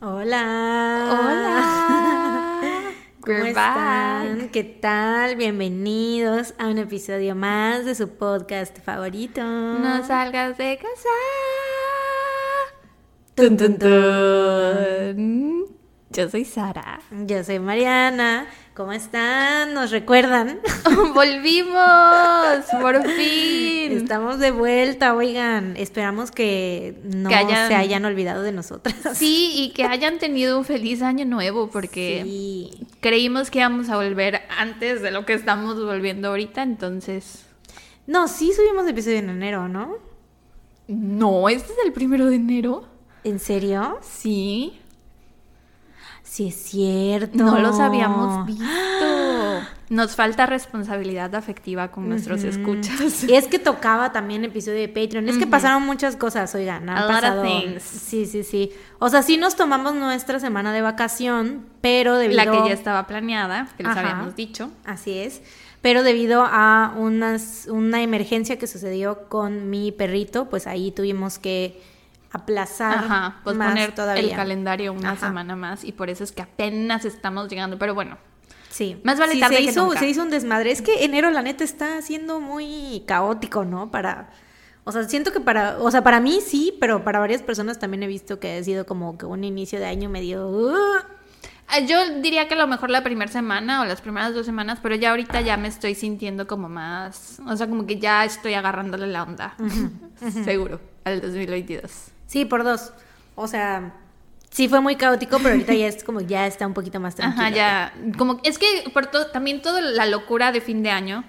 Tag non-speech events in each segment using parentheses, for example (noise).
Hola. Hola. (laughs) ¿Cómo We're están? back. ¿Qué tal? Bienvenidos a un episodio más de su podcast favorito. No salgas de casa. Tun, tun, tun. Yo soy Sara. Yo soy Mariana. ¿Cómo están? ¿Nos recuerdan? (laughs) Volvimos, por fin. Estamos de vuelta, oigan. Esperamos que no Que hayan- se hayan olvidado de nosotras. Sí, y que hayan tenido un feliz año nuevo, porque Sí. creímos que íbamos a volver antes de lo que estamos volviendo ahorita, entonces. No, sí subimos episodio en enero, ¿no? No, este es el primero de enero. ¿En serio? Sí. Sí, es cierto. No los habíamos (gasps) visto. Nos falta responsabilidad afectiva con nuestros escuchas. Y es que tocaba también episodio de Patreon. Es que pasaron muchas cosas, oigan. Han A lot of things. Sí, sí, sí. O sea, sí nos tomamos nuestra semana de vacación, pero debido La que ya estaba planeada, que les Ajá. habíamos dicho. Así es. Pero debido a unas, una emergencia que sucedió con mi perrito, pues ahí tuvimos que aplazar Ajá, pues más poner todavía. el calendario una Ajá. semana más y por eso es que apenas estamos llegando, pero bueno, Sí. Más vale Sí, tarde se que hizo, nunca. Se hizo un desmadre. Es que enero, la neta, está siendo muy caótico, ¿no? Para. O sea, siento que para. O sea, para mí sí, pero para varias personas también he visto que ha sido como que un inicio de año medio. uh, Ah, yo diría que a lo mejor la primera semana o las primeras dos semanas, pero ya ahorita ya me estoy sintiendo como más, o sea, como que ya estoy agarrándole la onda, (laughs) seguro, al 2022. Sí, por dos. O sea, sí fue muy caótico, pero ahorita ya es como ya está un poquito más tranquilo. Ajá, ya, como, es que por todo, también toda la locura de fin de año,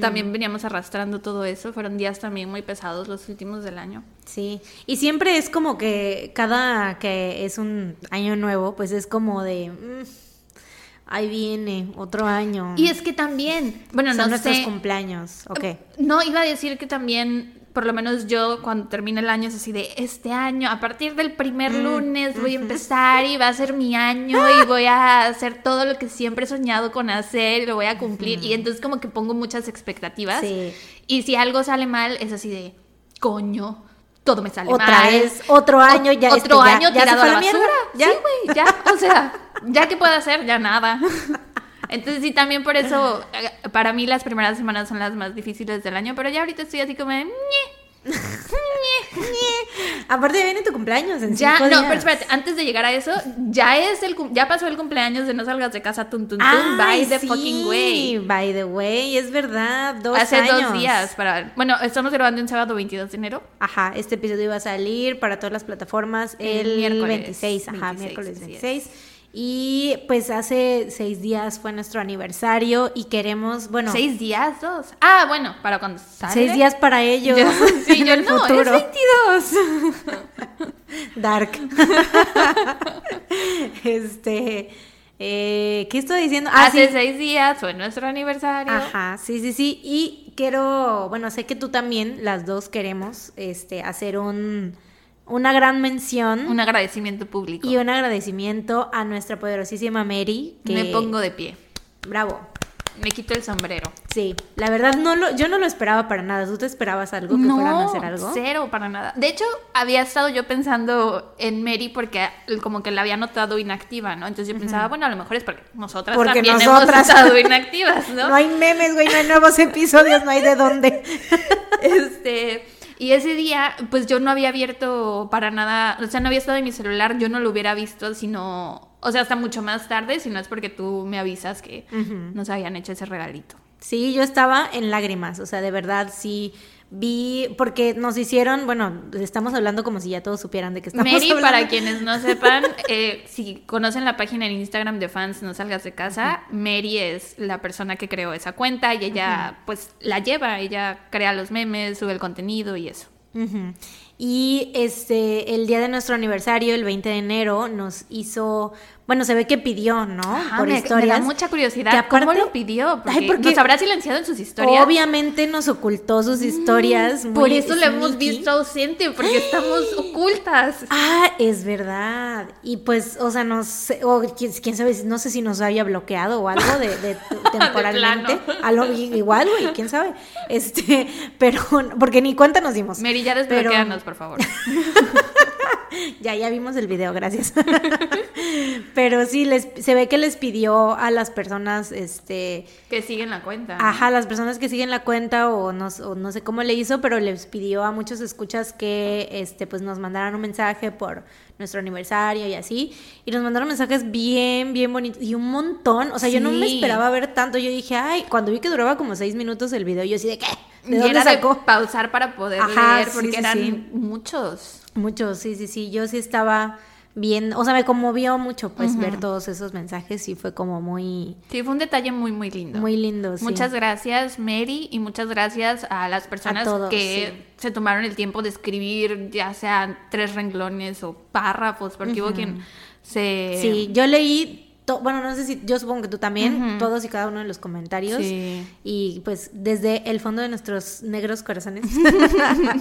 también veníamos arrastrando todo eso, fueron días también muy pesados los últimos del año. Sí, y siempre es como que cada que es un año nuevo, pues es como de, mm, ahí viene otro año. Y es que también, bueno, Son no nuestros sé, cumpleaños, ok. No, iba a decir que también, por lo menos yo, cuando termine el año, es así de este año, a partir del primer Mm, lunes voy a empezar y va a ser mi año y (laughs) voy a hacer todo lo que siempre he soñado con hacer y lo voy a cumplir. Y entonces, como que pongo muchas expectativas. Sí. Y si algo sale mal, es así de coño. Todo me sale Otra mal. vez, otro año, ya, Otro este, año ya tirado a la mierda, basura. güey, ya. O sea, ya que puedo hacer, ya nada. (laughs) Entonces sí, también por eso, eh, para mí las primeras semanas son las más difíciles del año, pero ya ahorita estoy así como de... (laughs) Aparte viene tu cumpleaños en Ya, cinco no, días. pero espérate, antes de llegar a eso, ya es el ya pasó el cumpleaños de no salgas de casa tun tun tun, Ay, by the sí, fucking way. By the way, es verdad, dos Hace años. dos días para, bueno, estamos grabando un sábado 22 de enero. Ajá, este episodio iba a salir para todas las plataformas el, El miércoles 26, ajá, 26, miércoles así es. 26. Y pues hace seis días fue nuestro aniversario y queremos, bueno, Seis días, dos. Ah, bueno, para cuando salga. seis días para ellos Yo- (laughs) sí, en yo el no, futuro. es 22. (laughs) Dark. (laughs) este, eh, ¿qué estoy diciendo? Ah, Hace sí. seis días fue nuestro aniversario. Ajá, sí, sí, sí. Y quiero, bueno, sé que tú también, las dos queremos, este, hacer un, una gran mención Un agradecimiento público. y un agradecimiento a nuestra poderosísima Mary. Que, Me pongo de pie. Bravo. Me quito el sombrero. Sí, la verdad no lo, yo no lo esperaba para nada. ¿Tú te esperabas algo que fueran a hacer algo? cero para nada. De hecho, había estado yo pensando en Mary porque como que la había notado inactiva, ¿no? Entonces yo pensaba, bueno, a lo mejor es porque nosotras Porque también nosotras- hemos estado (laughs) inactivas, ¿no? No hay memes, güey, no hay nuevos episodios, no hay de dónde. (laughs) Este, y ese día, pues yo no había abierto para nada, o sea, no había estado en mi celular, yo no lo hubiera visto, sino, o sea, hasta mucho más tarde, si no es porque tú me avisas que nos habían hecho ese regalito. Sí, yo estaba en lágrimas, o sea, de verdad sí vi, porque nos hicieron, bueno, estamos hablando como si ya todos supieran de qué estamos Mary, hablando. para quienes no sepan, (laughs) eh, si conocen la página en Instagram de fans No Salgas de Casa, Mary es la persona que creó esa cuenta y ella pues la lleva, ella crea los memes, sube el contenido y eso. Y este, el día de nuestro aniversario, el 20 de enero, nos hizo, bueno, se ve que pidió, ¿no? Ajá, Por me, me historias. da mucha curiosidad. que ¿Cómo lo pidió? Porque, Ay, porque nos habrá silenciado en sus historias. Obviamente nos ocultó sus historias. Por eso lo hemos visto ausente, porque estamos (gasps) ocultas. Ah, es verdad. Y pues, o sea, no sé, o quién, quién sabe, no sé si nos había bloqueado o algo de, de- (laughs) temporalmente. A lo- igual, güey, quién sabe. Este, (laughs) pero, porque ni cuenta nos dimos. Mary, ya Pero- desbloqueanos, por favor. (laughs) (laughs) ya, ya vimos el video, gracias. (laughs) Pero sí, les, se ve que les pidió a las personas, este... Que siguen la cuenta. Ajá, las personas que siguen la cuenta o no, o no sé cómo le hizo, pero les pidió a muchos escuchas que, este, pues nos mandaran un mensaje por nuestro aniversario y así. Y nos mandaron mensajes bien, bien bonitos. Y un montón. O sea, yo no me Sí. esperaba ver tanto. Yo dije, ay, cuando vi que duraba como seis minutos el video, yo así de qué. ¿De Y dónde era sacó? de pausar para poder Ajá, leer, porque sí, eran sí. muchos. Muchos, sí, sí, sí. Yo sí estaba bien. O sea, me conmovió mucho, pues, ver todos esos mensajes y fue como muy, Sí, fue un detalle muy, muy lindo. muy lindo. sí. Muchas gracias, Mary, y muchas gracias a las personas todos, que sí. se tomaron el tiempo de escribir, ya sean tres renglones o párrafos, porque hubo quien se... Sí, yo leí, bueno, no sé si, yo supongo que tú también, todos y cada uno de los comentarios. Sí. Y pues desde el fondo de nuestros negros corazones. (laughs)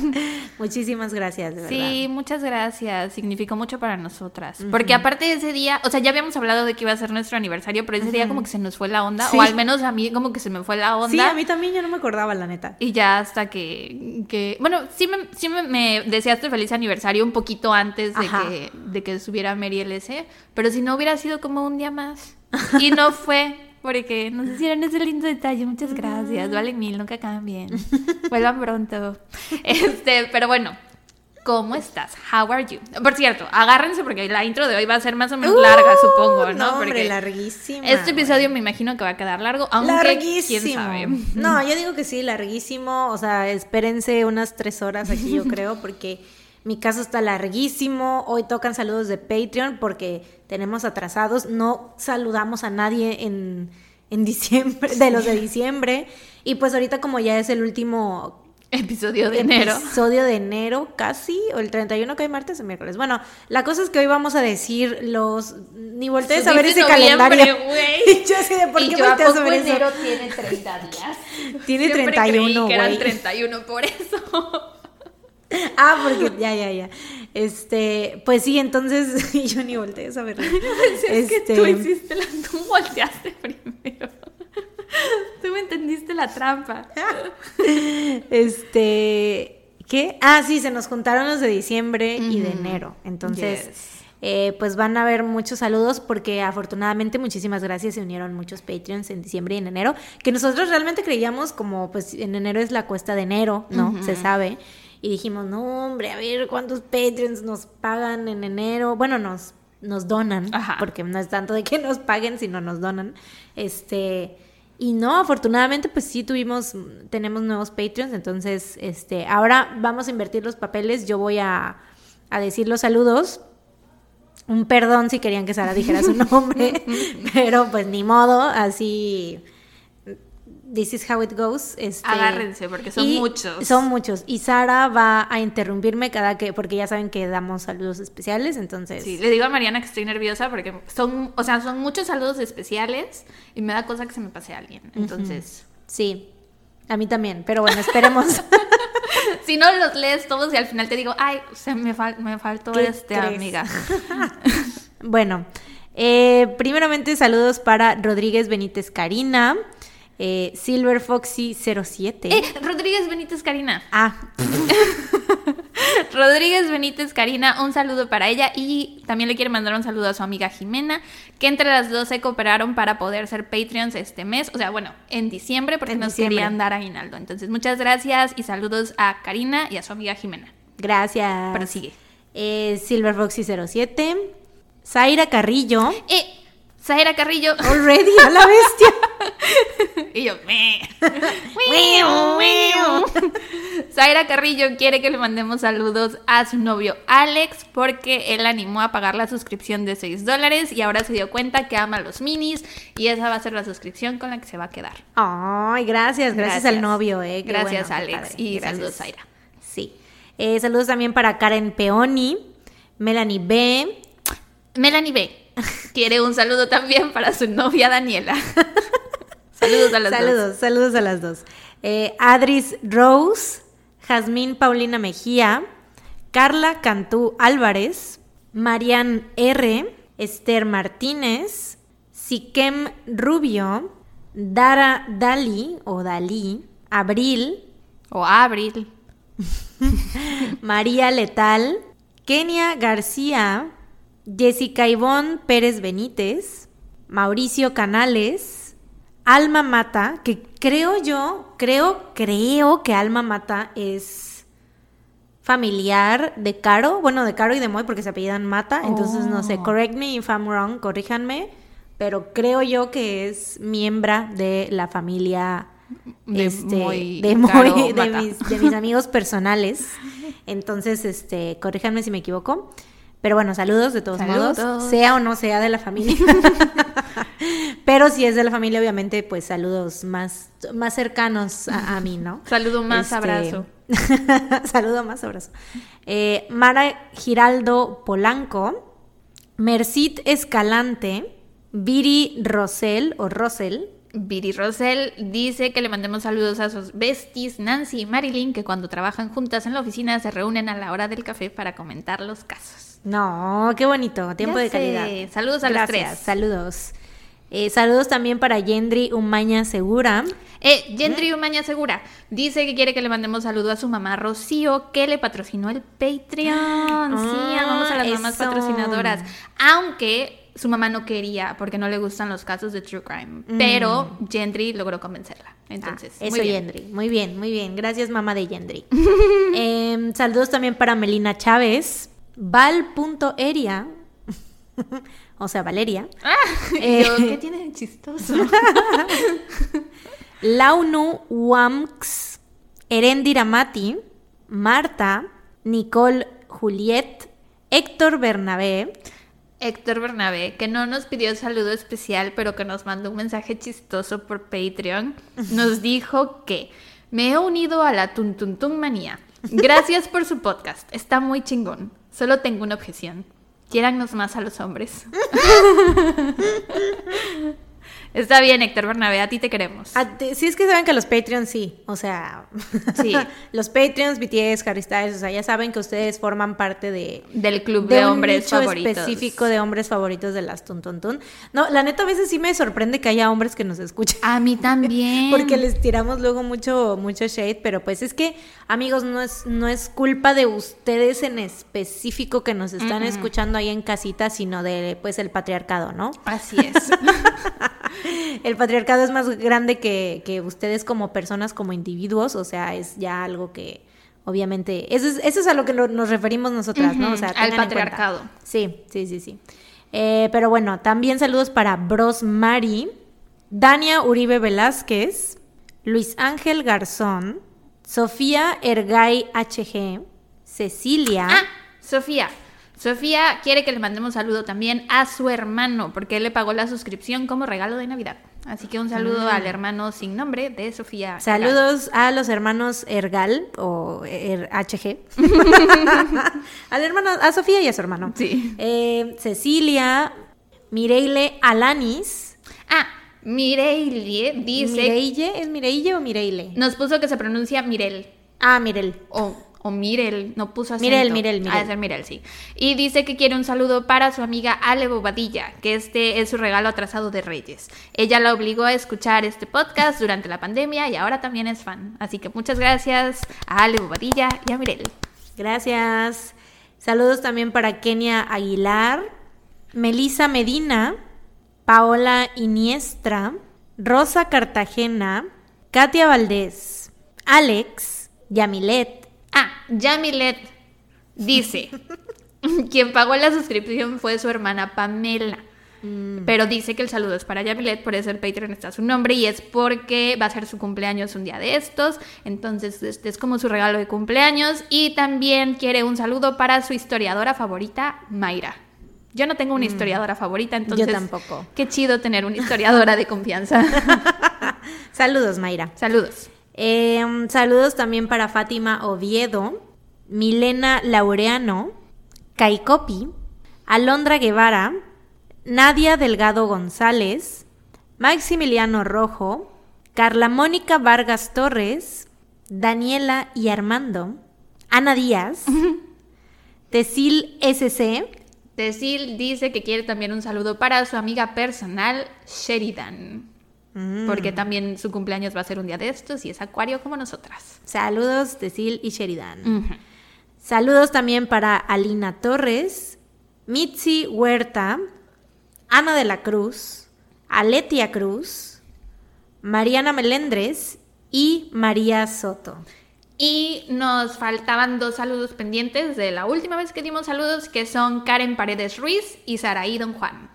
Muchísimas gracias, de verdad. Sí, muchas gracias. Significó mucho para nosotras. Porque aparte de ese día, o sea, ya habíamos hablado de que iba a ser nuestro aniversario, pero ese día como que se nos fue la onda, Sí. o al menos a mí como que se me fue la onda. Sí, a mí también yo no me acordaba, la neta. Y ya hasta que, que- bueno, sí me, sí me, me deseaste feliz aniversario un poquito antes de Ajá. que, de que subiera Mary LS, pero si no hubiera sido como un día más. Y no fue, porque nos hicieron ese lindo detalle, muchas gracias, valen mil, nunca cambien. Vuelvan pronto. Este, pero bueno. ¿Cómo estás? How are you? Por cierto, agárrense porque la intro de hoy va a ser más o menos larga, supongo, ¿no? Uh, No, hombre, porque larguísima. este episodio me imagino que va a quedar largo, aunque Larguísimo. quién sabe. No, yo digo que sí, larguísimo. O sea, espérense unas tres horas aquí, yo creo, porque mi caso está larguísimo. Hoy tocan saludos de Patreon porque tenemos atrasados. No saludamos a nadie en, en diciembre, de los de diciembre. Y pues ahorita como ya es el último Episodio de enero. Episodio de enero casi, o el 31 que hay martes o miércoles. Bueno, la cosa es que hoy vamos a decir los... Ni voltees a ver ese calendario. güey. (laughs) yo así de, ¿por y qué volteas a ver eso? enero tiene 30 días. (laughs) Tiene Siempre 31, creí que eran güey. 31 por eso. (laughs) Ah, porque ya, ya, ya. Este, pues sí, entonces (laughs) yo ni volteé a. (laughs) Es que Este, tú hiciste la... Tú volteaste primero. Tú me entendiste la trampa. Este, ¿qué? Ah, sí, se nos juntaron los de diciembre y de enero. Entonces, Yes. eh, pues van a haber muchos saludos porque afortunadamente muchísimas gracias se unieron muchos Patreons en diciembre y en enero, que nosotros realmente creíamos como pues en enero es la cuesta de enero, ¿no? Se sabe. Y dijimos, no, hombre, a ver cuántos Patreons nos pagan en enero. Bueno, nos, nos donan, Ajá. porque no es tanto de que nos paguen, sino nos donan. Este, y no, afortunadamente, pues sí tuvimos, tenemos nuevos Patreons, entonces, este, ahora vamos a invertir los papeles, yo voy a, a decir los saludos. Un perdón si querían que Sara dijera su (laughs) nombre, pero pues ni modo, así this is how it goes. Este, Agárrense, porque son muchos. Son muchos. Y Sara va a interrumpirme cada que, porque ya saben que damos saludos especiales, entonces. Sí, le digo a Mariana que estoy nerviosa porque son, o sea, son muchos saludos especiales y me da cosa que se me pase a alguien. Entonces, Sí, a mí también, pero bueno, esperemos. (laughs) si no los lees todos y al final te digo, ay, se me, fal- me faltó ¿Qué este, crees? amiga. (laughs) bueno, eh, primeramente saludos para Rodríguez Benítez Karina, eh, Silver Foxy 07. Eh, Rodríguez Benítez Karina. Ah, (laughs) Rodríguez Benítez Karina, un saludo para ella y también le quiere mandar un saludo a su amiga Jimena, que entre las dos se cooperaron para poder ser Patreons este mes, o sea, bueno, en diciembre porque En nos diciembre. querían dar aguinaldo. Entonces, muchas gracias y saludos a Karina y a su amiga Jimena. gracias. Prosigue. Eh, Silver Foxy 07. Zaira Carrillo. Eh, Zaira Carrillo. Already, a la bestia. (laughs) y yo, me. Zaira (laughs) Carrillo quiere que le mandemos saludos a su novio Alex porque él animó a pagar la suscripción de 6 dólares y ahora se dio cuenta que ama los minis y esa va a ser la suscripción con la que se va a quedar. Ay, gracias, gracias, al novio, eh. qué Gracias, bueno, Alex, y Gracias. saludos, Zaira. Sí. Eh, saludos también para Karen Peoni, Melanie B. Melanie B quiere un saludo también para su novia Daniela. (laughs) saludos a las dos. saludos, saludos a las dos. Eh, Adris Rose, Jazmín Paulina Mejía, Carla Cantú Álvarez, Marian R, Esther Martínez, Siquem Rubio, Dara Dali o Dalí, Abril, O Abril. (laughs) María Letal, Kenia García, Jessica Ivonne Pérez Benítez, Mauricio Canales, Alma Mata, que creo yo, creo, creo que Alma Mata es familiar de Caro, bueno, de Caro y de Moy porque se apellidan Mata, entonces no sé, Oh. correct me if I'm wrong, corríjanme, pero creo yo que es miembro de la familia De este, Moy, de, Caro, Moy, de, Mata. mis, de mis (laughs) amigos personales. Entonces, este, corríjanme si me equivoco. Pero bueno, saludos de todos Saludos. modos, sea o no sea de la familia. (laughs) Pero si es de la familia, obviamente, pues saludos más, más cercanos a, a mí, ¿no? Saludo más, Este, abrazo. (laughs) Saludo más, abrazo. Eh, Mara Giraldo Polanco, Mercit Escalante, Viri Rosel o Rosel, Viri Rosell dice que le mandemos saludos a sus besties Nancy y Marilyn, que cuando trabajan juntas en la oficina se reúnen a la hora del café para comentar los casos. No, qué bonito, tiempo Ya de sé. calidad. Saludos a las tres. Saludos. Eh, saludos también para Yendri Umaña Segura. Eh, Gendry Umaña Segura dice que quiere que le mandemos saludo a su mamá Rocío, que le patrocinó el Patreon. sí, amamos a las mamás Ah, patrocinadoras. Aunque su mamá no quería, porque no le gustan los casos de True Crime. Pero Gendry logró convencerla. Entonces, Mm. Ah, eso, muy bien. Yendri. Muy bien, muy bien. Gracias, mamá de Yendri. (laughs) Em, saludos también para Melina Chávez. Val.eria. (laughs) o sea, Valeria. Ah, (laughs) Eh. yo, ¿qué tiene de chistoso? (laughs) Launu Wamx. Erendiramati. Marta. Nicole Juliet. Héctor Bernabé. Héctor Bernabé, que no nos pidió saludo especial, pero que nos mandó un mensaje chistoso por Patreon, nos dijo que me he unido a la Tuntuntun Manía. Gracias por su podcast, está muy chingón. Solo tengo una objeción. Quiérannos más a los hombres. (laughs) (laughs) está bien, Héctor Bernabé, a ti te queremos. Te- sí es que saben que los Patreons sí, o sea, Sí. (laughs) los Patreons, BTS, Harry Styles, o sea, ya saben que ustedes forman parte de, Del club de, un hombres nicho favoritos. específico de hombres favoritos de las Tuntuntun. No, la neta a veces sí me sorprende que haya hombres que nos escuchen. A mí (laughs) también. Porque les tiramos luego mucho, mucho shade, pero pues es que, amigos, no es, no es culpa de ustedes en específico que nos están escuchando ahí en casita, sino de pues el patriarcado, ¿no? Así es. (laughs) (laughs) El patriarcado es más grande que, que ustedes como personas, como individuos, o sea, es ya algo que obviamente, eso es, eso es a lo que lo- nos referimos nosotras, ¿no? O sea, al patriarcado. Sí, sí, sí, sí. Eh, pero bueno, también saludos para Bros Mari, Dania Uribe Velázquez, Luis Ángel Garzón, Sofía Ergay HG, Cecilia. Ah, Sofía. Sofía quiere que le mandemos saludo también a su hermano, porque él le pagó la suscripción como regalo de Navidad. Así que un saludo al hermano sin nombre de Sofía. Saludos a los hermanos Ergal o Er- HG. (laughs) Al hermano, a Sofía y a su hermano. Sí. Eh, Cecilia, Mireille Alanis. Ah, Mireille dice. ¿Mireille? ¿Es Mireille o Mireille? Nos puso que se pronuncia Mirel. Ah, Mirel. O, o Mirel, no puso acento. Mirel, Mirel, Mirel. Es el Mirel, sí. Y dice que quiere un saludo para su amiga Ale Bobadilla, que este es su regalo atrasado de Reyes. Ella la obligó a escuchar este podcast durante la pandemia y ahora también es fan. Así que muchas gracias a Ale Bobadilla y a Mirel. Gracias. Saludos también para Kenia Aguilar, Melisa Medina, Paola Iniestra, Rosa Cartagena, Katia Valdés, Alex, Yamilet. Ah, Yamilet dice, (laughs) quien pagó la suscripción fue su hermana Pamela. Pero dice que el saludo es para Yamilet, por eso el Patreon está su nombre y es porque va a ser su cumpleaños un día de estos. Entonces, este es como su regalo de cumpleaños. Y también quiere un saludo para su historiadora favorita, Mayra. Yo no tengo una historiadora favorita, entonces. tampoco. Qué chido tener una historiadora de confianza. (laughs) Saludos, Mayra. Saludos. Eh, saludos también para Fátima Oviedo, Milena Laureano, Kaikopi, Alondra Guevara, Nadia Delgado González, Maximiliano Rojo, Carla Mónica Vargas Torres, Daniela y Armando, Ana Díaz, (laughs) Tecil SC, Cecil dice que quiere también un saludo para su amiga personal, Sheridan. Mm. Porque también su cumpleaños va a ser un día de estos y es acuario como nosotras. saludos Tecil y Sheridan. Saludos también para Alina Torres, Mitzi Huerta, Ana de la Cruz, Aletia Cruz, Mariana Melendres y María Soto. Y nos faltaban dos saludos pendientes de la última vez que dimos saludos, que son Karen Paredes Ruiz y Saraí Don Juan.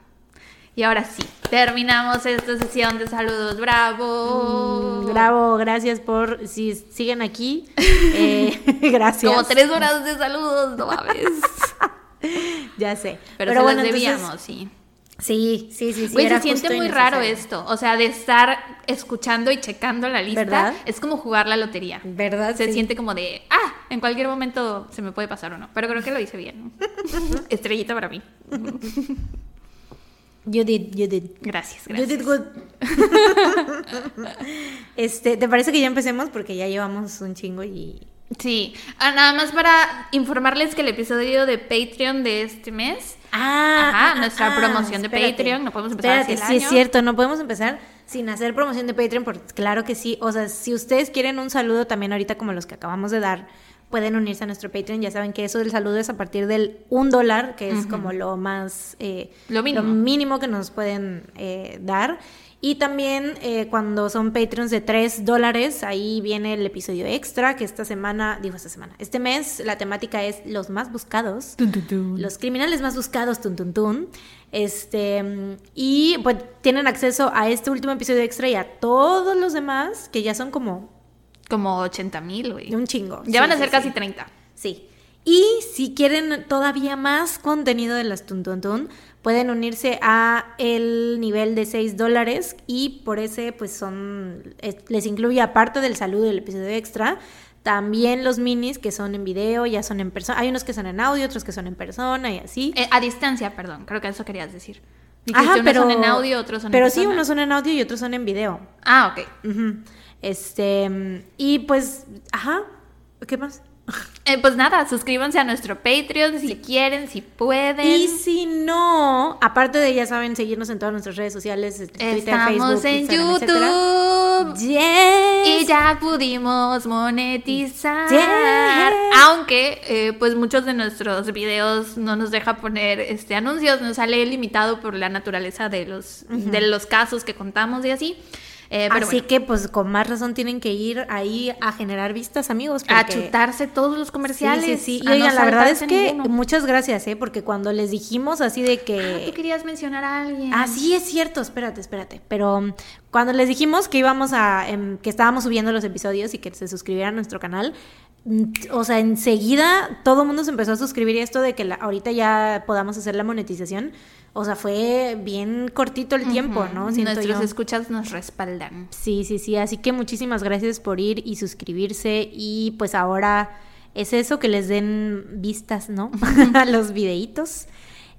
Y ahora sí, terminamos esta sesión de saludos. ¡Bravo! Mm, bravo, gracias por si siguen aquí. (laughs) Eh, (laughs) gracias. Como tres horas de saludos, no mames. (laughs) ya sé. Pero, se bueno, debíamos, sí. Sí, sí, sí, sí. se siente muy raro esto. O sea, de estar escuchando y checando la lista. ¿Verdad? Es como jugar la lotería. ¿Verdad? Se siente como de, ah, en cualquier momento se me puede pasar o no. Pero creo que lo hice bien. Estrellita para mí. You did, you did. Gracias, gracias. You did good. este, ¿te parece que ya empecemos? Porque ya llevamos un chingo y. Sí, ah, nada más para informarles que el episodio de Patreon de este mes. Ah, Ajá, ah, nuestra ah, promoción de espérate. Patreon. No podemos empezar Espérate, así el sí es año. cierto, no podemos empezar sin hacer promoción de Patreon, porque claro que sí. O sea, si ustedes quieren un saludo también ahorita como los que acabamos de dar, pueden unirse a nuestro Patreon. Ya saben que eso del saludo es a partir del un dólar, que es como lo más... eh, Lo mínimo. mínimo que nos pueden eh, dar. Y también eh, cuando son Patreons de 3 dólares, ahí viene el episodio extra, que esta semana, digo esta semana, este mes la temática es los más buscados. Los criminales más buscados, tun, tun, tun. Este, y pues tienen acceso a este último episodio extra y a todos los demás, que ya son como Como 80 mil, güey. un chingo. Ya Sí, van a sí, ser sí. casi 30. Sí. Y si quieren todavía más contenido de las Tun Tun Tun, pueden unirse a el nivel de 6 dólares y por ese pues son, es- les incluye aparte del saludo del episodio extra, también los minis que son en video, ya son en persona. Hay unos que son en audio, otros que son en persona y así. Eh, a distancia, perdón. Creo que eso querías decir. Dijiste, unos son en audio, otros son Pero en sí, persona. unos son en audio y otros son en video. Ah, ok. Este, y pues, ajá, ¿qué más? (laughs) Eh, pues nada, suscríbanse a nuestro Patreon si quieren, si pueden. Y si no, aparte de, ya saben, seguirnos en todas nuestras redes sociales, este, Twitter, Estamos Facebook, en Instagram. YouTube. Yes. Y ya pudimos monetizar. Yes. Aunque, eh, pues muchos de nuestros videos no nos deja poner este anuncios, nos sale limitado por la naturaleza de los, de los casos que contamos y así. Eh, pero Así bueno, que, pues, con más razón tienen que ir ahí a generar vistas, amigos. a chutarse todos los comerciales. Sí, sí, sí. Y a no oigan, la verdad es que ninguno. muchas gracias, ¿eh? Porque cuando les dijimos así de que... Tú querías mencionar a alguien. Ah, sí, es cierto, espérate, espérate. Pero um, cuando les dijimos que íbamos a, em, que estábamos subiendo los episodios y que se suscribieran a nuestro canal, mm, o sea, enseguida todo el mundo se empezó a suscribir y esto de que la- ahorita ya podamos hacer la monetización, o sea, fue bien cortito el tiempo, ¿no? Siento Nuestros yo. escuchas nos respaldan. Sí, sí, sí. Así que muchísimas gracias por ir y suscribirse. Y pues ahora es eso, que les den vistas, ¿no? (laughs) a los videitos.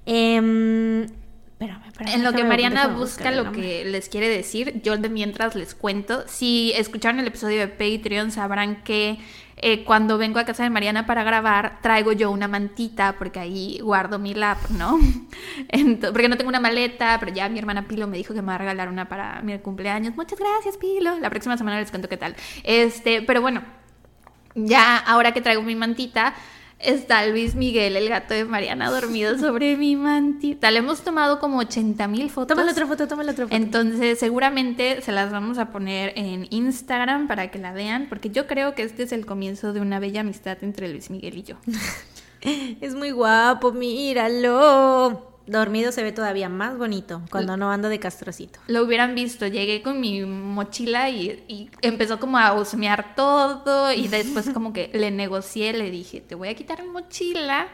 Em, espérame, espérame, En lo que Mariana busca lo que les quiere decir, yo de mientras les cuento. Si escucharon el episodio de Patreon, sabrán que eh, cuando vengo a casa de Mariana para grabar, traigo yo una mantita, porque ahí guardo mi lap, ¿no? (laughs) Ento- porque no tengo una maleta, pero ya mi hermana Pilo me dijo que me va a regalar una para mi cumpleaños. Muchas gracias, Pilo. La próxima semana les cuento qué tal. Este, pero bueno, ya ahora que traigo mi mantita, está Luis Miguel, el gato de Mariana, dormido (laughs) sobre mi mantita. Le hemos tomado como 80 mil fotos. Tómale otra foto, tómale otra foto. Entonces, seguramente se las vamos a poner en Instagram para que la vean, porque yo creo que este es el comienzo de una bella amistad entre Luis Miguel y yo. (laughs) Es muy guapo, míralo. Dormido se ve todavía más bonito cuando no anda de castrocito. Lo hubieran visto, llegué con mi mochila y, y empezó como a husmear todo y después (laughs) como que le negocié, le dije, te voy a quitar mi mochila,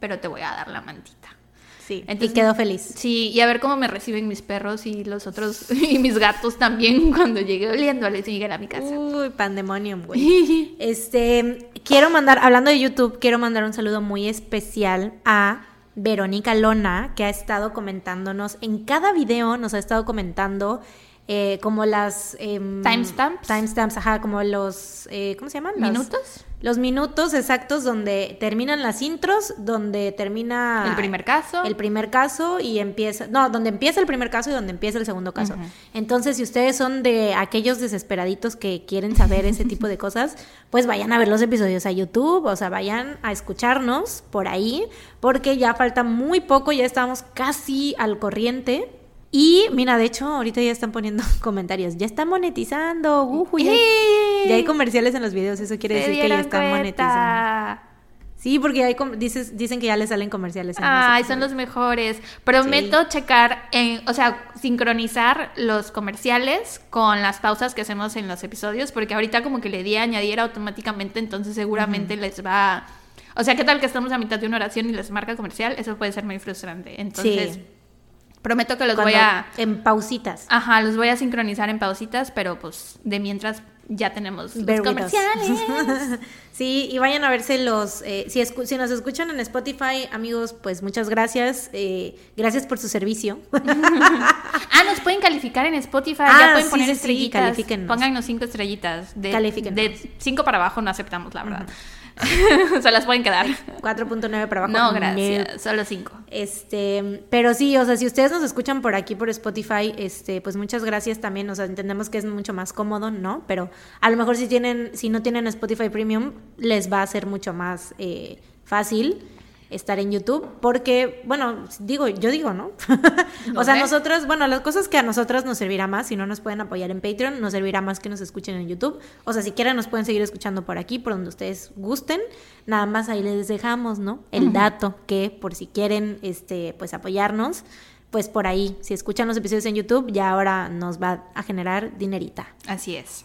pero te voy a dar la mantita. Sí, Entonces- y quedó feliz. Sí, y a ver cómo me reciben mis perros y los otros, (laughs) y mis gatos también (laughs) cuando llegue oliendo a Luis Miguel a mi casa. Uy, pandemonium, güey. Este, quiero mandar, hablando de YouTube, quiero mandar un saludo muy especial a Verónica Lona, que ha estado comentándonos en cada video, nos ha estado comentando eh, como las... em, Timestamps. Timestamps, ajá, como los... eh, ¿Cómo se llaman? ¿Minutos? Los minutos exactos donde terminan las intros, donde termina... El primer caso. El primer caso y empieza... No, donde empieza el primer caso y donde empieza el segundo caso. Entonces, si ustedes son de aquellos desesperaditos que quieren saber ese tipo de cosas, (laughs) pues vayan a ver los episodios a YouTube, o sea, vayan a escucharnos por ahí, porque ya falta muy poco, ya estamos casi al corriente. Y mira, de hecho, ahorita ya están poniendo (laughs) comentarios. Ya está monetizando. ujú, ya, ¡Eh! ya hay comerciales en los videos. Eso quiere decir que ya están monetizando. Sí, porque hay dices, dicen que ya le salen comerciales. en los Ay, son los mejores. Prometo checar, en, o sea, sincronizar los comerciales con las pausas que hacemos en los episodios, porque ahorita como que le di a añadir automáticamente, entonces seguramente les va... O sea, ¿qué tal que estamos a mitad de una oración y les marca comercial? Eso puede ser muy frustrante. Entonces, Sí. Prometo que los Cuando- voy a... En pausitas. Ajá, los voy a sincronizar en pausitas, pero pues de mientras ya tenemos los comerciales. (laughs) sí, y vayan a verse los... eh, si, escu- si nos escuchan en Spotify, amigos, pues muchas gracias. eh, gracias por su servicio. (laughs) Ah, nos pueden calificar en Spotify, Ah, ya pueden sí, poner sí, sí, estrellitas. califíquennos. Pónganos cinco estrellitas. De. De cinco para abajo no aceptamos, la verdad. (laughs) Se las pueden quedar. 4.9 para abajo. No, gracias. Solo cinco. Este, pero sí, o sea, si ustedes nos escuchan por aquí por Spotify, este, pues muchas gracias también. O sea, entendemos que es mucho más cómodo, ¿no? Pero a lo mejor si tienen, si no tienen Spotify Premium, les va a ser mucho más eh, fácil estar en YouTube, porque, bueno, digo, yo digo, ¿no? (laughs) O sea, sé. nosotras, bueno, las cosas que a nosotras nos servirá más, si no nos pueden apoyar en Patreon, nos servirá más que nos escuchen en YouTube. O sea, si quieren nos pueden seguir escuchando por aquí, por donde ustedes gusten. Nada más ahí les dejamos, ¿no? El dato que por si quieren, este, pues apoyarnos, pues por ahí, si escuchan los episodios en YouTube, ya ahora nos va a generar dinerita. Así es.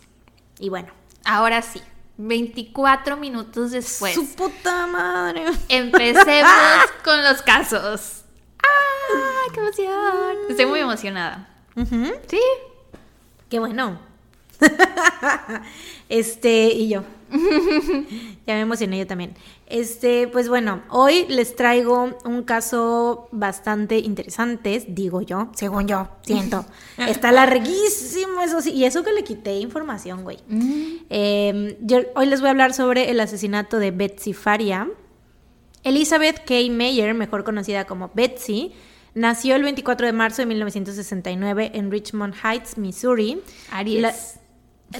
Y bueno, Ahora sí. 24 minutos después. su puta madre. Empecemos (laughs) con los casos. ¡Ah! ¡Qué emoción! Estoy muy emocionada. Sí. Qué bueno. (laughs) este, y yo. (laughs) ya me emocioné yo también. Este, pues bueno, hoy les traigo un caso bastante interesante, digo yo, según yo, siento. (laughs) Está larguísimo, eso sí, y eso que le quité información, güey. Eh, yo hoy les voy a hablar sobre el asesinato de Betsy Faria. Elizabeth K. Mayer, mejor conocida como Betsy, nació el 24 de marzo de 1969 en Richmond Heights, Missouri. Aries. La- (laughs)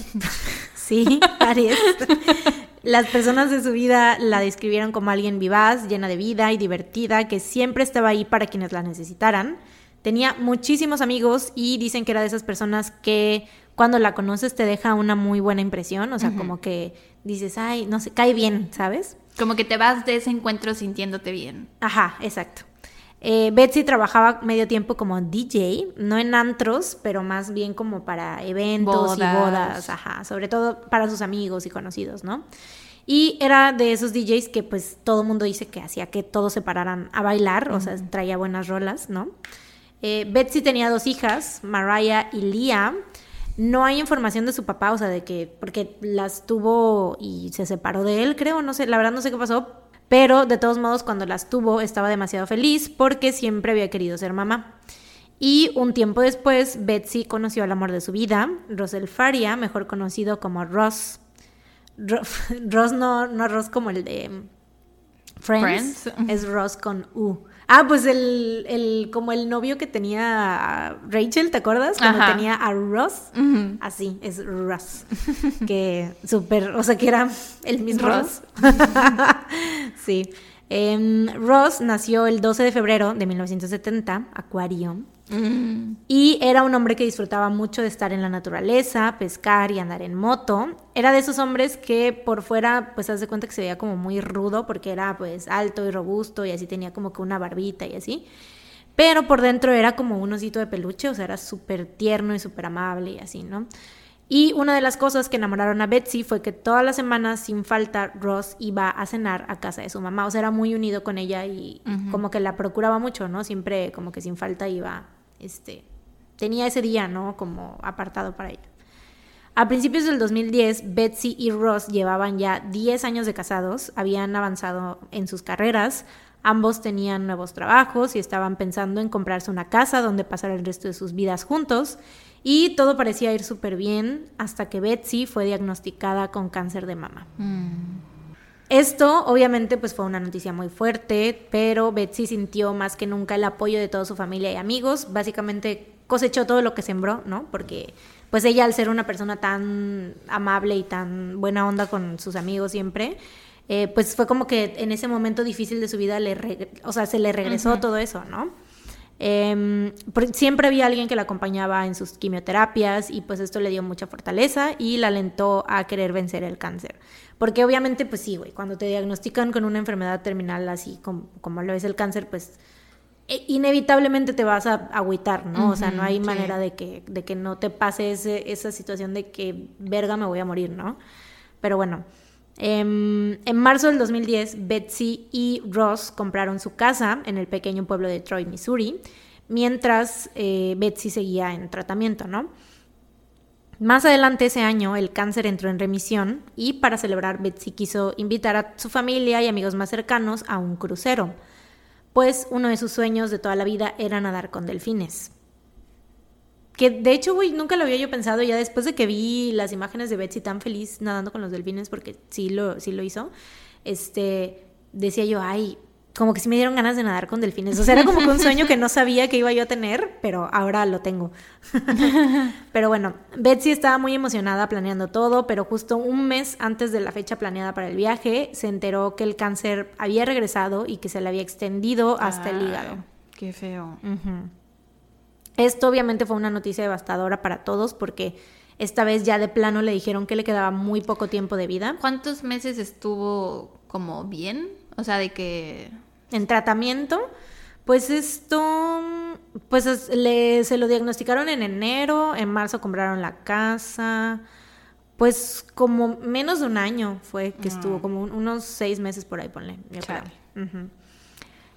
sí, Aries. (laughs) Las personas de su vida la describieron como alguien vivaz, llena de vida y divertida, que siempre estaba ahí para quienes la necesitaran. Tenía muchísimos amigos y dicen que era de esas personas que cuando la conoces te deja una muy buena impresión, o sea, como que dices, ay, no sé, cae bien, ¿sabes? Como que te vas de ese encuentro sintiéndote bien. Ajá, exacto. Eh, Betsy trabajaba medio tiempo como DJ, no en antros, pero más bien como para eventos y Bodas. ajá, sobre todo para sus amigos y conocidos, ¿no? Y era de esos DJs que pues todo el mundo dice que hacía que todos se pararan a bailar, o sea, traía buenas rolas, ¿no? Eh, Betsy tenía dos hijas, Mariah y Leah. No hay información de su papá, o sea, de que, porque las tuvo y se separó de él, creo, no sé, la verdad no sé qué pasó, pero de todos modos cuando las tuvo estaba demasiado feliz porque siempre había querido ser mamá. Y un tiempo después, Betsy conoció al amor de su vida, Rosel Faria, mejor conocido como Ross. Ro- (laughs) Ross no, no Ross como el de Friends, Friends. es Ross con U. Ah, pues el, el como el novio que tenía a Rachel, ¿te acuerdas? Cuando Ajá. tenía a Ross. Así, es Ross. (laughs) que súper, o sea, que era el mismo Ross. Ross. (laughs) sí. Em, Ross nació el 12 de febrero de 1970, Acuario. Mm. Y era un hombre que disfrutaba mucho de estar en la naturaleza, pescar y andar en moto. Era de esos hombres que por fuera, pues, haz de cuenta que se veía como muy rudo porque era, pues, alto y robusto y así tenía como que una barbita y así. Pero por dentro era como un osito de peluche, o sea, era súper tierno y súper amable y así, ¿no? Y una de las cosas que enamoraron a Betsy fue que todas las semanas, sin falta, Ross iba a cenar a casa de su mamá. O sea, era muy unido con ella y como que la procuraba mucho, ¿no? Siempre como que sin falta iba, este, tenía ese día, ¿no? Como apartado para ella. A principios del 2010, Betsy y Ross llevaban ya 10 años de casados, habían avanzado en sus carreras, Ambos tenían nuevos trabajos y estaban pensando en comprarse una casa donde pasar el resto de sus vidas juntos. Y todo parecía ir súper bien hasta que Betsy fue diagnosticada con cáncer de mama. Mm. Esto obviamente pues fue una noticia muy fuerte, pero Betsy sintió más que nunca el apoyo de toda su familia y amigos. Básicamente cosechó todo lo que sembró, ¿no? Porque pues ella al ser una persona tan amable y tan buena onda con sus amigos siempre, eh, pues fue como que en ese momento difícil de su vida le, o sea, se le regresó todo eso, ¿no? Em, siempre había alguien que la acompañaba en sus quimioterapias y pues esto le dio mucha fortaleza y la alentó a querer vencer el cáncer. Porque obviamente, pues sí, güey, cuando te diagnostican con una enfermedad terminal así como, como lo es el cáncer, pues e, inevitablemente te vas a agüitar, ¿no? o sea, no hay manera de que, de que no te pase esa situación de que, verga, me voy a morir, ¿no? Pero bueno, en marzo del 2010, Betsy y Ross compraron su casa en el pequeño pueblo de Troy, Missouri, mientras eh, Betsy seguía en tratamiento. Más adelante ese año el cáncer entró en remisión y para celebrar Betsy quiso invitar a su familia y amigos más cercanos a un crucero, pues uno de sus sueños de toda la vida era nadar con delfines. Que de hecho, güey, nunca lo había yo pensado ya después de que vi las imágenes de Betsy tan feliz nadando con los delfines, porque sí lo, sí lo hizo, este, decía yo, ay, como que sí me dieron ganas de nadar con delfines. O sea, era como que un sueño que no sabía que iba yo a tener, pero ahora lo tengo. (laughs) pero bueno, Betsy estaba muy emocionada planeando todo, pero justo un mes antes de la fecha planeada para el viaje, se enteró que el cáncer había regresado y que se le había extendido hasta el hígado. Qué feo. Esto obviamente fue una noticia devastadora para todos porque esta vez ya de plano le dijeron que le quedaba muy poco tiempo de vida. ¿Cuántos meses estuvo como bien? O sea, de que... En tratamiento, pues esto, pues se lo diagnosticaron en enero, en marzo compraron la casa, pues como menos de un año fue que estuvo, como unos seis meses por ahí, ponle.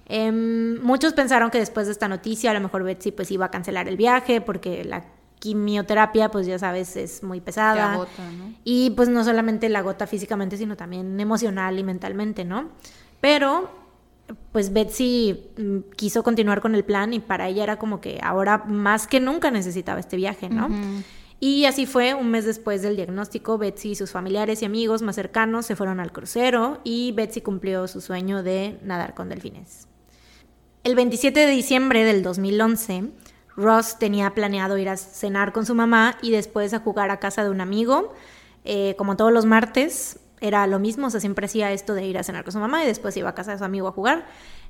Em, muchos pensaron que después de esta noticia a lo mejor Betsy pues iba a cancelar el viaje porque la quimioterapia pues ya sabes es muy pesada ¿no? y pues no solamente la agota físicamente sino también emocional y mentalmente, ¿no? Pero pues Betsy mm, quiso continuar con el plan y para ella era como que ahora más que nunca necesitaba este viaje, ¿no? Y así fue, un mes después del diagnóstico, Betsy y sus familiares y amigos más cercanos se fueron al crucero y Betsy cumplió su sueño de nadar con delfines. El 27 de diciembre del 2011, Ross tenía planeado ir a cenar con su mamá y después a jugar a casa de un amigo, eh, como todos los martes, era lo mismo, o sea, siempre hacía esto de ir a cenar con su mamá y después iba a casa de su amigo a jugar.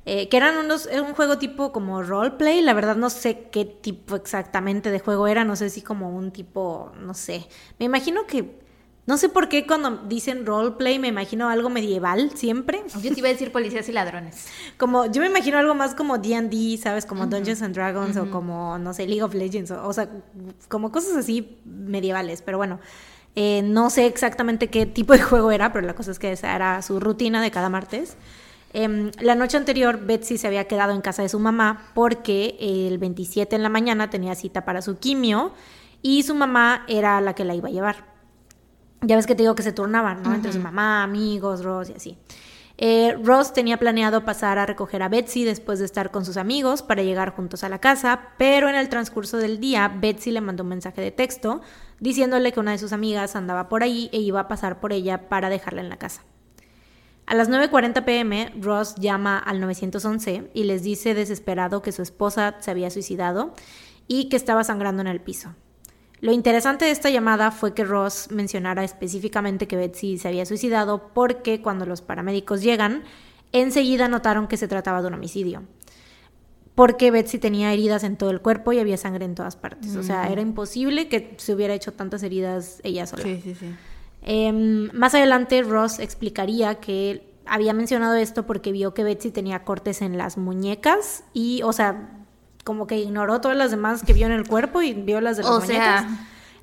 Eh, que eran unos, un juego tipo como roleplay, la verdad no sé qué tipo exactamente de juego era, no sé si como un tipo, no sé, me imagino que, no sé por qué cuando dicen roleplay me imagino algo medieval siempre. Yo te iba a decir policías y ladrones. (laughs) Como, yo me imagino algo más como D&D, ¿sabes? Como Dungeons and Dragons o como, no sé, League of Legends, o, o sea, como cosas así medievales, pero bueno. Eh, no sé exactamente qué tipo de (laughs) juego era, pero la cosa es que esa era su rutina de cada martes. Em, la noche anterior, Betsy se había quedado en casa de su mamá porque el 27 en la mañana tenía cita para su quimio y su mamá era la que la iba a llevar. Ya ves que te digo que se turnaban, ¿no? Entre su mamá, amigos, Ross y así. Eh, Ross tenía planeado pasar a recoger a Betsy después de estar con sus amigos para llegar juntos a la casa, pero en el transcurso del día Betsy le mandó un mensaje de texto diciéndole que una de sus amigas andaba por ahí e iba a pasar por ella para dejarla en la casa. A las 9.40 pm, Ross llama al 911 y les dice desesperado que su esposa se había suicidado y que estaba sangrando en el piso. Lo interesante de esta llamada fue que Ross mencionara específicamente que Betsy se había suicidado porque cuando los paramédicos llegan, enseguida notaron que se trataba de un homicidio porque Betsy tenía heridas en todo el cuerpo y había sangre en todas partes. O sea, era imposible que se hubiera hecho tantas heridas ella sola. Sí, sí, sí. Em, más adelante, Ross explicaría que había mencionado esto porque vio que Betsy tenía cortes en las muñecas y, o sea, como que ignoró todas las demás que vio en el cuerpo y vio las de las muñecas.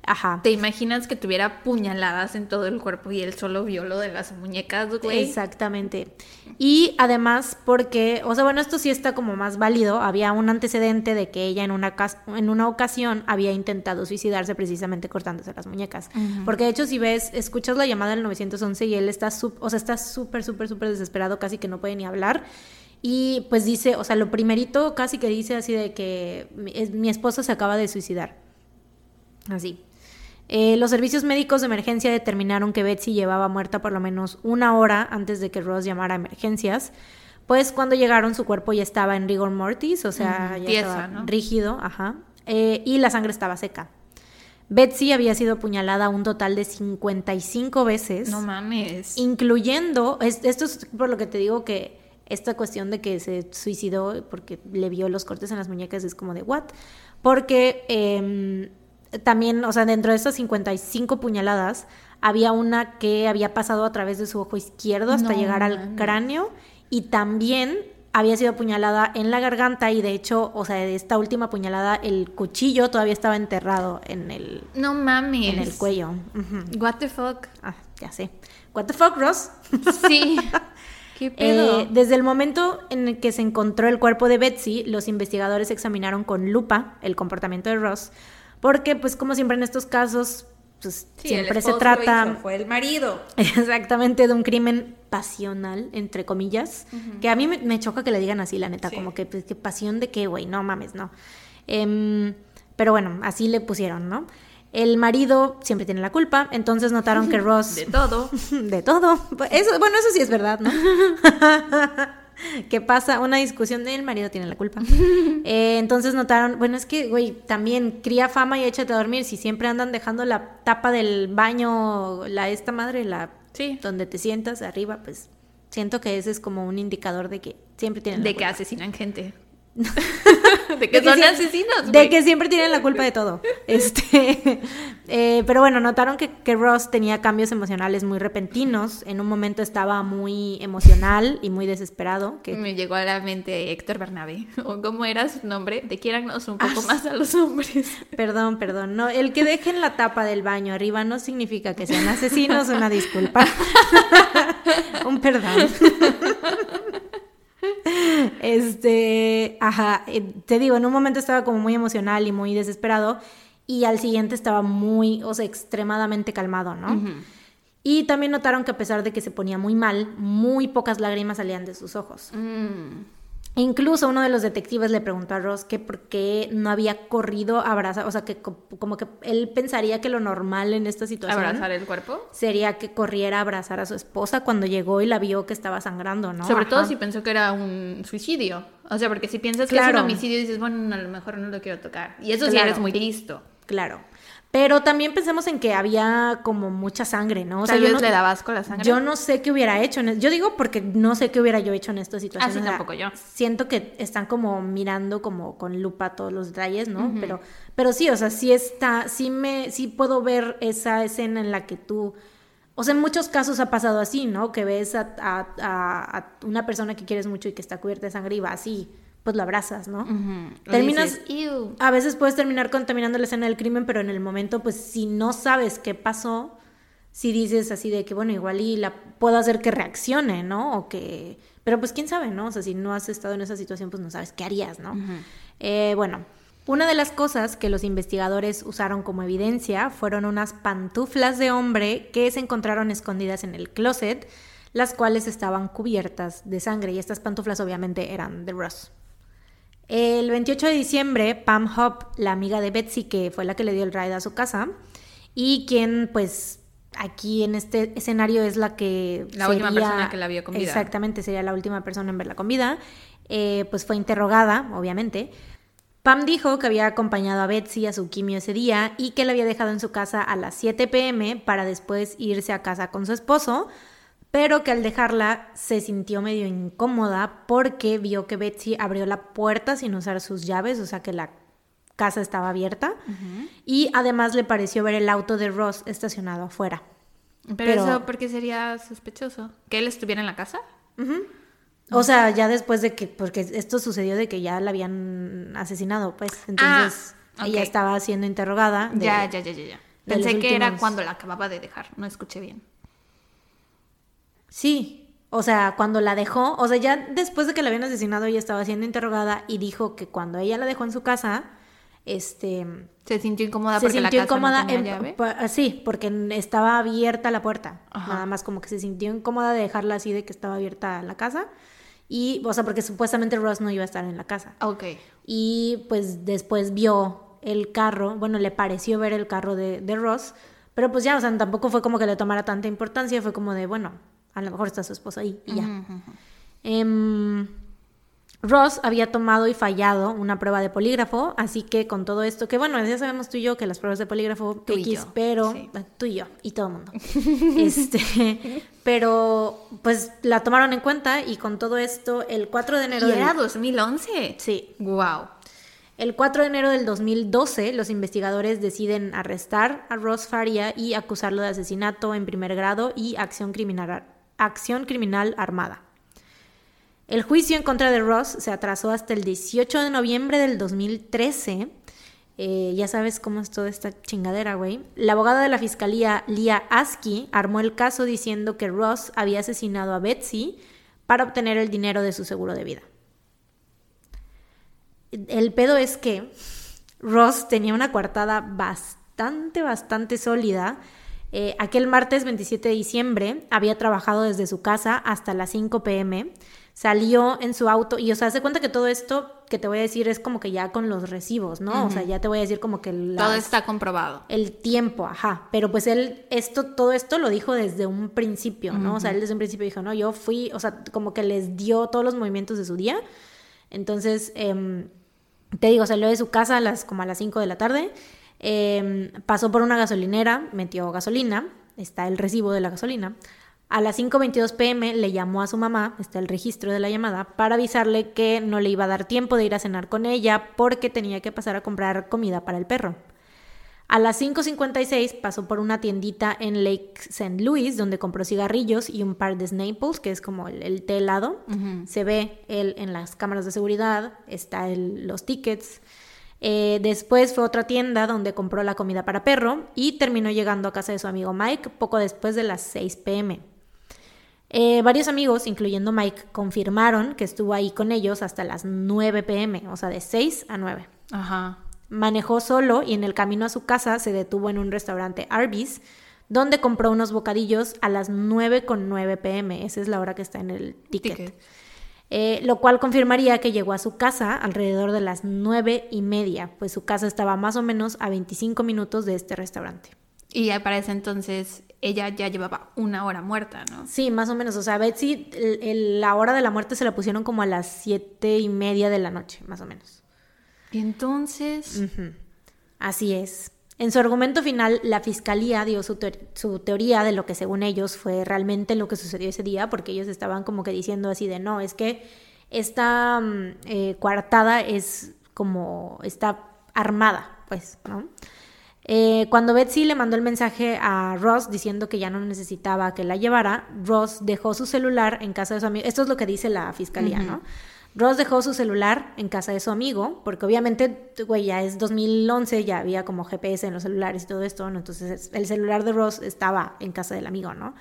Ajá. ¿Te imaginas que tuviera puñaladas en todo el cuerpo y él solo vio lo de las muñecas, güey? Exactamente. Y además, porque, o sea, bueno, esto sí está como más válido. Había un antecedente de que ella en una, en una ocasión había intentado suicidarse precisamente cortándose las muñecas. Porque de hecho, si ves, escuchas la llamada del 911 y él está, o sea, está súper, súper, súper desesperado, casi que no puede ni hablar. Y pues dice, o sea, lo primerito casi que dice así de que mi, es- mi esposo se acaba de suicidar. Así. Eh, los servicios médicos de emergencia determinaron que Betsy llevaba muerta por lo menos una hora antes de que Ross llamara a emergencias. Pues cuando llegaron su cuerpo ya estaba en rigor mortis, o sea, ya estaba ¿no? rígido, ajá. Eh, y la sangre estaba seca. Betsy había sido apuñalada un total de 55 veces No mames. incluyendo, es- esto es por lo que te digo que esta cuestión de que se suicidó porque le vio los cortes en las muñecas es como de what, porque em, también, o sea, dentro de estas 55 puñaladas había una que había pasado a través de su ojo izquierdo hasta No llegar al cráneo y también había sido apuñalada en la garganta y de hecho, o sea, de esta última puñalada el cuchillo todavía estaba enterrado en el, No mames. en el cuello. What the fuck. Ah, ya sé. What the fuck, Ross? Sí. (laughs) ¿Qué pedo? Eh, desde el momento en el que se encontró el cuerpo de Betsy, los investigadores examinaron con lupa el comportamiento de Ross, porque pues como siempre en estos casos, pues Sí, siempre el se trata hizo, fue el marido. (laughs) exactamente de un crimen pasional, entre comillas, que a mí me, me choca que le digan así, la neta, Sí. como que, pues, que pasión de qué, güey, no mames, no. Em, pero bueno, así le pusieron, ¿no? El marido siempre tiene la culpa, entonces notaron que Ross... (laughs) De todo. (laughs) De todo. Eso, bueno, eso sí es verdad, ¿no? (laughs) que pasa una discusión del marido tiene la culpa. Eh, entonces notaron, bueno, es que, güey, también cría fama y échate a dormir. Si siempre andan dejando la tapa del baño, la esta madre, la Sí. donde te sientas arriba, pues siento que ese es como un indicador de que siempre tienen la De que culpa. asesinan gente. (laughs) de De que son asesinos. De que siempre tienen la culpa de todo. (laughs) Este, (laughs) eh, pero bueno, notaron que, que Ross tenía cambios emocionales muy repentinos. En un momento estaba muy emocional y muy desesperado. Que, Me llegó a la mente Héctor Bernabé. ¿O cómo era su nombre? De quiérannos un poco Ah, más a los hombres. Perdón, perdón. No, el que dejen la tapa del baño arriba no significa que sean asesinos. Una disculpa. un perdón. Este, ajá, eh, te digo, en un momento estaba como muy emocional y muy desesperado y al siguiente estaba muy, o sea, extremadamente calmado, ¿no? Y también notaron que a pesar de que se ponía muy mal, muy pocas lágrimas salían de sus ojos. Mm. Incluso uno de los detectives le preguntó a Ross que por qué no había corrido a abrazar, o sea, que co- como que él pensaría que lo normal en esta situación ¿Abrazar el cuerpo? sería que corriera a abrazar a su esposa cuando llegó y la vio que estaba sangrando, ¿no? Sobre todo si pensó que era un suicidio. O sea, porque si piensas que es un homicidio, dices, bueno, a lo mejor no lo quiero tocar. Y eso sí eres muy listo. Claro. Pero también pensemos en que había como mucha sangre, ¿no? O Tal yo vez no, le daba asco la sangre. yo no sé qué hubiera hecho. En es- yo digo porque no sé qué hubiera yo hecho en esta situación. Ah, sí, o sea, tampoco yo. Siento que están como mirando como con lupa todos los detalles, ¿no? Pero, pero sí, o sea, sí está, sí me, sí puedo ver esa escena en la que tú, o sea, en muchos casos ha pasado así, ¿no? Que ves a, a- a- a una persona que quieres mucho y que está cubierta de sangre y va así, pues la abrazas, ¿no? Terminas-. A veces puedes terminar contaminando la escena del crimen, pero en el momento, pues si no sabes qué pasó, si dices así de que, bueno, igual y la puedo hacer que reaccione, ¿no? O que... Pero pues quién sabe, ¿no? O sea, si no has estado en esa situación, pues no sabes qué harías, ¿no? Eh, bueno, una de las cosas que los investigadores usaron como evidencia fueron unas pantuflas de hombre que se encontraron escondidas en el closet, las cuales estaban cubiertas de sangre y estas pantuflas obviamente eran de Ross. El 28 de diciembre, Pam Hop, la amiga de Betsy, que fue la que le dio el ride a su casa, y quien, pues, aquí en este escenario es la que... La última persona que la vio con vida. Exactamente, sería la última persona en verla con vida. eh, pues fue interrogada, obviamente. Pam dijo que había acompañado a Betsy a su quimio ese día y que la había dejado en su casa a las 7 pm para después irse a casa con su esposo, pero que al dejarla se sintió medio incómoda porque vio que Betsy abrió la puerta sin usar sus llaves, o sea que la casa estaba abierta, y además le pareció ver el auto de Ross estacionado afuera. Pero, Pero- eso, ¿por qué sería sospechoso? ¿Que él estuviera en la casa? O sea, ya después de que, porque esto sucedió de que ya la habían asesinado, pues, entonces Ah, ella ok. estaba siendo interrogada. de- Ya, ya, ya, ya, Pensé que era cuando la acababa de dejar. No escuché bien. Sí, o sea, cuando la dejó, o sea, ya después de que la habían asesinado, ella estaba siendo interrogada y dijo que cuando ella la dejó en su casa, este, Se sintió incómoda se porque sintió la casa incómoda, no tenía en- llave. pa- sí, porque estaba abierta la puerta, Ajá. nada más como que se sintió incómoda de dejarla así de que estaba abierta la casa Y, o sea, porque supuestamente Ross no iba a estar en la casa. Ok. Y pues después vio el carro, bueno, le pareció ver el carro de, de Ross, pero pues ya, o sea, tampoco fue como que le tomara tanta importancia, fue como de, bueno, a lo mejor está su esposa ahí y ya. Em, Ross había tomado y fallado una prueba de polígrafo, así que con todo esto, que bueno, ya sabemos tú y yo que las pruebas de polígrafo, Tú y X, yo, pero sí. tú y yo y todo el mundo. (laughs) este, pero pues la tomaron en cuenta y con todo esto, el 4 de enero ¿Y del- era 2011? Sí, Wow. el 4 de enero del 2012, los investigadores deciden arrestar a Ross Faria y acusarlo de asesinato en primer grado y acción criminal, acción criminal armada. El juicio en contra de Ross se atrasó hasta el 18 de noviembre del 2013. Eh, ya sabes cómo es toda esta chingadera, güey. La abogada de la fiscalía, Lia Askey, armó el caso diciendo que Ross había asesinado a Betsy para obtener el dinero de su seguro de vida. El pedo es que Ross tenía una coartada bastante, bastante sólida. Eh, aquel martes 27 de diciembre había trabajado desde su casa hasta las 5 pm. Salió en su auto y, o sea, se cuenta que todo esto que te voy a decir es como que ya con los recibos, ¿no? O sea, ya te voy a decir como que Todo está comprobado. el tiempo, ajá. Pero pues él, esto, todo esto lo dijo desde un principio, ¿no? O sea, él desde un principio dijo, no, yo fui, o sea, como que les dio todos los movimientos de su día. Entonces, em, te digo, salió de su casa a las, como a las 5 de la tarde, em, pasó por una gasolinera, metió gasolina, está el recibo de la gasolina. A las 5.22 pm le llamó a su mamá, está el registro de la llamada, para avisarle que no le iba a dar tiempo de ir a cenar con ella porque tenía que pasar a comprar comida para el perro. A las 5.56 pasó por una tiendita en Lake St. Louis donde compró cigarrillos y un par de Snaples, que es como el, el té helado. Se ve él en las cámaras de seguridad, está el- los tickets. Eh, después fue a otra tienda donde compró la comida para perro y terminó llegando a casa de su amigo Mike poco después de las 6 pm. Eh, varios amigos, incluyendo Mike, confirmaron que estuvo ahí con ellos hasta las 9 pm, o sea, de 6 a 9. Ajá. Manejó solo y en el camino a su casa se detuvo en un restaurante Arby's, donde compró unos bocadillos a las 9 con 9 pm. Esa es la hora que está en el ticket. Ticket. Eh, lo cual confirmaría que llegó a su casa alrededor de las 9 y media, pues su casa estaba más o menos a 25 minutos de este restaurante. Y ya para ese entonces ella ya llevaba una hora muerta, ¿no? Sí, más o menos. O sea, Betsy, el- el- la hora de la muerte se la pusieron como a las 7 y media de la noche, más o menos. Y entonces... Así es. En su argumento final, la fiscalía dio su, teor- su teoría de lo que según ellos fue realmente lo que sucedió ese día, porque ellos estaban como que diciendo así de no, es que esta mm, eh, coartada es como está armada, pues, ¿no? Eh, cuando Betsy le mandó el mensaje a Ross diciendo que ya no necesitaba que la llevara, Ross dejó su celular en casa de su amigo. Esto es lo que dice la fiscalía, ¿no? Ross dejó su celular en casa de su amigo, porque obviamente, güey, ya es 2011, ya había como GPS en los celulares y todo esto. Entonces el celular de Ross estaba en casa del amigo, ¿no?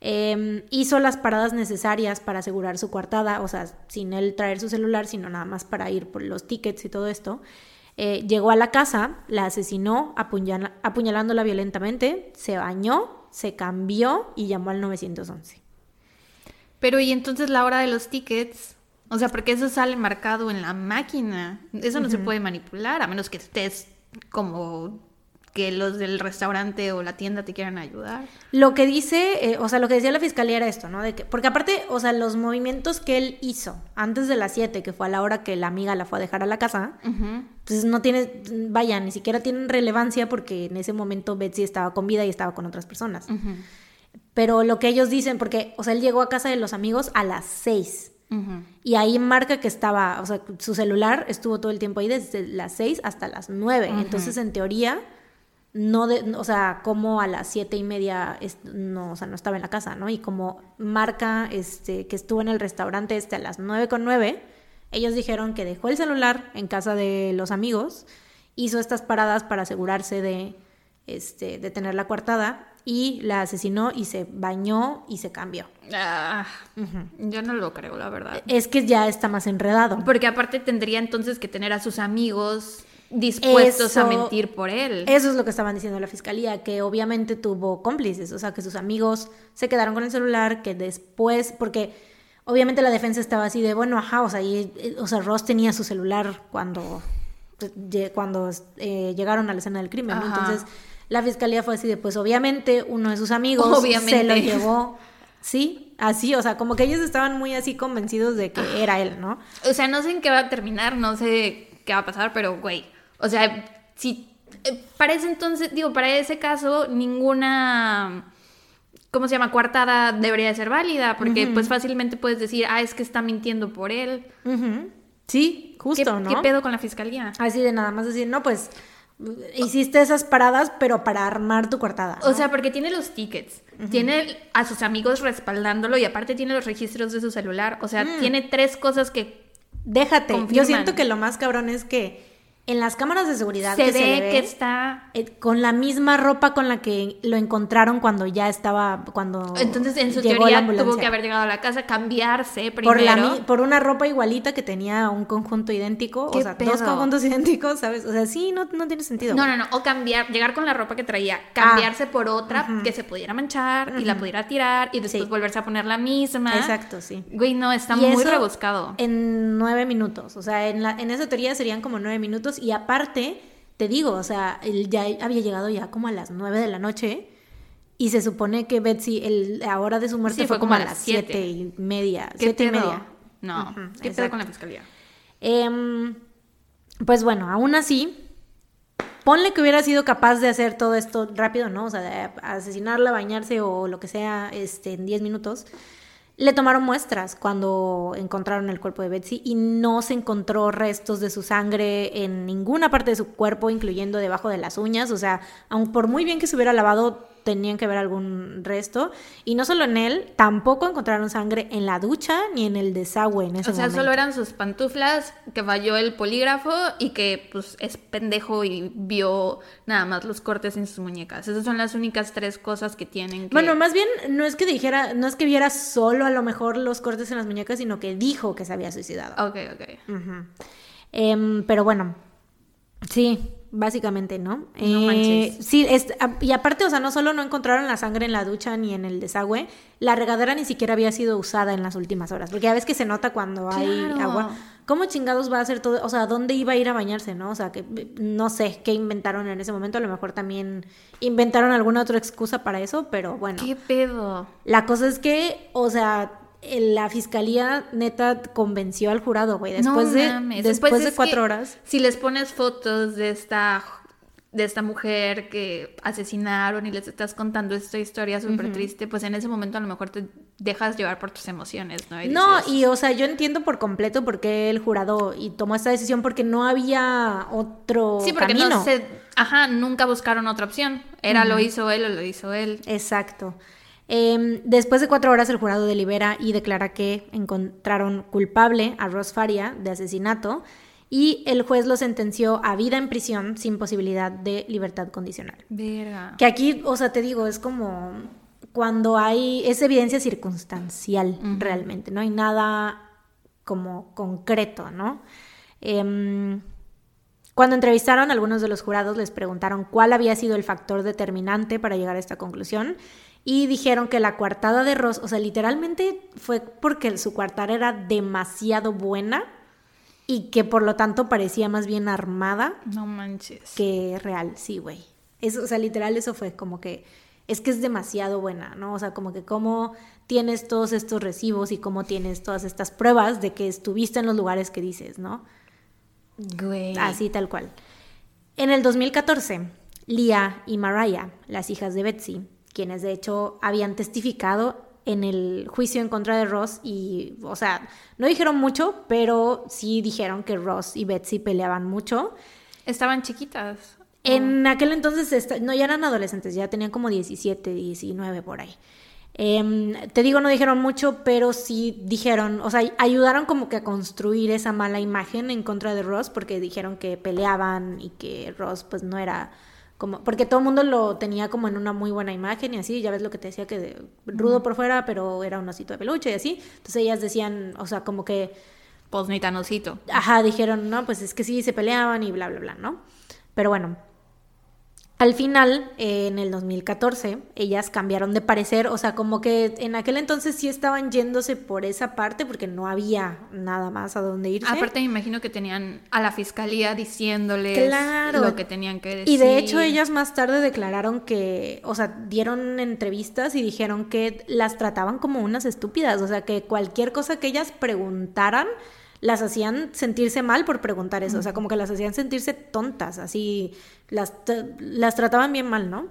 Eh, hizo las paradas necesarias para asegurar su coartada, o sea, sin él traer su celular, sino nada más para ir por los tickets y todo esto. Eh, llegó a la casa, la asesinó apuñalándola violentamente, se bañó, se cambió y llamó al 911. Pero y entonces la hora de los tickets, o sea, porque eso sale marcado en la máquina. Eso no se puede manipular, a menos que estés como que los del restaurante o la tienda te quieran ayudar. Lo que dice, eh, o sea, lo que decía la fiscalía era esto, ¿no? De que, porque aparte, o sea, los movimientos que él hizo antes de las 7, que fue a la hora que la amiga la fue a dejar a la casa, pues no tiene, vaya, ni siquiera tienen relevancia porque en ese momento Betsy estaba con vida y estaba con otras personas. Pero lo que ellos dicen, porque, o sea, él llegó a casa de los amigos a las 6. Y ahí marca que estaba, o sea, su celular estuvo todo el tiempo ahí desde las 6 hasta las 9. Entonces, en teoría, no, de, o sea, como a las siete y media, no, o sea, no estaba en la casa, ¿no? Y como marca este, que estuvo en el restaurante este a las 9 con 9, ellos dijeron que dejó el celular en casa de los amigos, hizo estas paradas para asegurarse de, este, de tener la coartada y la asesinó y se bañó y se cambió. Ah, Yo no lo creo, la verdad. Es que ya está más enredado. Porque aparte tendría entonces que tener a sus amigos dispuestos a mentir por él. Eso es lo que estaban diciendo la fiscalía, que obviamente tuvo cómplices, o sea, que sus amigos se quedaron con el celular, que después, porque, obviamente la defensa estaba así de, bueno, ajá, o sea, y, eh, o sea Ross tenía su celular cuando, pues, cuando eh, llegaron a la escena del crimen, ¿no? Entonces la fiscalía fue así de, pues obviamente uno de sus amigos Obviamente. se lo (laughs) llevó, sí, así, o sea, como que ellos estaban muy así convencidos de que era él, ¿no? O sea, no sé en qué va a terminar, no sé qué va a pasar, pero güey. O sea, si. eh, Para ese entonces, digo, para ese caso, ninguna. ¿Cómo se llama? Coartada debería de ser válida, porque pues fácilmente puedes decir, ah, es que está mintiendo por él. Sí, justo, ¿Qué, ¿no? ¿Qué pedo con la fiscalía? Así de nada más decir, no, pues hiciste esas paradas, pero para armar tu coartada. O sea, porque tiene los tickets, tiene a sus amigos respaldándolo y aparte tiene los registros de su celular. O sea, tiene tres cosas que Déjate. Yo siento que lo más cabrón es que en las cámaras de seguridad se que ve se le ve, que está. eh, con la misma ropa con la que lo encontraron cuando ya estaba cuando Entonces, en su llegó teoría, tuvo que haber llegado a la casa, cambiarse primero. por, la, por una ropa igualita que tenía un conjunto idéntico, o ¿Qué sea, dos conjuntos (laughs) idénticos, ¿sabes? O sea, sí, no, no tiene sentido. No, no, no. O cambiar, llegar con la ropa que traía, cambiarse por otra que se pudiera manchar y la pudiera tirar y después Sí. volverse a poner la misma. Exacto, sí. Güey, no, está Y muy eso rebuscado. En nueve minutos. O sea, en, la, en esa teoría serían como nueve minutos. Y aparte, te digo, o sea, él ya había llegado ya como a las nueve de la noche. Y se supone que Betsy, el, la hora de su muerte Sí, fue, como a las siete y media. ¿Qué Siete y media. No, ¿qué pedo con la fiscalía? Em, pues bueno, aún así, ponle que hubiera sido capaz de hacer todo esto rápido, ¿no? O sea, de asesinarla, bañarse o lo que sea este, en 10 minutos. Le tomaron muestras cuando encontraron el cuerpo de Betsy y no se encontró restos de su sangre en ninguna parte de su cuerpo, incluyendo debajo de las uñas. O sea, aun por muy bien que se hubiera lavado, tenían que haber algún resto. Y no solo en él, tampoco encontraron sangre en la ducha ni en el desagüe en ese O sea, momento. solo eran sus pantuflas, que falló el polígrafo y que pues es pendejo y vio nada más los cortes en sus muñecas. Esas son las únicas tres cosas que tienen que... Bueno, más bien no es que dijera, no es que viera solo a lo mejor los cortes en las muñecas, sino que dijo que se había suicidado. Ok, ok. Em, pero bueno, sí, básicamente, ¿no? No manches. Sí, es- a- y aparte, o sea, no solo no encontraron la sangre en la ducha ni en el desagüe, la regadera ni siquiera había sido usada en las últimas horas, porque ya ves que se nota cuando hay agua. ¿Cómo chingados va a hacer todo? O sea, ¿dónde iba a ir a bañarse, no? O sea, que no sé qué inventaron en ese momento, a lo mejor también inventaron alguna otra excusa para eso, pero bueno. ¿Qué pedo? La cosa es que, o sea, la fiscalía neta convenció al jurado, güey. Después, No de, mames. después Pues de cuatro horas. Si les pones fotos de esta de esta mujer que asesinaron y les estás contando esta historia súper triste, pues en ese momento a lo mejor te dejas llevar por tus emociones, ¿no? Y No, dices, y o sea, yo entiendo por completo por qué el jurado y tomó esta decisión porque no había otro Sí, porque camino. no se... Ajá, nunca buscaron otra opción. Era lo hizo él o lo hizo él. Exacto. Em, después de cuatro horas el jurado delibera y declara que encontraron culpable a Ross Faria de asesinato y el juez lo sentenció a vida en prisión sin posibilidad de libertad condicional. Verga. Que aquí, o sea, te digo, es como cuando hay, es evidencia circunstancial realmente, no hay nada como concreto, ¿no? Em, cuando entrevistaron a algunos de los jurados, les preguntaron cuál había sido el factor determinante para llegar a esta conclusión y dijeron que la coartada de Ross, o sea, literalmente fue porque su coartada era demasiado buena y que por lo tanto parecía más bien armada No manches. que real, sí, güey. Eso, o sea, literal, eso fue como que es que es demasiado buena, ¿no? O sea, como que cómo tienes todos estos recibos y cómo tienes todas estas pruebas de que estuviste en los lugares que dices, ¿no? Güey. Así tal cual. En el 2014, Leah y Mariah, las hijas de Betsy, quienes de hecho habían testificado en el juicio en contra de Ross y, o sea, no dijeron mucho, pero sí dijeron que Ross y Betsy peleaban mucho. Estaban chiquitas. En aquel entonces, no, ya eran adolescentes, ya tenían como 17, 19 por ahí. Em, te digo, no dijeron mucho, pero sí dijeron, o sea, ayudaron como que a construir esa mala imagen en contra de Ross, porque dijeron que peleaban y que Ross pues no era como, porque todo el mundo lo tenía como en una muy buena imagen y así, ya ves lo que te decía que de- rudo por fuera, pero era un osito de peluche y así. Entonces ellas decían, o sea, como que Pues ni tan osito. Ajá, dijeron, no, pues es que sí, se peleaban y bla, bla, bla, ¿no? Pero bueno, Al final, eh, en el 2014, ellas cambiaron de parecer, o sea, como que en aquel entonces sí estaban yéndose por esa parte porque no había nada más a dónde irse. Aparte me imagino que tenían a la fiscalía diciéndoles lo que tenían que decir. Y de hecho ellas más tarde declararon que, o sea, dieron entrevistas y dijeron que las trataban como unas estúpidas, o sea, que cualquier cosa que ellas preguntaran las hacían sentirse mal por preguntar eso, o sea, como que las hacían sentirse tontas, así, las, las trataban bien mal, ¿no?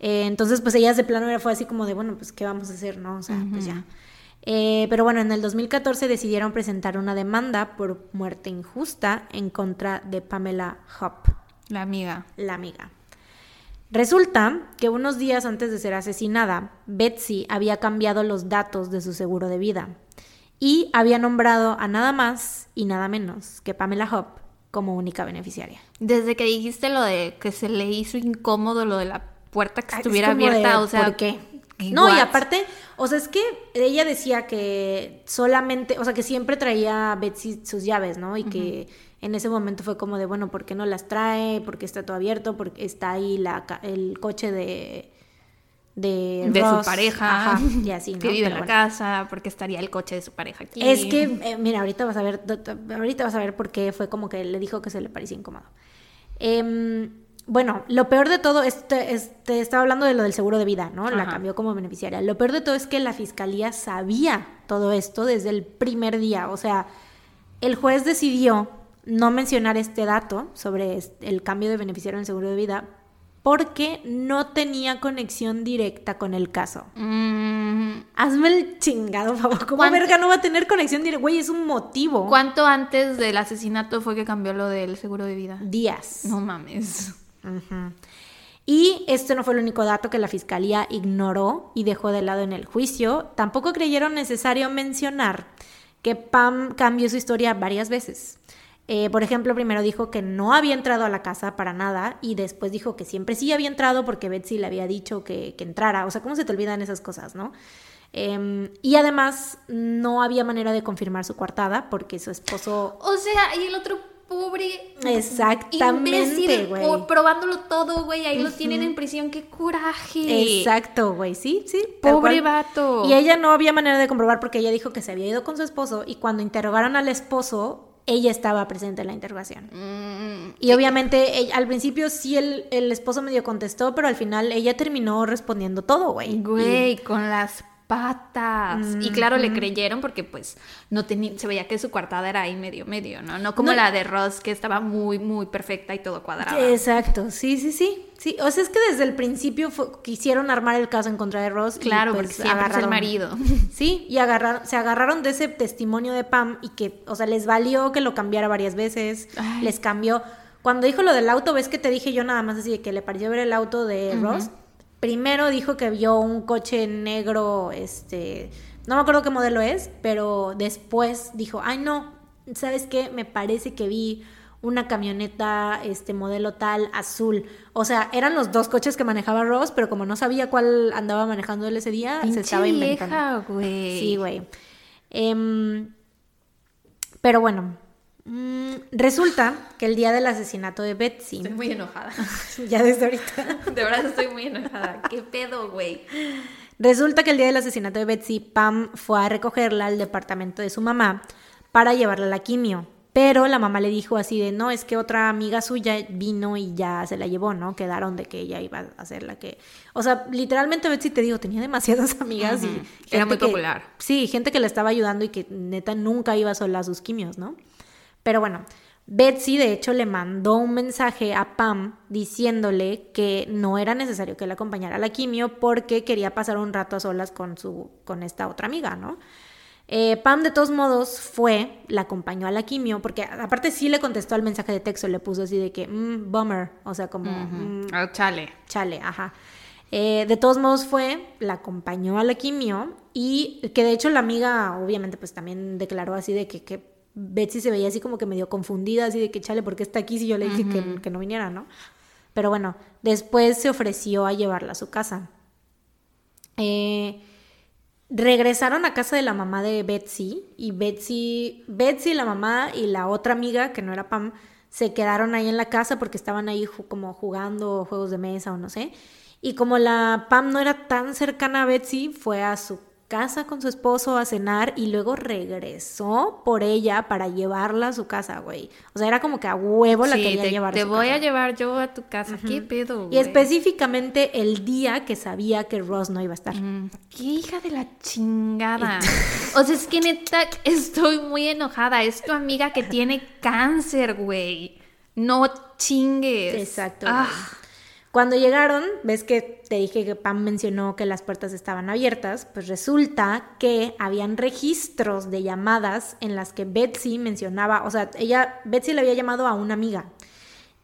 Eh, entonces, pues ellas de plano era, fue así como de, bueno, pues, ¿qué vamos a hacer, no? O sea, pues ya. Eh, pero bueno, en el 2014 decidieron presentar una demanda por muerte injusta en contra de Pamela Hopp. La amiga. La amiga. Resulta que unos días antes de ser asesinada, Betsy había cambiado los datos de su seguro de vida y había nombrado a nada más y nada menos que Pamela Hopp como única beneficiaria. Desde que dijiste lo de que se le hizo incómodo lo de la puerta que estuviera abierta, o sea, ¿por qué? No, y aparte, o sea, es que ella decía que solamente, o sea, que siempre traía Betsy sus llaves, ¿no? Y que en ese momento fue como de, bueno, ¿por qué no las trae? ¿Por qué está todo abierto? Porque está ahí la, el coche de de, su pareja y así, (laughs) que vive en la casa, porque estaría el coche de su pareja aquí. Es que, eh, mira, ahorita vas a ver, ahorita vas a ver por qué fue como que le dijo que se le parecía incómodo. Em, bueno, lo peor de todo, este, este, estaba hablando de lo del seguro de vida, ¿no? La cambió como beneficiaria. Lo peor de todo es que la fiscalía sabía todo esto desde el primer día. O sea, el juez decidió no mencionar este dato sobre el cambio de beneficiario en el seguro de vida porque no tenía conexión directa con el caso. Mm. Hazme el chingado, favor. ¿Cómo verga no va a tener conexión directa? Güey, es un motivo. ¿Cuánto antes del asesinato fue que cambió lo del seguro de vida? Días. No mames. Y este no fue el único dato que la fiscalía ignoró y dejó de lado en el juicio. Tampoco creyeron necesario mencionar que Pam cambió su historia varias veces. Eh, por ejemplo, primero dijo que no había entrado a la casa para nada y después dijo que siempre sí había entrado porque Betsy le había dicho que, entrara. O sea, ¿cómo se te olvidan esas cosas, no? Em, y además no había manera de confirmar su coartada porque su esposo... O sea, y el otro pobre... Exactamente, güey. Probándolo todo, güey. Ahí lo tienen en prisión. ¡Qué coraje! Exacto, güey. Sí, sí. Pobre vato. Y ella no había manera de comprobar porque ella dijo que se había ido con su esposo y cuando interrogaron al esposo ella estaba presente en la interrogación. Mm, y obviamente al principio sí el, el, esposo medio contestó, pero al final ella terminó respondiendo todo, güey. Güey, con las patas. Y claro, le creyeron porque pues no tenía, se veía que su coartada era ahí medio medio, ¿no? No como la de Ross que estaba muy, muy perfecta y todo cuadrado. Exacto, sí, sí, sí. Sí, o sea, es que desde el principio quisieron armar el caso en contra de Ross. Claro, pues, porque siempre es el marido. (laughs) Sí, y agarraron, se agarraron de ese testimonio de Pam y que, o sea, les valió que lo cambiara varias veces, les cambió. Cuando dijo lo del auto, ves que te dije yo nada más así de que le pareció ver el auto de Ross primero dijo que vio un coche negro, este, no me acuerdo qué modelo es, pero después dijo, ay no, ¿sabes qué? Me parece que vi una camioneta, este modelo tal, azul. O sea, eran los dos coches que manejaba Ross, pero como no sabía cuál andaba manejando él ese día, se estaba inventando. güey. Sí, güey. Em, pero bueno, Mm, resulta que el día del asesinato de Betsy. Estoy muy enojada. (laughs) ya desde ahorita. (laughs) De verdad estoy muy enojada. ¿Qué pedo, güey? Resulta que el día del asesinato de Betsy, Pam fue a recogerla al departamento de su mamá para llevarla a la quimio. Pero la mamá le dijo así de, no, es que otra amiga suya vino y ya se la llevó, ¿no? Quedaron de que ella iba a ser la que... O sea, literalmente Betsy, te digo, tenía demasiadas (laughs) amigas y... Era muy popular. Sí, gente que le estaba ayudando y que neta nunca iba sola a sus quimios, ¿no? Pero bueno, Betsy de hecho le mandó un mensaje a Pam diciéndole que no era necesario que la acompañara a la quimio porque quería pasar un rato a solas con, su, con esta otra amiga, ¿no? Eh, Pam de todos modos fue, la acompañó a la quimio, porque aparte sí le contestó al mensaje de texto, le puso así de que, mmm, bummer, o sea, como... Mm, chale. Chale, ajá. Eh, de todos modos fue, la acompañó a la quimio y que de hecho la amiga obviamente pues también declaró así de que, que Betsy se veía así como que medio confundida, así de que chale, ¿por qué está aquí si yo le dije que, no viniera, no? Pero bueno, después se ofreció a llevarla a su casa. Eh, regresaron a casa de la mamá de Betsy y Betsy, Betsy, la mamá y la otra amiga, que no era Pam, se quedaron ahí en la casa porque estaban ahí como jugando juegos de mesa o no sé. Y como la Pam no era tan cercana a Betsy, fue a su casa con su esposo a cenar y luego regresó por ella para llevarla a su casa, güey. O sea, era como que a huevo la quería te, llevar. Te voy a llevar yo a tu casa. ¿Qué pedo, güey? Y específicamente el día que sabía que Ross no iba a estar. Qué hija de la chingada. (laughs) o sea, es que neta estoy muy enojada. Es tu amiga que tiene cáncer, güey. No chingues. Exacto. Ah. Cuando llegaron, ves que te dije que Pam mencionó que las puertas estaban abiertas, pues resulta que habían registros de llamadas en las que Betsy mencionaba, o sea, ella, Betsy le había llamado a una amiga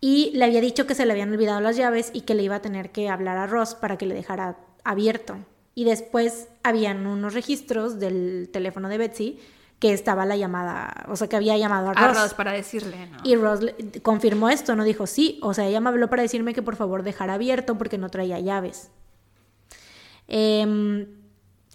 y le había dicho que se le habían olvidado las llaves y que le iba a tener que hablar a Ross para que le dejara abierto. Y después habían unos registros del teléfono de Betsy que estaba la llamada, o sea, que había llamado a Ross. A Ross para decirle, ¿no? Y Ross confirmó esto, no dijo sí, o sea, ella me habló para decirme que por favor dejara abierto porque no traía llaves. Eh,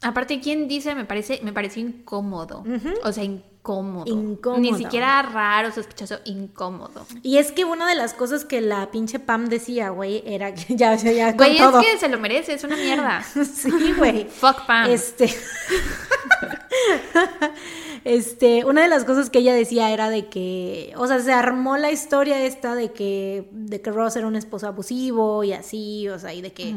Aparte, ¿quién dice? Me parece, me parece incómodo. O sea, incómodo. Incómodo. Ni siquiera raro, sospechoso, incómodo. Y es que una de las cosas que la pinche Pam decía, güey, era que (laughs) ya, ya, ya. Güey, es que se lo merece, es una mierda. (laughs) sí, güey. Fuck Pam. Este. (laughs) Este, una de las cosas que ella decía era de que, o sea, se armó la historia esta de que, de que Ross era un esposo abusivo y así, o sea, y de que,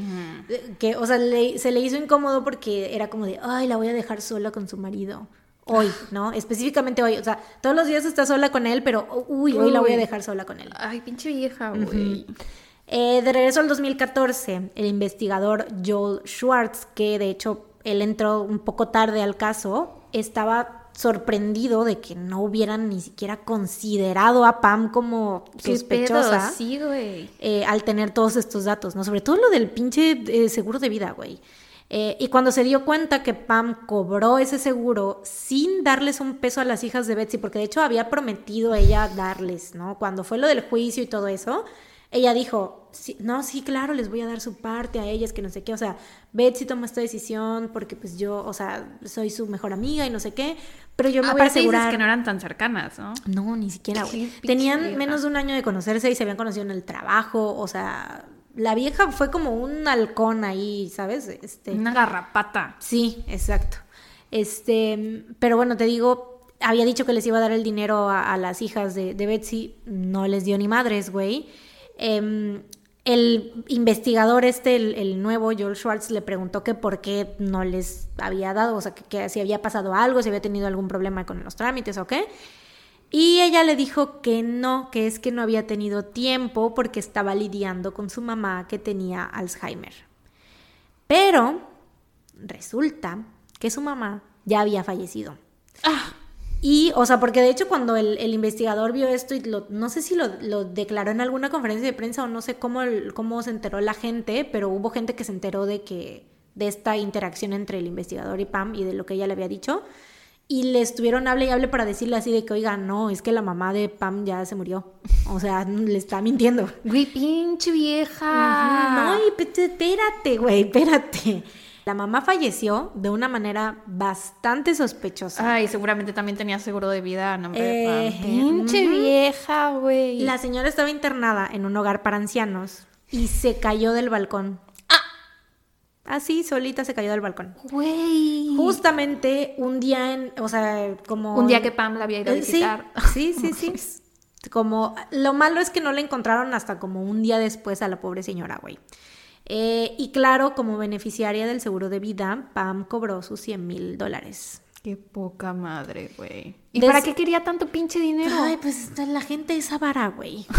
que o sea, se le hizo incómodo porque era como de, ay, la voy a dejar sola con su marido. Hoy, ¿no? Específicamente hoy. O sea, todos los días está sola con él, pero uy, hoy la voy a dejar sola con él. Ay, pinche vieja, güey. Eh, de regreso al 2014, el investigador Joel Schwartz, que de hecho él entró un poco tarde al caso, estaba sorprendido de que no hubieran ni siquiera considerado a Pam como sospechosa sí, güey. Eh, al tener todos estos datos, ¿no? Sobre todo lo del pinche eh, seguro de vida, güey. Eh, y cuando se dio cuenta que Pam cobró ese seguro sin darles un peso a las hijas de Betsy, porque de hecho había prometido ella darles, ¿no? Cuando fue lo del juicio y todo eso, ella dijo, no, sí, claro, les voy a dar su parte a ellas, que no sé qué, o sea, Betsy toma esta decisión porque pues yo, o sea, soy su mejor amiga y no sé qué, pero yo me voy a asegurar... que no eran tan cercanas, ¿no? No, ni siquiera, güey. Tenían menos de un año de conocerse y se habían conocido en el trabajo, o sea, la vieja fue como un halcón ahí, ¿sabes? Este... Una garrapata. Sí, exacto. Este, pero bueno, te digo, había dicho que les iba a dar el dinero a, las hijas de, de Betsy, no les dio ni madres, güey. Em, el investigador este, el, nuevo, Joel Schwartz, le preguntó que por qué no les había dado, o sea, que, si había pasado algo, si había tenido algún problema con los trámites o qué. Y ella le dijo que no, que es que no había tenido tiempo porque estaba lidiando con su mamá que tenía Alzheimer. Pero resulta que su mamá ya había fallecido. Ah. Y, o sea, porque de hecho cuando el, investigador vio esto y lo, no sé si lo, declaró en alguna conferencia de prensa o no sé cómo, cómo se enteró la gente, pero hubo gente que se enteró de que de esta interacción entre el investigador y Pam y de lo que ella le había dicho. Y le estuvieron hable y hable para decirle así de que, oiga, no, es que la mamá de Pam ya se murió. O sea, (laughs) le está mintiendo. Güey, pinche vieja. No, y espérate, güey, espérate. La mamá falleció de una manera bastante sospechosa. Ay, seguramente también tenía seguro de vida, no eh, Pinche vieja, güey. La señora estaba internada en un hogar para ancianos y se cayó del balcón. Ah. Así, solita se cayó del balcón. Güey. Justamente un día en, o sea, como... Un día que Pam la había ido a eh, visitar. Sí, sí, sí. (laughs) como, lo malo es que no la encontraron hasta como un día después a la pobre señora, güey. Eh, y claro, como beneficiaria del seguro de vida, Pam cobró sus 100 mil dólares. Qué poca madre, güey. ¿Y para qué quería tanto pinche dinero? Ay, pues la gente es avara, güey. (laughs)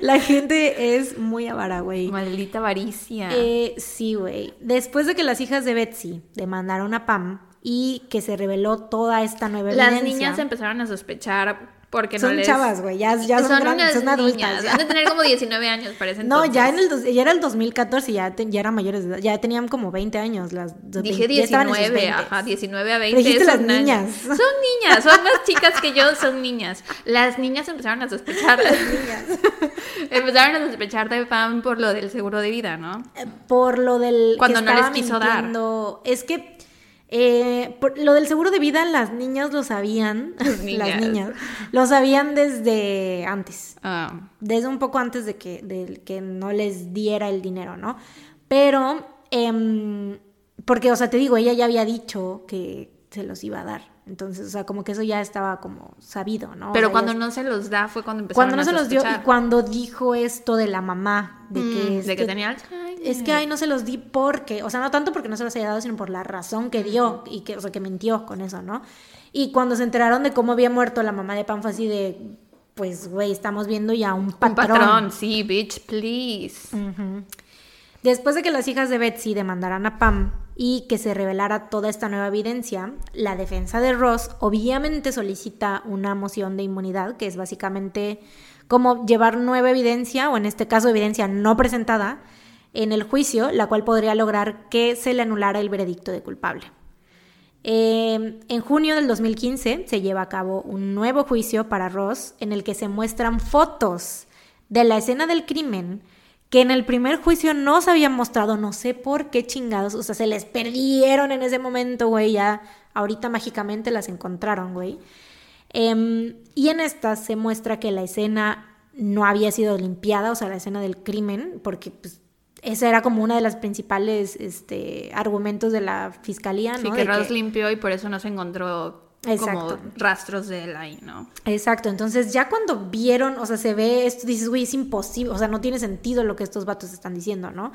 La gente es muy avara, güey. Maldita avaricia. Eh, sí, güey. Después de que las hijas de Betsy demandaron a Pam y que se reveló toda esta nueva Las niñas empezaron a sospechar porque son no chavas, güey, ya, ya son, son, adultas. Van a tener como 19 años, parece. No, ya en el ya era el 2014, ya, ya eran mayores de edad, ya tenían como 20 años. Las, Dije 19, ajá, 19 a 20. Pero dijiste las niñas. Son niñas, son más chicas que yo, son niñas. Las niñas empezaron a sospechar. Las niñas. (laughs) empezaron a sospechar de Pam por lo del seguro de vida, ¿no? Eh, por lo del... Cuando no les quiso dar. Es que Eh, por- lo del seguro de vida, las niñas lo sabían. (laughs) (laughs) Las niñas. niñas. Lo sabían desde antes. Ah, Desde un poco antes de que, de que no les diera el dinero, ¿no? Pero, em, porque, o sea, te digo, ella ya había dicho que se los iba a dar. Entonces, o sea, como que eso ya estaba como sabido, ¿no? O pero sea, cuando ya- no se los da fue cuando empezaron cuando no a se los dio y cuando dijo esto de la mamá, de que, Mm, es de que tenía Alzheimer. es que ay, no se los di porque, o sea, no tanto porque no se los haya dado, sino por la razón que dio y que, o sea, que mintió con eso, ¿no? Y cuando se enteraron de cómo había muerto la mamá de Pam fue así de, pues, güey, estamos viendo ya un Un patrón. patrón, sí, bitch, please. Después de que las hijas de Betsy demandaran a Pam y que se revelara toda esta nueva evidencia, la defensa de Ross obviamente solicita una moción de inmunidad, que es básicamente como llevar nueva evidencia, o en este caso evidencia no presentada, en el juicio, la cual podría lograr que se le anulara el veredicto de culpable. Eh, en junio del 2015 se lleva a cabo un nuevo juicio para Ross en el que se muestran fotos de la escena del crimen que en el primer juicio no se habían mostrado, no sé por qué chingados, o sea, se les perdieron en ese momento, güey, ya ahorita mágicamente las encontraron, güey. Em, y en estas se muestra que la escena no había sido limpiada, o sea, la escena del crimen, porque pues, ese era como una de las principales este, argumentos de la fiscalía, Sí, ¿no? que De Ross limpió y por eso no se encontró Exacto. como rastros de él ahí, ¿no? Exacto, entonces ya cuando vieron, o sea, se ve esto, dices, güey, es imposible, o sea, no tiene sentido lo que estos vatos están diciendo, ¿no?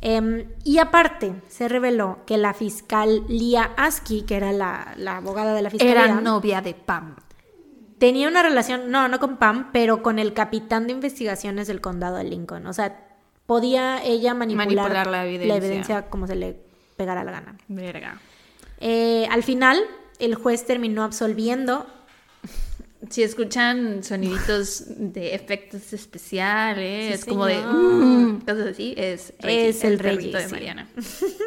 Em, y aparte, se reveló que la fiscal Lia Aski, que era la, la abogada de la fiscalía, Era novia de Pam. tenía una relación, no, no con Pam, pero con el capitán de investigaciones del condado de Lincoln. O sea, podía ella manipular, Manipular la evidencia. como se le pegara la gana. Verga. Eh, al final, el juez terminó absolviendo Si escuchan soniditos de efectos especiales, Sí, es como de mm, cosas así, es Es el perrito Reggie, de sí. Mariana. (laughs)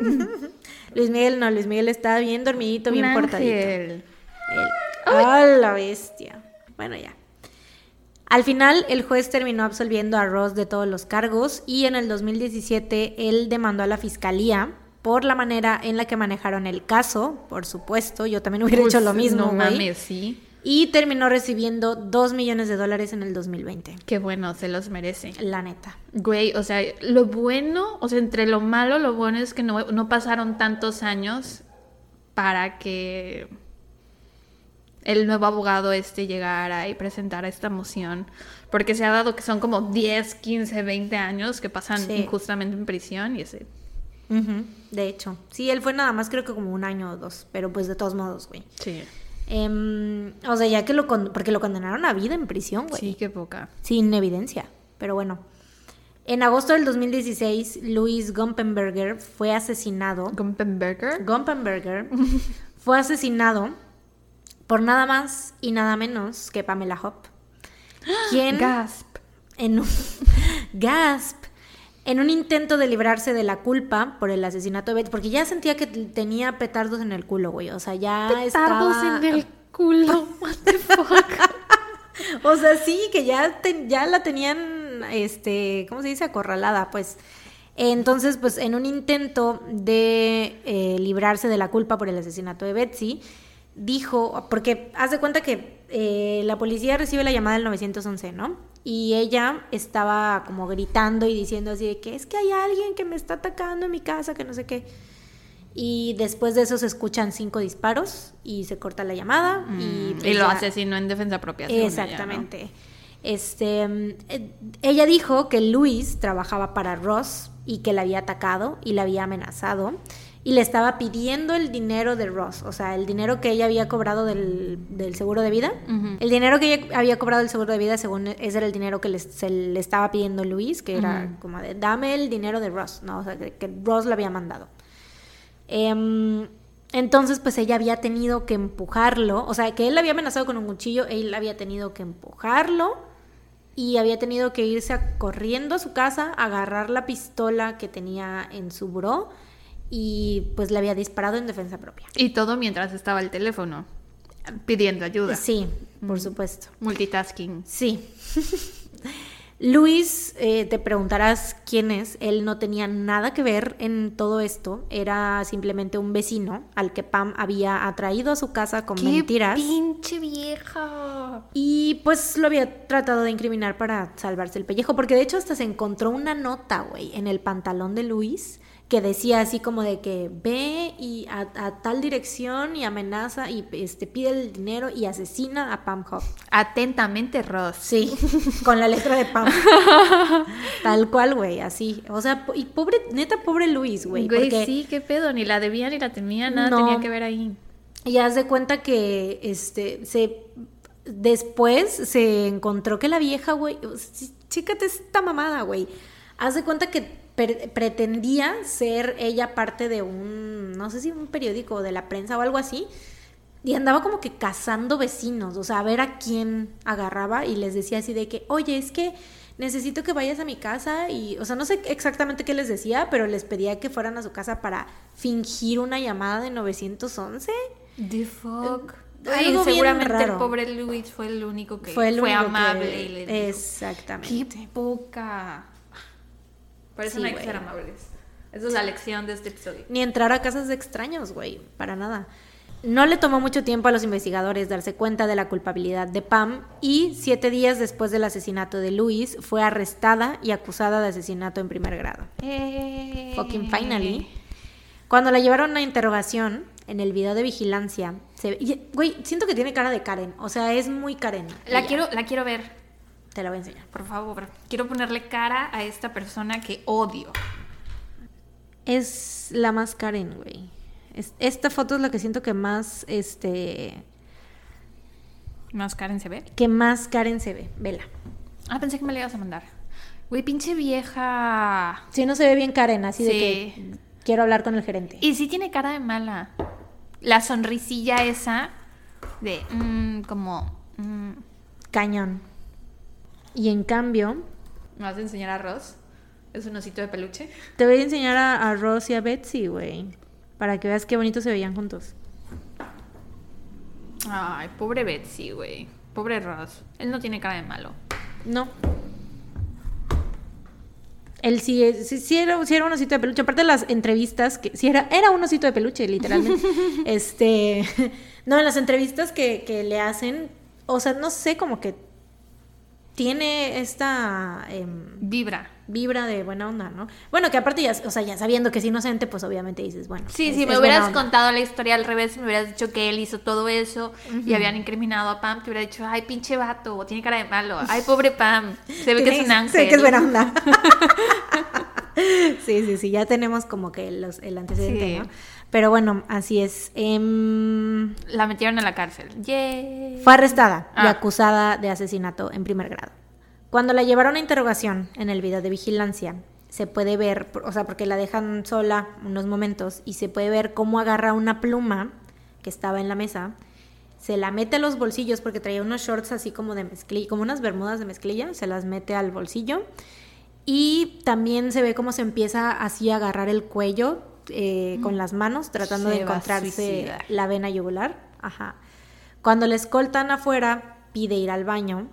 (laughs) Luis Miguel, no, Luis Miguel estaba bien dormidito, bien portadito. El- ¡Ah, la bestia! Bueno, ya. Al final, el juez terminó absolviendo a Ross de todos los cargos y en el 2017 él demandó a la fiscalía por la manera en la que manejaron el caso, por supuesto, yo también hubiera hecho lo mismo, No mames, sí. Y terminó recibiendo 2 millones de dólares en el 2020. Qué bueno, se los merece. La neta. Güey, o sea, lo bueno, o sea, entre lo malo, lo bueno es que no, no pasaron tantos años para que el nuevo abogado este llegara y presentara esta moción. Porque se ha dado que son como 10, 15, 20 años que pasan Sí. injustamente en prisión y ese... De hecho. Sí, él fue nada más creo que como un año o dos, pero pues de todos modos, güey. Sí. Em, o sea, ya que lo... con- porque lo condenaron a vida en prisión, güey. Sí, qué poca. sin evidencia. Pero bueno. En agosto del 2016, Luis Gumpenberger fue asesinado. Gumpenberger. Gumpenberger (laughs) fue asesinado por nada más y nada menos que Pamela Hopp. (gasps) Quien Gasp. en un (laughs) gasp en un intento de librarse de la culpa por el asesinato de Beth, porque ya sentía que tenía petardos en el culo, güey. O sea, ya Petardos estaba en el culo. (laughs) What the fuck. O sea, sí, que ya, te- ya la tenían, este, ¿cómo se dice? Acorralada, pues. Entonces, pues en un intento de eh, librarse de la culpa por el asesinato de Betsy, dijo, porque haz de cuenta que eh, la policía recibe la llamada del 911, ¿no? Y ella estaba como gritando y diciendo así de que es que hay alguien que me está atacando en mi casa, que no sé qué. Y después de eso se escuchan cinco disparos y se corta la llamada. y, Y, pues, lo ya- asesinó en defensa propia. según ella, ¿no? Exactamente. Este, mm, eh, ella dijo que Luis trabajaba para Ross y que la había atacado y la había amenazado y le estaba pidiendo el dinero de Ross, o sea, el dinero que ella había cobrado del, del seguro de vida. El dinero que ella había cobrado del seguro de vida, según ese era el dinero que le, se le estaba pidiendo Luis, que era como de, dame el dinero de Ross, ¿no? O sea, que, que Ross le había mandado. Em, entonces, pues ella había tenido que empujarlo, o sea, que él la había amenazado con un cuchillo, él había tenido que empujarlo y había tenido que irse a- corriendo a su casa, agarrar la pistola que tenía en su buró y pues le había disparado en defensa propia. Y todo mientras estaba el teléfono pidiendo ayuda. Sí, por supuesto. Multitasking. Sí. (laughs) Luis, eh, te preguntarás quién es. Él no tenía nada que ver en todo esto. Era simplemente un vecino al que Pam había atraído a su casa con ¡Qué mentiras. pinche vieja! Y pues lo había tratado de incriminar para salvarse el pellejo. Porque de hecho hasta se encontró una nota, güey, en el pantalón de Luis que decía así como de que ve y a, a tal dirección y amenaza y este pide el dinero y asesina a Pam Hop. Atentamente, Ross. Sí, con la letra de Pam. (laughs) Tal cual, güey, así. O sea, y pobre, neta, pobre Luis, güey. Güey, porque sí, qué pedo. Ni la debía ni la temía, nada No. tenía que ver ahí. Y haz de cuenta que este se después se encontró que la vieja, güey, sí, chécate esta mamada, güey. Haz de cuenta que pretendía ser ella parte de un, no sé si un periódico de la prensa o algo así. Y andaba como que cazando vecinos, o sea, a ver a quién agarraba y les decía así de que, oye, es que necesito que vayas a mi casa y, o sea, no sé exactamente qué les decía, pero les pedía que fueran a su casa para fingir una llamada de 911. The fuck. Eh, Ay, algo bien seguramente el raro. pobre Luis fue el único que Fue fue, el único que- amable y le dijo, Exactamente. ¡Qué poca! Por eso Sí, no hay que ser amables. Esa es la lección de este episodio. Ni entrar a casas de extraños, güey, para nada. No le tomó mucho tiempo a los investigadores darse cuenta de la culpabilidad de Pam y siete días después del asesinato de Luis fue arrestada y acusada de asesinato en primer grado. Fucking finally. Cuando la llevaron a interrogación, en el video de vigilancia, se ve- güey, siento que tiene cara de Karen, o sea, es muy Karen. La ella. quiero, la quiero ver, Te la voy a enseñar. por favor. Quiero ponerle cara a esta persona que odio. Es la más Karen, güey. Es- esta foto es la que siento que más, este, Más Karen se ve. que más Karen se ve. Vela. Ah, pensé que me la ibas a mandar. Güey, pinche vieja. Si no se ve bien Karen, así de Sí. que quiero hablar con el gerente. Y sí tiene cara de mala. La sonrisilla esa de mm, como... mm. Cañón. Y en cambio, ¿Me vas a enseñar a Ross? ¿Es un osito de peluche? te voy a enseñar a, a Ross y a Betsy, güey. Para que veas qué bonito se veían juntos. Ay, pobre Betsy, güey. Pobre Ross. Él no tiene cara de malo. No. Él sí, sí, sí era, sí era un osito de peluche. Aparte de las entrevistas, que sí era, era un osito de peluche, literalmente. (laughs) este, (laughs) no, en las entrevistas que, que le hacen, o sea, no sé, como que tiene esta em, Vibra. vibra de buena onda, ¿no? Bueno, que aparte ya, o sea, ya sabiendo que es inocente, pues obviamente dices, bueno. Sí, si me es buena hubieras contado la historia al revés, me hubieras dicho que él hizo todo eso y habían incriminado a Pam, te hubiera dicho, ay, pinche vato, tiene cara de malo. Ay, pobre Pam, se ve que es un ángel. Se ve que es buena onda. (laughs) (laughs) sí, sí, sí, ya tenemos como que los, el antecedente, Sí. ¿no? Pero bueno, así es. Em, La metieron a la cárcel. Yay. fue arrestada y Ah. acusada de asesinato en primer grado. Cuando la llevaron a interrogación en el video de vigilancia, se puede ver, o sea, porque la dejan sola unos momentos y se puede ver cómo agarra una pluma que estaba en la mesa, se la mete a los bolsillos porque traía unos shorts así como de mezclilla, como unas bermudas de mezclilla, se las mete al bolsillo y también se ve cómo se empieza así a agarrar el cuello eh, con las manos, tratando Se de encontrarse la vena yugular. Ajá. Cuando la escoltan afuera, pide ir al baño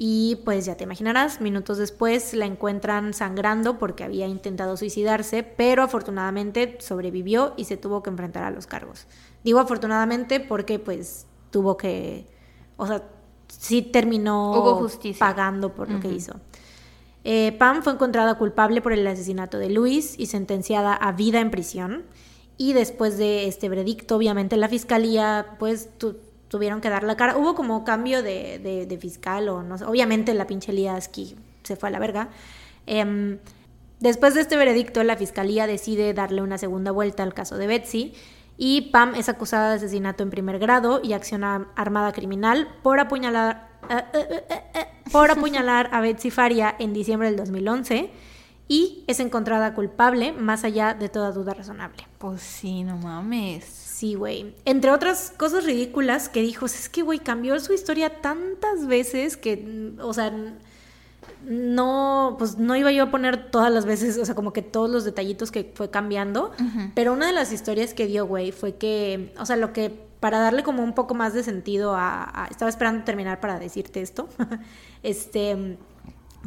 y pues ya te imaginarás, minutos después la encuentran sangrando porque había intentado suicidarse, pero afortunadamente sobrevivió y se tuvo que enfrentar a los cargos. Digo afortunadamente porque pues tuvo que, o sea, sí terminó Hubo justicia. pagando por lo que hizo. Eh, Pam fue encontrada culpable por el asesinato de Luis y sentenciada a vida en prisión. Y después de este veredicto, obviamente la fiscalía, pues tu- tuvieron que dar la cara. Hubo como cambio de, fiscal o no. Obviamente la pinche Liaski se fue a la verga. Em, después de este veredicto, la fiscalía decide darle una segunda vuelta al caso de Betsy. Y Pam es acusada de asesinato en primer grado y acción ar- armada criminal por apuñalar, eh, eh, eh, por apuñalar a Betsy Faria en diciembre del 2011 y es encontrada culpable más allá de toda duda razonable. Pues sí, no mames. Sí, güey. Entre otras cosas ridículas que dijo, es que, güey, cambió su historia tantas veces que, o sea, no, pues no iba yo a poner todas las veces, o sea, como que todos los detallitos que fue cambiando, pero una de las historias que dio, güey, fue que, o sea, lo que, para darle como un poco más de sentido a, estaba esperando terminar para decirte esto, (laughs) este,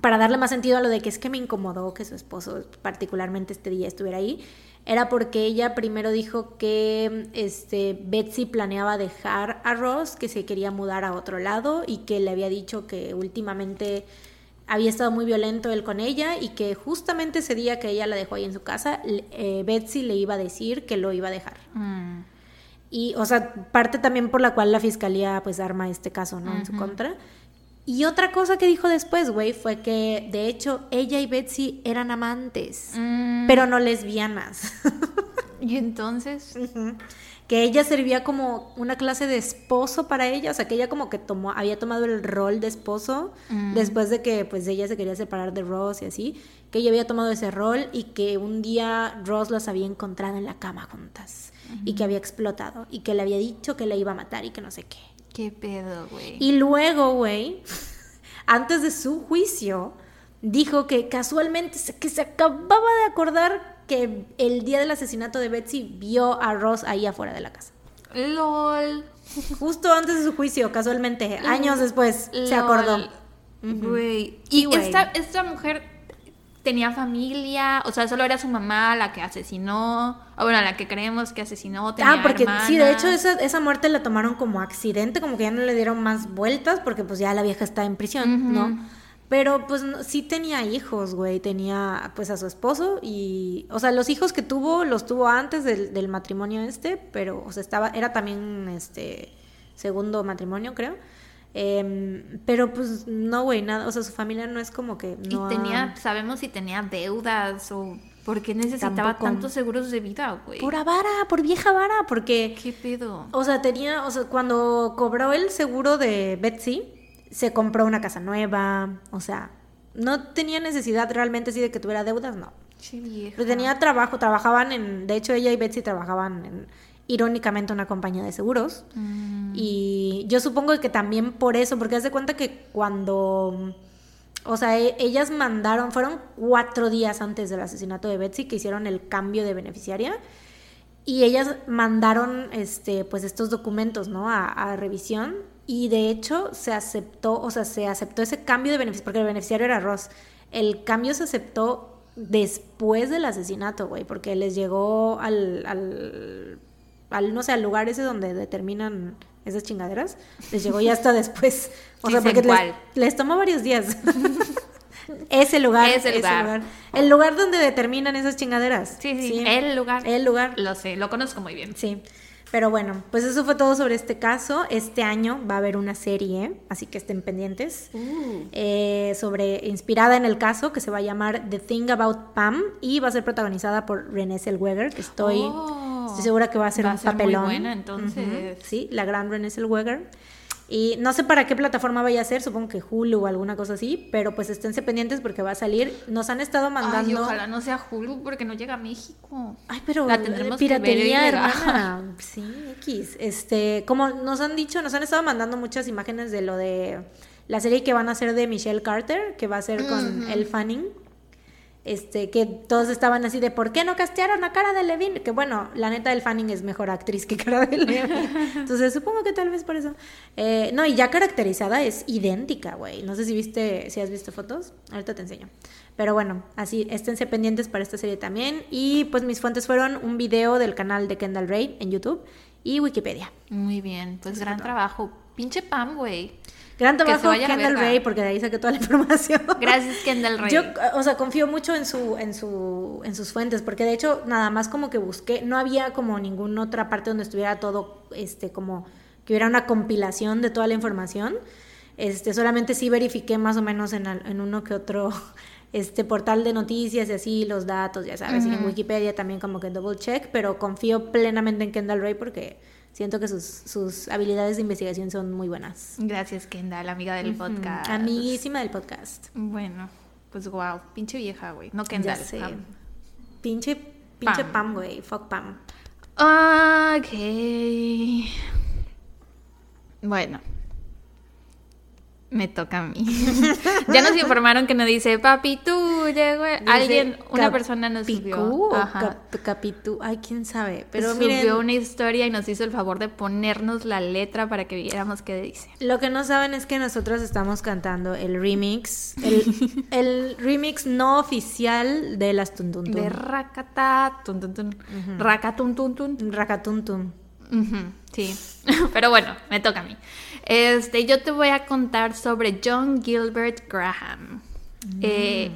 para darle más sentido a lo de que es que me incomodó que su esposo, particularmente este día, estuviera ahí, era porque ella primero dijo que este, Betsy planeaba dejar a Ross, que se quería mudar a otro lado y que le había dicho que últimamente había estado muy violento él con ella y que justamente ese día que ella la dejó ahí en su casa, eh, Betsy le iba a decir que lo iba a dejar. Mm. Y, o sea, parte también por la cual la fiscalía pues arma este caso, ¿no? En su contra. Y otra cosa que dijo después, güey, fue que de hecho ella y Betsy eran amantes, Mm. pero no lesbianas. (laughs) Y entonces, que ella servía como una clase de esposo para ella, o sea, que ella como que tomó, había tomado el rol de esposo Mm. después de que pues ella se quería separar de Ross y así, que ella había tomado ese rol y que un día Ross las había encontrado en la cama juntas y que había explotado y que le había dicho que le iba a matar y que no sé qué. ¿qué pedo, güey? Y luego, güey, (laughs) antes de su juicio, dijo que casualmente se, que se acababa de acordar que el día del asesinato de Betsy vio a Ross ahí afuera de la casa. LOL. (laughs) Justo antes de su juicio, casualmente, años después, se acordó. Güey. Y güey. esta, esta mujer tenía familia, o sea, solo era su mamá la que asesinó, o bueno, la que creemos que asesinó, tenía Ah, porque sí, de hecho esa, esa muerte la tomaron como accidente, como que ya no le dieron más vueltas porque pues ya la vieja está en prisión. ¿no? Pero pues no- sí tenía hijos, güey, tenía pues a su esposo y, o sea, los hijos que tuvo los tuvo antes del, del matrimonio este, pero, o sea, estaba, era también este segundo matrimonio, creo. Em, pero pues no, güey, nada, o sea, su familia no es como que no y ha- tenía, sabemos si tenía deudas o por qué necesitaba Tampoco. tantos seguros de vida, güey. Pura vara, por vieja vara, porque ¿Qué pedo? O sea, tenía, o sea, cuando cobró el seguro de Betsy, se compró una casa nueva, o sea, no tenía necesidad realmente así de que tuviera deudas, no. Che vieja. Pero tenía trabajo, trabajaban en, de hecho ella y Betsy trabajaban en, irónicamente, una compañía de seguros. Mm, Y yo supongo que también por eso, porque haz de cuenta que cuando, o sea, e- ellas mandaron, fueron cuatro días antes del asesinato de Betsy que hicieron el cambio de beneficiaria y ellas mandaron, este, pues estos documentos, ¿no? A, a revisión y de hecho se aceptó, o sea, se aceptó ese cambio de beneficiario, porque el beneficiario era Ross. El cambio se aceptó después del asesinato, güey, porque les llegó al, al, al, no sé, al lugar ese donde determinan esas chingaderas, les llegó ya hasta (laughs) después. O Sí sea, porque les, les tomó varios días. (laughs) ese lugar. Ese lugar. El lugar donde determinan esas chingaderas. Sí, sí, el lugar. El lugar. Lo sé, lo conozco muy bien. Sí. Pero bueno, pues eso fue todo sobre este caso. Este año va a haber una serie, así que estén pendientes. Uh. eh, sobre inspirada en el caso que se va a llamar The Thing About Pam y va a ser protagonizada por Renée Zellweger, que estoy, Oh. Estoy segura que va a ser Va un a ser muy papelón. buena, entonces. Sí, la gran Renée Zellweger. Y no sé para qué plataforma vaya a ser, supongo que Hulu o alguna cosa así, pero pues esténse pendientes porque va a salir. Nos han estado Ay, mandando. ojalá no sea Hulu porque no llega a México. Ay, pero La tendremos que ver piratería, ilegal. hermana. (laughs) Sí, X. Este, como nos han dicho, nos han estado mandando muchas imágenes de lo de la serie que van a hacer de Michelle Carter, que va a ser con Ujú. Elle Fanning. Este, que todos estaban así de ¿por qué no castearon a Cara de Levine? Que bueno, la neta El Fanning es mejor actriz que Cara de Levine. (laughs) Entonces supongo que tal vez por eso. Eh, no, y ya caracterizada es idéntica, güey. No sé si viste, si has visto fotos. Ahorita te enseño. Pero bueno, así, esténse pendientes para esta serie también. Y pues mis fuentes fueron un video del canal de Kendall Ray en YouTube y Wikipedia. Muy bien, pues gran trabajo. Pinche Pam, güey. Gran trabajo Kendall. Ray porque de ahí saqué toda la (laughs) información. Gracias, Kendall Ray. Yo, o sea, confío mucho en su, en su, en sus fuentes, porque de hecho, nada más como que busqué, no había como ninguna otra parte donde estuviera todo, este, como que hubiera una compilación de toda la información. Este, solamente sí verifiqué más o menos en, al- en uno que otro (laughs) este portal de noticias y así los datos, ya sabes, y en. Wikipedia también como que double check, pero confío plenamente en Kendall Ray porque siento que sus, sus habilidades de investigación son muy buenas. Gracias, Kendall, amiga del podcast. Amiguísima del podcast. Bueno, pues wow, pinche vieja, güey. No Kendall. Ya sé. Pam. Pinche, pinche Pam. Pam, güey. Fuck Pam. Ok. Bueno. Me toca a mí. (laughs) ya nos informaron que no dice papi tú llegó alguien, una persona nos subió. o Capitú, ay, quién sabe. Pero subió una historia y nos hizo el favor de ponernos la letra para que viéramos qué dice. Lo que no saben es que nosotros estamos cantando el remix, el, (laughs) el remix no oficial de las Tuntuntun. De Rakata, Tuntuntun. Sí, (laughs) pero bueno, me toca a mí. Este, yo te voy a contar sobre John Gilbert Graham. Mm. Eh,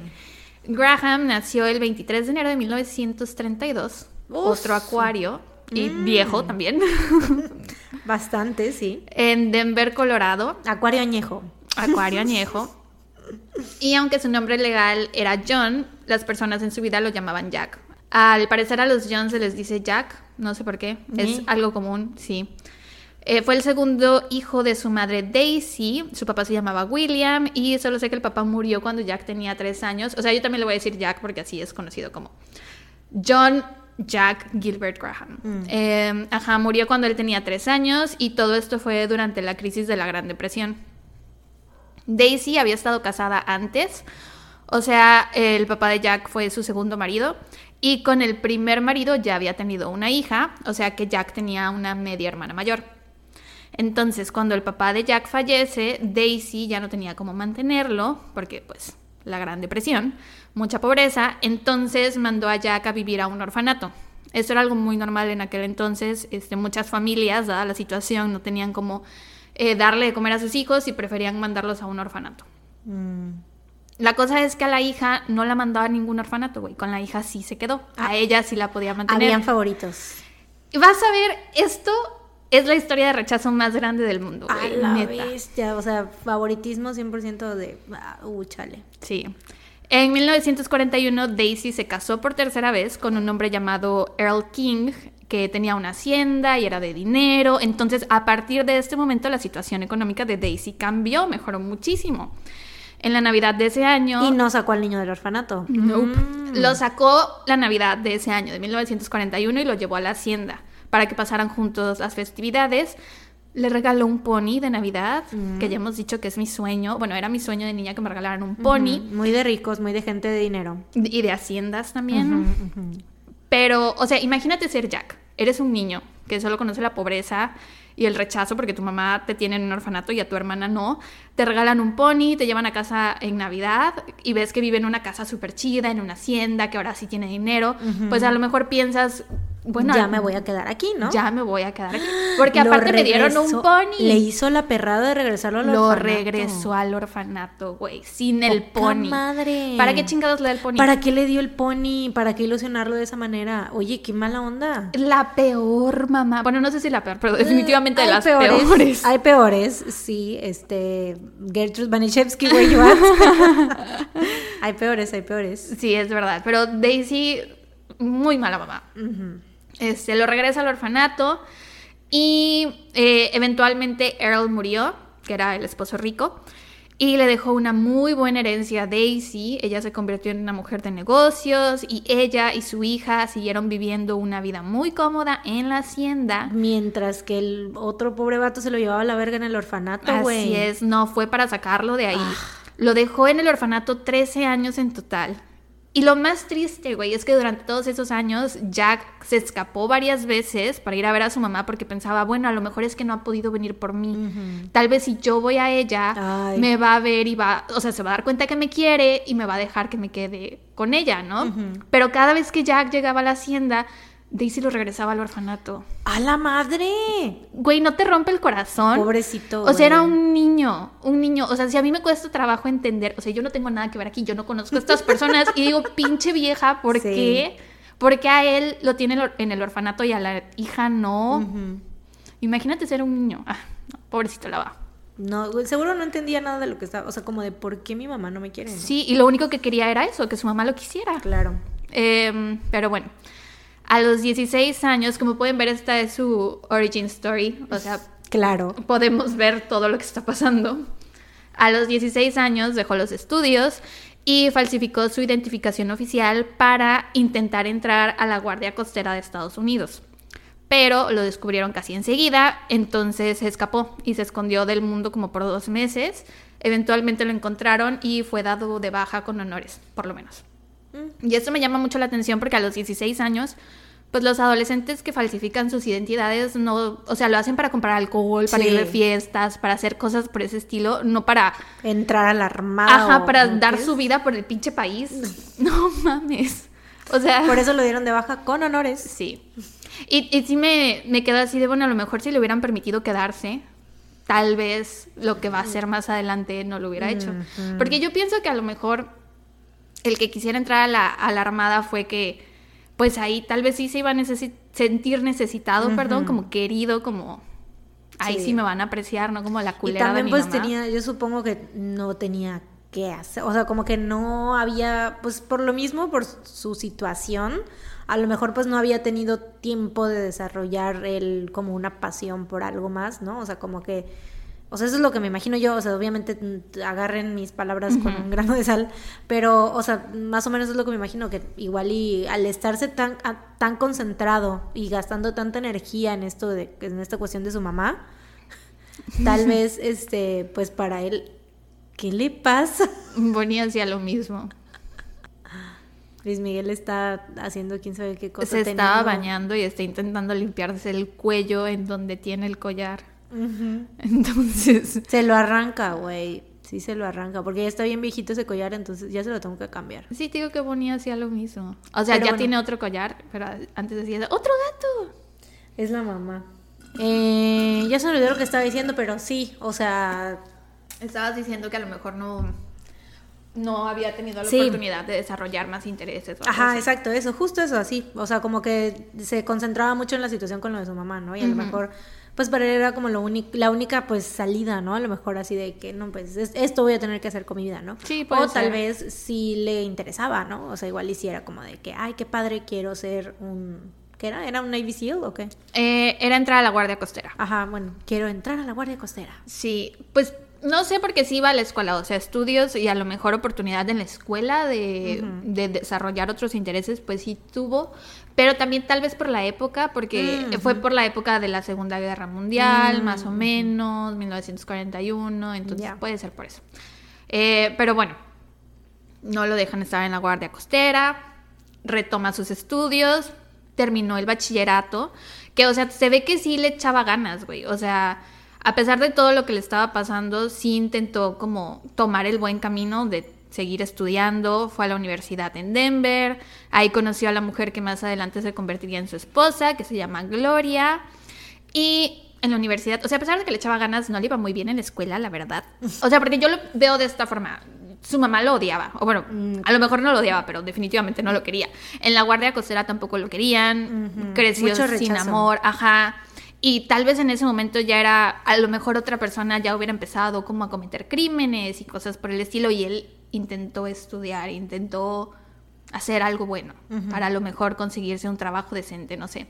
Graham nació el 23 de enero de 1932, otro acuario y mm. viejo también. (laughs) Bastante, sí. En Denver, Colorado. Acuario añejo. Acuario (laughs) añejo. Y aunque su nombre legal era John, las personas en su vida lo llamaban Jack. Al parecer a los John se les dice Jack, no sé por qué, es algo común, sí. Eh, fue el segundo hijo de su madre Daisy, su papá se llamaba William y solo sé que el papá murió cuando Jack tenía tres años. O sea, yo también le voy a decir Jack porque así es conocido como John Jack Gilbert Graham. Mm. Eh, ajá, murió cuando él tenía tres años y todo esto fue durante la crisis de la Gran Depresión. Daisy había estado casada antes, o sea, el papá de Jack fue su segundo marido y con el primer marido ya había tenido una hija, o sea que Jack tenía una media hermana mayor. Entonces, cuando el papá de Jack fallece, Daisy ya no tenía cómo mantenerlo, porque pues la Gran Depresión, mucha pobreza, entonces mandó a Jack a vivir a un orfanato. Esto era algo muy normal en aquel entonces, este, muchas familias, dada la situación, no tenían cómo eh, darle de comer a sus hijos y preferían mandarlos a un orfanato. Mm. La cosa es que a la hija no la mandaba a ningún orfanato, güey. Con la hija sí se quedó. A ah. ella sí la podía mantener. Habían favoritos. Vas a ver, esto es la historia de rechazo más grande del mundo. A la bestia, o sea, favoritismo 100% de... Uh, chale. Sí. En 1941 Daisy se casó por tercera vez con un hombre llamado Earl King, que tenía una hacienda y era de dinero. Entonces, a partir de este momento, la situación económica de Daisy cambió, mejoró muchísimo. En la Navidad de ese año... Y no sacó al niño del orfanato. Nope. Mm. Lo sacó la Navidad de ese año, de 1941, y lo llevó a la hacienda para que pasaran juntos las festividades. Le regaló un pony de Navidad, que ya hemos dicho que es mi sueño. Bueno, era mi sueño de niña que me regalaran un pony. Muy de ricos, muy de gente de dinero. Y de haciendas también. Pero, o sea, imagínate ser Jack. Eres un niño que solo conoce la pobreza y el rechazo porque tu mamá te tiene en un orfanato y a tu hermana no. Te regalan un pony, te llevan a casa en Navidad y ves que vive en una casa súper chida, en una hacienda, que ahora sí tiene dinero. Pues a lo mejor piensas, bueno, ya me voy a quedar aquí, ¿no? Ya me voy a quedar aquí. (gasps) Porque aparte me dieron un pony. Le hizo la perrada de regresarlo al orfanato. Lo regresó al orfanato, güey, sin el pony. madre! ¿Para qué chingados le da el pony? ¿Para qué le dio el pony? ¿Para qué ilusionarlo de esa manera? Oye, qué mala onda. La peor, mamá. Bueno, no sé si la peor, pero definitivamente de las peores, Hay peores, sí. Este, Gertrude Banishevsky, güey, (laughs) Hay peores, hay peores. Sí, es verdad. Pero Daisy, muy mala mamá. Este, lo regresa al orfanato y eh, eventualmente Earl murió, que era el esposo rico, y le dejó una muy buena herencia a Daisy. Ella se convirtió en una mujer de negocios y ella y su hija siguieron viviendo una vida muy cómoda en la hacienda. Mientras que el otro pobre vato se lo llevaba a la verga en el orfanato, güey. Así es, no fue para sacarlo de ahí. Ah. Lo dejó en el orfanato 13 años en total. Y lo más triste, güey, es que durante todos esos años Jack se escapó varias veces para ir a ver a su mamá porque pensaba, bueno, a lo mejor es que no ha podido venir por mí. Tal vez si yo voy a ella, me va a ver y va, o sea, se va a dar cuenta que me quiere y me va a dejar que me quede con ella, ¿no? Pero cada vez que Jack llegaba a la hacienda, Daisy lo regresaba al orfanato. ¡A la madre! Güey, ¿no te rompe el corazón? Pobrecito. O sea, era un niño, un niño. O sea, si a mí me cuesta trabajo entender, o sea, yo no tengo nada que ver aquí, yo no conozco a estas personas y digo, (laughs) pinche vieja, ¿por qué? Porque a él lo tiene en el orfanato y a la hija no. Imagínate ser un niño. Ah, pobrecito la va. No, seguro no entendía nada de lo que estaba, o sea, como de por qué mi mamá no me quiere. Sí, y lo único que quería era eso, que su mamá lo quisiera. Claro. Em, pero bueno. A los 16 años, como pueden ver, esta es su origin story. O sea, claro. Podemos ver todo lo que está pasando. A los 16 años dejó los estudios y falsificó su identificación oficial para intentar entrar a la Guardia Costera de Estados Unidos. pero lo descubrieron casi enseguida, entonces se escapó y se escondió del mundo como por dos meses. Eventualmente lo encontraron y fue dado de baja con honores, por lo menos. Mm. Y esto me llama mucho la atención porque a los 16 años, pues los adolescentes que falsifican sus identidades no, o sea, lo hacen para comprar alcohol, para ir de fiestas, para hacer cosas por ese estilo, no para entrar a la armada. Ajá, para dar su vida por el pinche país. (laughs) No mames. O sea, por eso lo dieron de baja con honores. Sí. Y, y sí me, me quedó así de, bueno, a lo mejor si le hubieran permitido quedarse, tal vez lo que va a hacer más adelante no lo hubiera hecho. Porque yo pienso que a lo mejor el que quisiera entrar a la, a la Armada fue que, pues ahí tal vez sí se iba a sentir necesitado, perdón, como querido, como ahí sí. me van a apreciar, ¿no? Como la culera y también, pues tenía, yo supongo que no tenía que hacer, o sea, como que no había, pues por lo mismo, por su situación, a lo mejor pues no había tenido tiempo de desarrollar él como una pasión por algo más, ¿no? O sea, como que, o sea, eso es lo que me imagino yo, o sea, obviamente mm, agarren mis palabras con un grano de sal, pero, o sea, más o menos es lo que me imagino, que igual y al estarse tan, tan concentrado y gastando tanta energía en esto de, en esta cuestión de su mamá, (laughs) tal vez, este, pues para él, ¿qué le pasa? Bonnie hacía lo mismo. Luis Miguel está haciendo quién sabe qué cosa. Se estaba bañando y está intentando limpiarse el cuello en donde tiene el collar. Entonces. Se lo arranca, güey. Sí, se lo arranca. Porque ya está bien viejito ese collar, entonces ya se lo tengo que cambiar. Sí, digo que Bonnie hacía lo mismo. O sea, ya tiene otro collar, pero antes decía, ¡otro gato! Es la mamá. Eh, ya se olvidó lo que estaba diciendo, pero sí, o sea. Estabas diciendo que a lo mejor no no había tenido la oportunidad de desarrollar más intereses. Ajá, exacto, eso, justo eso, así. O sea, como que se concentraba mucho en la situación con lo de su mamá, ¿no? Y a lo mejor, pues para él era como lo la única, pues, salida, ¿no? A lo mejor así de que, no, pues, esto voy a tener que hacer con mi vida, ¿no? Sí, puede O tal vez sí le interesaba, ¿no? O sea, igual hiciera como de que, ay, qué padre, quiero ser un... ¿Qué era? ¿Era un Navy SEAL o qué? Eh, era entrar a la Guardia Costera. Ajá, bueno, quiero entrar a la Guardia Costera. Sí, pues no sé por qué sí iba a la escuela, o sea, estudios y a lo mejor oportunidad en la escuela de, desarrollar otros intereses, pues sí tuvo, pero también tal vez por la época, porque fue por la época de la Segunda Guerra Mundial, más o menos, 1941, entonces puede ser por eso. Eh, pero bueno, no lo dejan estar en la Guardia Costera, retoma sus estudios, terminó el bachillerato, que o sea, se ve que sí le echaba ganas, güey, o sea a pesar de todo lo que le estaba pasando, sí intentó como tomar el buen camino de seguir estudiando, fue a la universidad en Denver, ahí conoció a la mujer que más adelante se convertiría en su esposa, que se llama Gloria, y en la universidad, o sea, a pesar de que le echaba ganas, no le iba muy bien en la escuela, la verdad. O sea, porque yo lo veo de esta forma. Su mamá lo odiaba, o bueno, a lo mejor no lo odiaba, pero definitivamente no lo quería. En la guardia costera tampoco lo querían, creció sin amor, ajá. Y tal vez en ese momento ya era, a lo mejor otra persona ya hubiera empezado como a cometer crímenes y cosas por el estilo y él intentó estudiar, intentó hacer algo bueno para a lo mejor conseguirse un trabajo decente, no sé.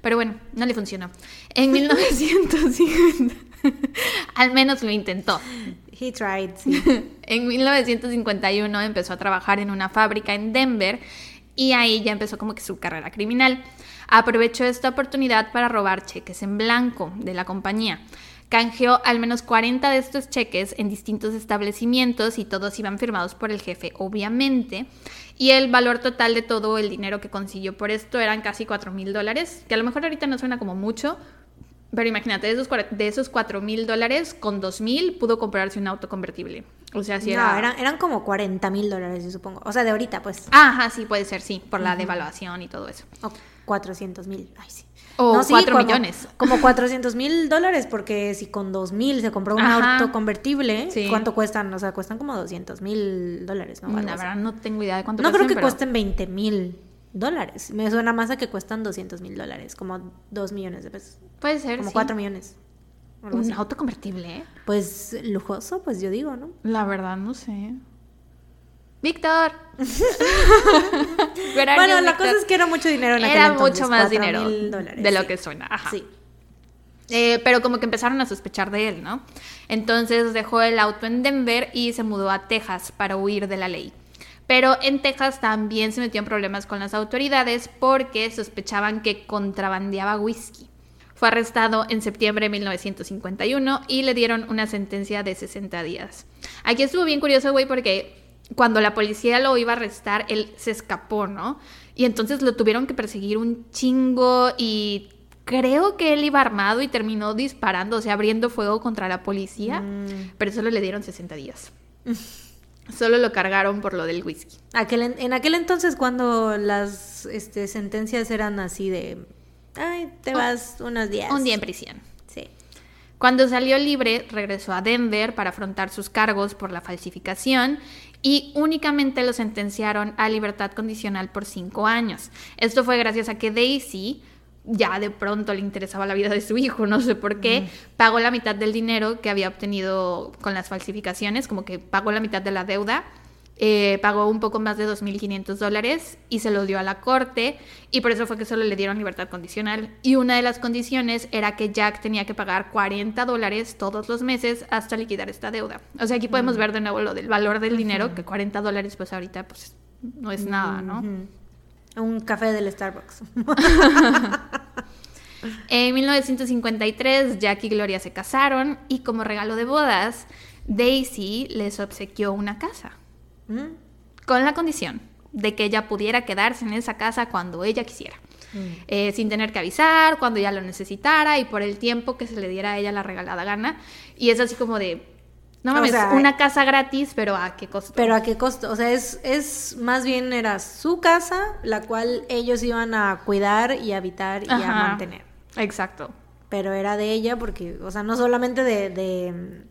Pero bueno, no le funcionó. En 1950, (laughs) al menos lo intentó. He tried. (laughs) en 1951 empezó a trabajar en una fábrica en Denver y ahí ya empezó como que su carrera criminal aprovechó esta oportunidad para robar cheques en blanco de la compañía. Canjeó al menos 40 de estos cheques en distintos establecimientos y todos iban firmados por el jefe, obviamente. Y el valor total de todo el dinero que consiguió por esto eran casi 4 mil dólares, que a lo mejor ahorita no suena como mucho, pero imagínate, de esos, de esos 4 mil dólares, con 2 mil pudo comprarse un auto convertible. O sea, si era... No, eran, eran como 40 mil dólares, yo supongo. O sea, de ahorita, pues. Ajá, sí, puede ser, sí, por la devaluación y todo eso. 400 mil. Ay, sí. O 4 millones. Como 400 mil dólares, porque si con 2 mil se compró un auto convertible, ¿cuánto cuestan? O sea, cuestan como 200 mil dólares, ¿no? La verdad no tengo idea de cuánto No creo que cuesten 20 mil dólares. Me suena más a que cuestan 200 mil dólares, como 2 millones de pesos. Puede ser, Como 4 millones. ¿Un auto convertible? ¿eh? Pues lujoso, pues yo digo, ¿no? La verdad no sé. Víctor. (laughs) bueno, la cosa es que era mucho dinero en aquel Era mucho más dinero de lo que suena. Ajá. Sí. Eh, pero como que empezaron a sospechar de él, ¿no? Entonces dejó el auto en Denver y se mudó a Texas para huir de la ley. Pero en Texas también se metió en problemas con las autoridades porque sospechaban que contrabandeaba whisky. Fue arrestado en septiembre de 1951 y le dieron una sentencia de 60 días. Aquí estuvo bien curioso, güey, porque cuando la policía lo iba a arrestar, él se escapó, ¿no? Y entonces lo tuvieron que perseguir un chingo y creo que él iba armado y terminó disparando, o sea, abriendo fuego contra la policía, Mm. pero solo le dieron 60 días. Solo lo cargaron por lo del whisky. Aquel en, en aquel entonces cuando las este, sentencias eran así de, ay, te vas unos días. Un día en prisión. Sí. Cuando salió libre, regresó a Denver para afrontar sus cargos por la falsificación y únicamente lo sentenciaron a libertad condicional por cinco años. Esto fue gracias a que Daisy ya de pronto le interesaba la vida de su hijo, no sé por qué, pagó la mitad del dinero que había obtenido con las falsificaciones, como que pagó la mitad de la deuda, eh, pagó un poco más de 2.500 dólares y se lo dio a la corte y por eso fue que solo le dieron libertad condicional. Y una de las condiciones era que Jack tenía que pagar 40 dólares todos los meses hasta liquidar esta deuda. O sea, aquí podemos ver de nuevo lo del valor del dinero, que 40 dólares pues ahorita pues no es nada, ¿no? Un café del Starbucks. (laughs) En 1953, Jack y Gloria se casaron y como regalo de bodas, Daisy les obsequió una casa, Mm. con la condición de que ella pudiera quedarse en esa casa cuando ella quisiera, eh, sin tener que avisar, cuando ella lo necesitara y por el tiempo que se le diera a ella la regalada gana. Y es así como de, no O mames, sea, una casa gratis, pero ¿a qué costo? Pero a qué costo? O sea, es, es más bien era su casa, la cual ellos iban a cuidar y habitar y a mantener. Exacto. Pero era de ella porque, o sea, no solamente de, de,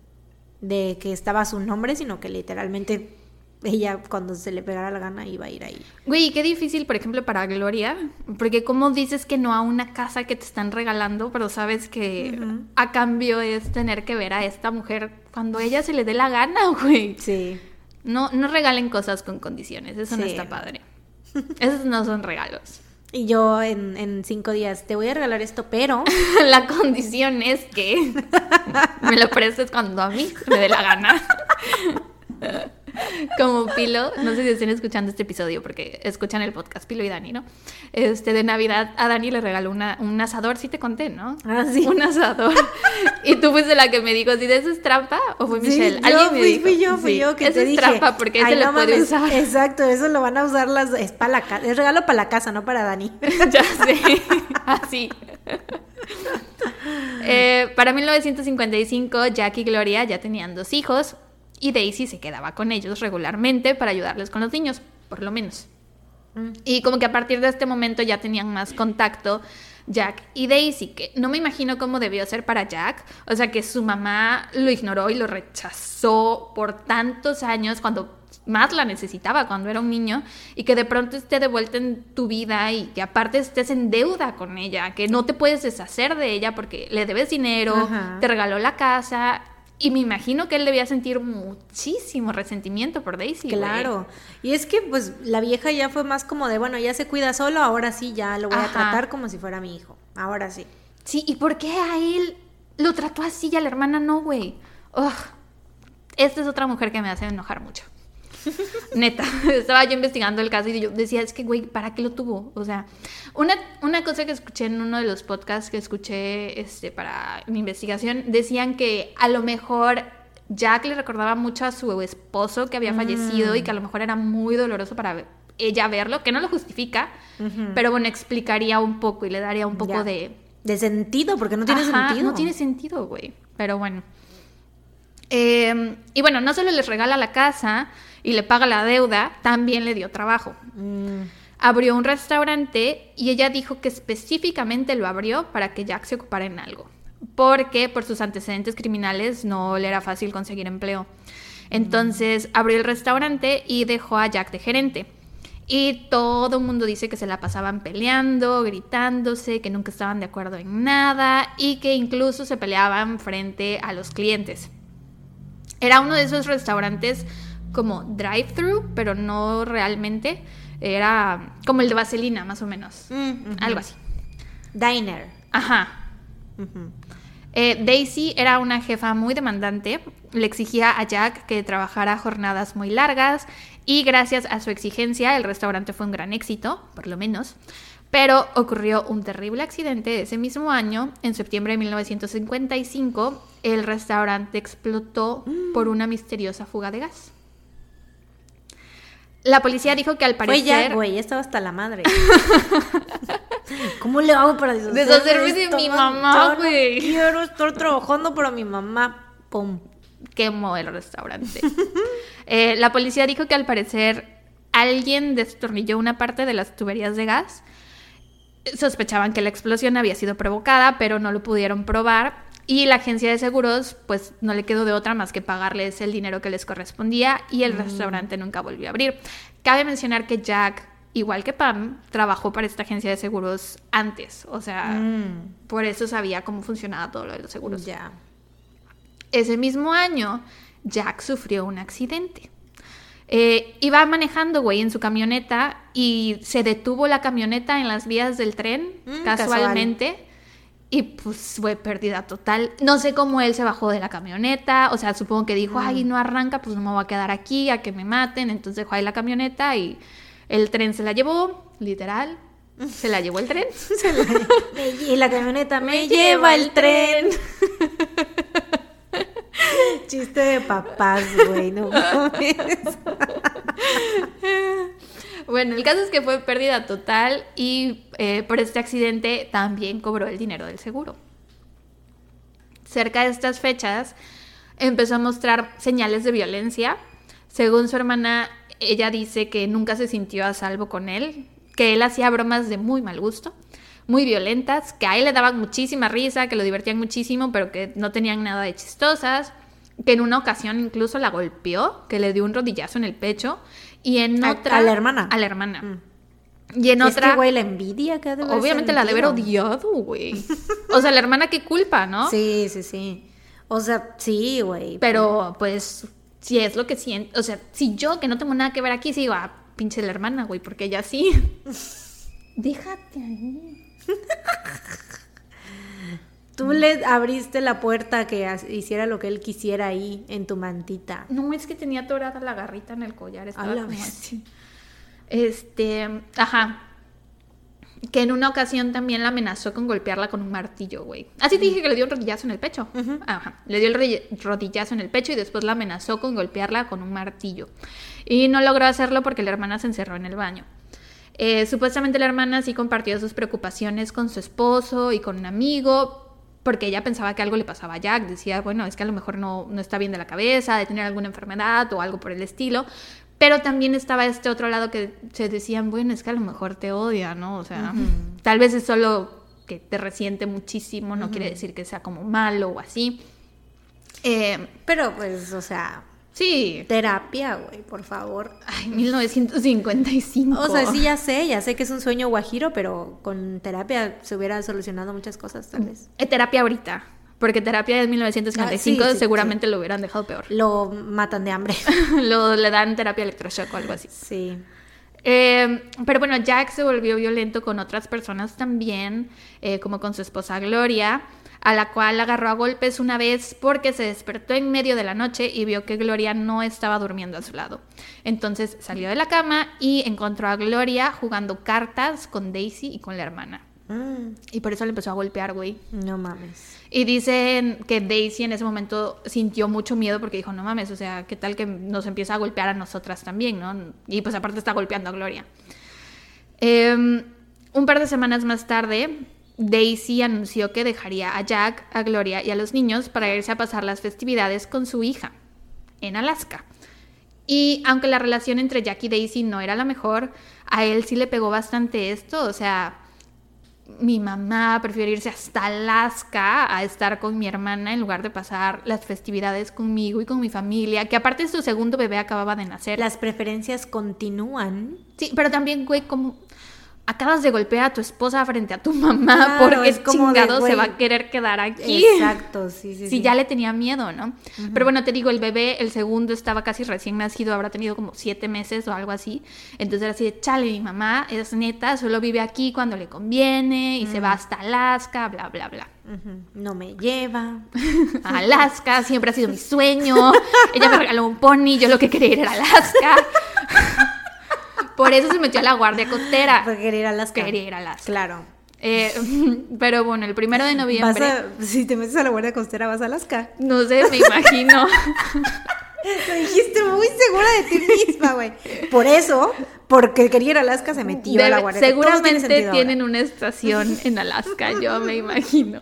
de que estaba su nombre, sino que literalmente ella cuando se le pegara la gana iba a ir ahí. Güey, qué difícil, por ejemplo, para Gloria, porque como dices que no a una casa que te están regalando, pero sabes que Ujú. a cambio es tener que ver a esta mujer cuando ella se le dé la gana, (laughs) güey. Sí. No, no regalen cosas con condiciones, eso no Sí. está padre. Esos no son regalos. (laughs) Y yo en, en cinco días, te voy a regalar esto, pero... (laughs) La condición es que me lo prestes cuando a mí me dé la gana. (laughs) Como Pilo, no sé si estén escuchando este episodio porque escuchan el podcast Pilo y Dani, ¿no? Este de Navidad a Dani le regaló una, un asador, sí te conté, ¿no? Ah, sí. Un asador. (laughs) Y tú fuiste la que me dijo, si de eso es trampa o fue Sí, Michelle. yo Alguien me fui, dijo. fui yo, fui Sí, yo que eso te es dije. trampa porque "Ay, se le no puede mames, usar. Exacto, eso lo van a usar las... Es para la casa, es regalo para la casa, no para Dani. (laughs) ya sé, así. Eh, para 1955, Jack y Gloria ya tenían dos hijos y Daisy se quedaba con ellos regularmente para ayudarles con los niños, por lo menos. Mm. Y como que a partir de este momento ya tenían más contacto Jack y Daisy, que no me imagino cómo debió ser para Jack. O sea, que su mamá lo ignoró y lo rechazó por tantos años cuando más la necesitaba, cuando era un niño, y que de pronto esté de vuelta en tu vida y que aparte estés en deuda con ella, que no te puedes deshacer de ella porque le debes dinero, Ajá. te regaló la casa. Y me imagino que él debía sentir muchísimo resentimiento por Daisy. Claro. Y es que pues la vieja ya fue más como de, bueno, ya se cuida solo, ahora sí, ya lo voy a tratar como si fuera mi hijo. Ahora sí. Sí, ¿y por qué a él lo trató así y a la hermana no, güey? Esta es otra mujer que me hace enojar mucho. (laughs) Neta, (laughs) estaba yo investigando el caso y yo decía, es que, güey, ¿para qué lo tuvo? O sea, una, una cosa que escuché en uno de los podcasts que escuché este, para mi investigación, decían que a lo mejor Jack le recordaba mucho a su esposo que había fallecido y que a lo mejor era muy doloroso para ella verlo, que no lo justifica, pero bueno, explicaría un poco y le daría un poco Ya. de, De sentido, porque no tiene Ajá, sentido. No tiene sentido, güey. Pero bueno. Eh, y bueno, no solo les regala la casa y le paga la deuda, también le dio trabajo. Mm, Abrió un restaurante y ella dijo que específicamente lo abrió para que Jack se ocupara en algo. Porque por sus antecedentes criminales no le era fácil conseguir empleo. Entonces abrió el restaurante y dejó a Jack de gerente. Y todo el mundo dice que se la pasaban peleando, gritándose, que nunca estaban de acuerdo en nada y que incluso se peleaban frente a los clientes. Era uno de esos restaurantes como drive-thru, pero no realmente. Era como el de Vaselina, más o menos. mm. Algo así. Diner. Ajá. Eh, Daisy era una jefa muy demandante, le exigía a Jack que trabajara jornadas muy largas y gracias a su exigencia el restaurante fue un gran éxito, por lo menos. Pero ocurrió un terrible accidente ese mismo año, en septiembre de 1955, el restaurante explotó por una misteriosa fuga de gas. La policía dijo que al parecer... Fue ya, güey, estaba hasta la madre. (laughs) ¿Cómo le hago para deshacerme, Deshacerme de esto? mi mamá, Yo no güey. Quiero estar trabajando para mi mamá. Pum. quemó el restaurante. (laughs) Eh, la policía dijo que al parecer alguien destornilló una parte de las tuberías de gas. Sospechaban que la explosión había sido provocada, pero no lo pudieron probar. Y la agencia de seguros, pues no le quedó de otra más que pagarles el dinero que les correspondía y el restaurante nunca volvió a abrir. Cabe mencionar que Jack, igual que Pam, trabajó para esta agencia de seguros antes. O sea, Mm, por eso sabía cómo funcionaba todo lo de los seguros. ya. Ese mismo año, Jack sufrió un accidente. Eh, iba manejando, güey, en su camioneta y se detuvo la camioneta en las vías del tren, Mm, casualmente. Y pues fue pérdida total. No sé cómo él se bajó de la camioneta. O sea, supongo que dijo, ay, no arranca, pues no me voy a quedar aquí a que me maten. Entonces dejó ahí la camioneta y el tren se la llevó, literal. Se la llevó el tren. (laughs) Me- (laughs) y la camioneta me, lleva el tren. (laughs) Chiste de papás, güey, no mames. Bueno, el caso es que fue pérdida total y eh, por este accidente también cobró el dinero del seguro. Cerca de estas fechas empezó a mostrar señales de violencia. Según su hermana, ella dice que nunca se sintió a salvo con él, que él hacía bromas de muy mal gusto, muy violentas, que a él le daban muchísima risa, que lo divertían muchísimo, pero que no tenían nada de chistosas, que en una ocasión incluso la golpeó, que le dio un rodillazo en el pecho, y en ¿A- otra... a la hermana? A la hermana. Mm. Y en Es otra... que, güey, la envidia que ha de haber Obviamente la de haber odiado, güey. O sea, la hermana qué culpa, ¿no? Sí, sí, sí. O sea, sí, güey. Pero pues si es lo que siento, o sea, si yo que no tengo nada que ver aquí, sí digo, ah, pinche la hermana, güey, porque ella sí. (laughs) Déjate ahí. (laughs) Tú le abriste la puerta que hiciera lo que él quisiera ahí en tu mantita. No, es que tenía atorada la garrita en el collar, estaba como así. Este, ajá. Que en una ocasión también la amenazó con golpearla con un martillo, güey. Así te dije que le dio un rodillazo en el pecho. Ajá. Le dio el rodillazo en el pecho y después la amenazó con golpearla con un martillo. Y no logró hacerlo porque la hermana se encerró en el baño. Eh, supuestamente la hermana sí compartió sus preocupaciones con su esposo y con un amigo, porque ella pensaba que algo le pasaba a Jack. Decía, bueno, es que a lo mejor no, no está bien de la cabeza, de tener alguna enfermedad o algo por el estilo. Pero también estaba este otro lado que se decían, bueno, es que a lo mejor te odia, ¿no? O sea, tal vez es solo que te resiente muchísimo, no quiere decir que sea como malo o así. Eh, Pero pues, o sea, sí. terapia, güey, por favor. Ay, 1955. O sea, sí, ya sé, ya sé que es un sueño guajiro, pero con terapia se hubiera solucionado muchas cosas, tal vez. Eh, terapia ahorita. Porque terapia de 1955 Ah, sí, sí, seguramente lo hubieran dejado peor. Lo matan de hambre. (laughs) lo, le dan terapia electroshock o algo así. Sí. Eh, pero bueno, Jack se volvió violento con otras personas también, eh, como con su esposa Gloria, a la cual agarró a golpes una vez porque se despertó en medio de la noche y vio que Gloria no estaba durmiendo a su lado. Entonces salió de la cama y encontró a Gloria jugando cartas con Daisy y con la hermana. Mm, Y por eso le empezó a golpear, güey. no mames. Y dicen que Daisy en ese momento sintió mucho miedo porque dijo, no mames, o sea, ¿qué tal que nos empieza a golpear a nosotras también, no? Y pues aparte está golpeando a Gloria. Eh, un par de semanas más tarde, Daisy anunció que dejaría a Jack, a Gloria y a los niños para irse a pasar las festividades con su hija en Alaska. Y aunque la relación entre Jack y Daisy no era la mejor, a él sí le pegó bastante esto, o sea, mi mamá prefiere irse hasta Alaska a estar con mi hermana en lugar de pasar las festividades conmigo y con mi familia, que aparte su segundo bebé acababa de nacer. Las preferencias continúan. Sí, pero también, güey, como acabas de golpear a tu esposa frente a tu (laughs) mamá Claro, porque es como de, chingado se güey, va a querer quedar aquí. Exacto, (laughs) sí, sí, Si sí. ya le tenía miedo, ¿no? Pero bueno, te digo, el bebé, el segundo estaba casi recién nacido, habrá tenido como siete meses o algo así. Entonces era así de, chale, mi mamá es neta, solo vive aquí cuando le conviene y se va hasta Alaska, bla, bla, bla. No me lleva. A (laughs) Alaska, siempre ha sido mi sueño. Ella me regaló un pony, yo lo que quería era Alaska. Por eso se metió a la guardia costera. Porque quería ir a Alaska. Quería ir a Alaska. Claro. Eh, (laughs) pero bueno, el primero de noviembre, a- si te metes a la Guardia Costera, vas a Alaska. no sé, me imagino. (laughs) Lo dijiste muy segura de ti misma, güey. Por eso, porque quería ir a Alaska, se metió a la Guardia tiene seguramente ahora. tienen una estación (laughs) en Alaska, yo me imagino.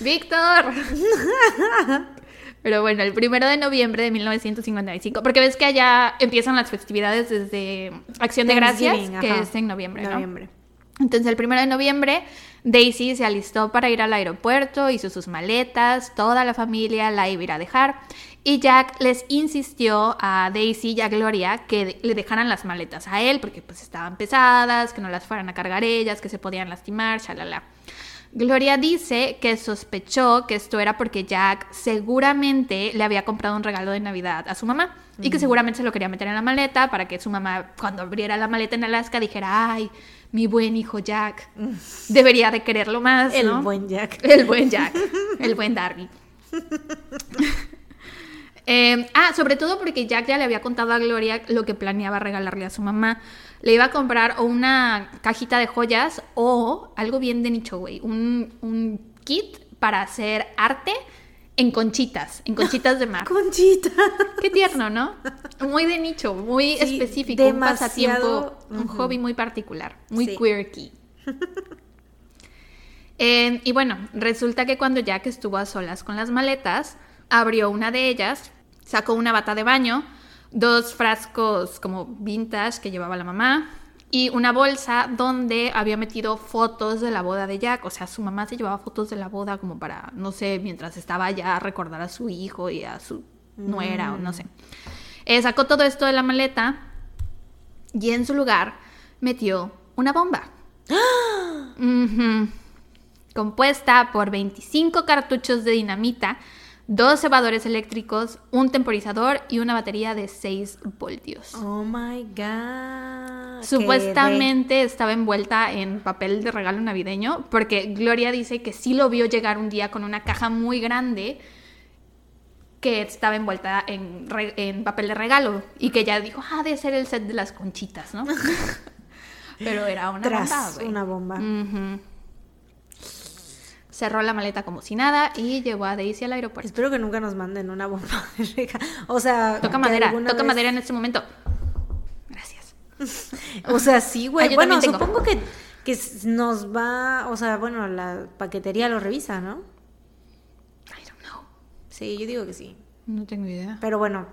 Víctor. Pero bueno, el primero de noviembre de 1955, porque ves que allá empiezan las festividades desde Acción de Gracias, que ajá. es en noviembre, ¿no? Noviembre. Entonces el primero de noviembre, Daisy se alistó para ir al aeropuerto, hizo sus maletas, toda la familia la iba a ir a dejar. Y Jack les insistió a Daisy y a Gloria que le dejaran las maletas a él, porque pues estaban pesadas, que no las fueran a cargar ellas, que se podían lastimar, shalala. Gloria dice que sospechó que esto era porque Jack seguramente le había comprado un regalo de Navidad a su mamá y que seguramente se lo quería meter en la maleta para que su mamá cuando abriera la maleta en Alaska dijera, ay, mi buen hijo Jack, (laughs) debería de quererlo más. El ¿no?". buen Jack. El buen Jack, el buen Darby. (laughs) Eh, ah, sobre todo porque Jack ya le había contado a Gloria lo que planeaba regalarle a su mamá. Le iba a comprar o una cajita de joyas o algo bien de nicho, güey. Un, un kit para hacer arte en conchitas, en conchitas de mar. (laughs) Conchita. Qué tierno, ¿no? Muy de nicho, muy Sí, específico, un pasatiempo, un hobby muy particular, muy Sí. quirky. (laughs) Eh, y bueno, resulta que cuando Jack estuvo a solas con las maletas, abrió una de ellas, sacó una bata de baño, dos frascos como vintage que llevaba la mamá y una bolsa donde había metido fotos de la boda de Jack. O sea, su mamá se llevaba fotos de la boda como para, no sé, mientras estaba allá, recordar a su hijo y a su nuera o no sé. Eh, sacó todo esto de la maleta y en su lugar metió una bomba. Ujú. Compuesta por 25 cartuchos de dinamita, dos cebadores eléctricos, un temporizador y una batería de 6 voltios. Oh my god. Supuestamente estaba envuelta en papel de regalo navideño, porque Gloria dice que sí lo vio llegar un día con una caja muy grande que estaba envuelta en, en papel de regalo y que ella dijo, ah, debe ser el set de las conchitas, ¿no? (laughs) Pero era una Tras bomba, una bomba. Cerró la maleta como si nada y llevó a Daisy al aeropuerto. Espero que nunca nos manden una bomba de regalo. O sea, Toca madera, toca vez- madera en este momento. Gracias. (laughs) O sea, sí, güey. Ah, bueno, supongo que, que nos va, o sea, bueno, la paquetería lo revisa, ¿no? I don't know. Sí, yo digo que sí. No tengo idea. Pero bueno,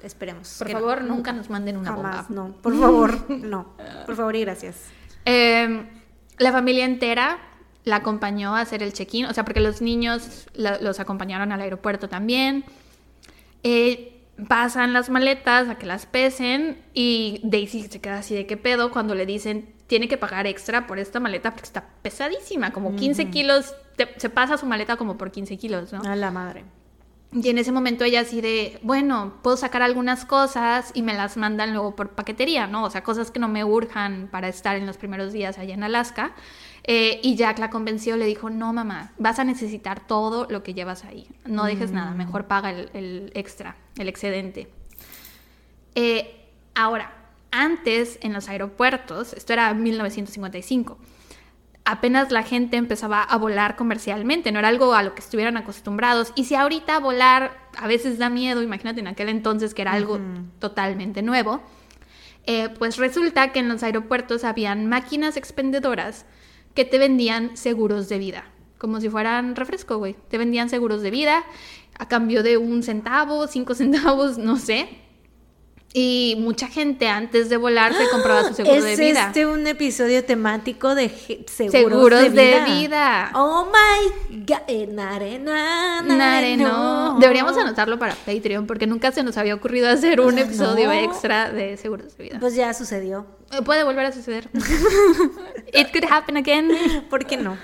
esperemos. Por favor, no, nunca nos manden una Jamás, bomba. no. Por favor, (laughs) no. Por favor y gracias. Eh, la familia entera la acompañó a hacer el check-in, o sea, porque los niños la- los acompañaron al aeropuerto también. Eh, pasan las maletas a que las pesen y Daisy se queda así de qué pedo cuando le dicen tiene que pagar extra por esta maleta porque está pesadísima, como 15 kilos, te- se pasa su maleta como por 15 kilos, ¿no? A la madre. Y en ese momento ella así de, bueno, puedo sacar algunas cosas y me las mandan luego por paquetería, ¿no? O sea, cosas que no me urjan para estar en los primeros días allá en Alaska. Eh, y Jack la convenció, le dijo, no, mamá, vas a necesitar todo lo que llevas ahí. No dejes nada, mejor paga el, el extra, el excedente. Eh, ahora, antes en los aeropuertos, esto era 1955, apenas la gente empezaba a volar comercialmente, no era algo a lo que estuvieran acostumbrados. Y si ahorita volar a veces da miedo, imagínate en aquel entonces que era algo totalmente nuevo, eh, pues resulta que en los aeropuertos habían máquinas expendedoras que te vendían seguros de vida, como si fueran refresco, güey. Te vendían seguros de vida a cambio de un centavo, cinco (laughs) centavos, no sé. Y mucha gente antes de volar se compraba su (gasps) seguro ¿Es de vida. este un episodio temático de seguros, Seguros de, de vida? vida. Oh my god. Eh, nare, na, nare, Nare, no. no. Deberíamos anotarlo para Patreon porque nunca se nos había ocurrido hacer un episodio no. extra de seguros de vida. Pues ya sucedió. Eh, Puede volver a suceder. (laughs) (laughs) It could happen again. ¿Por qué no?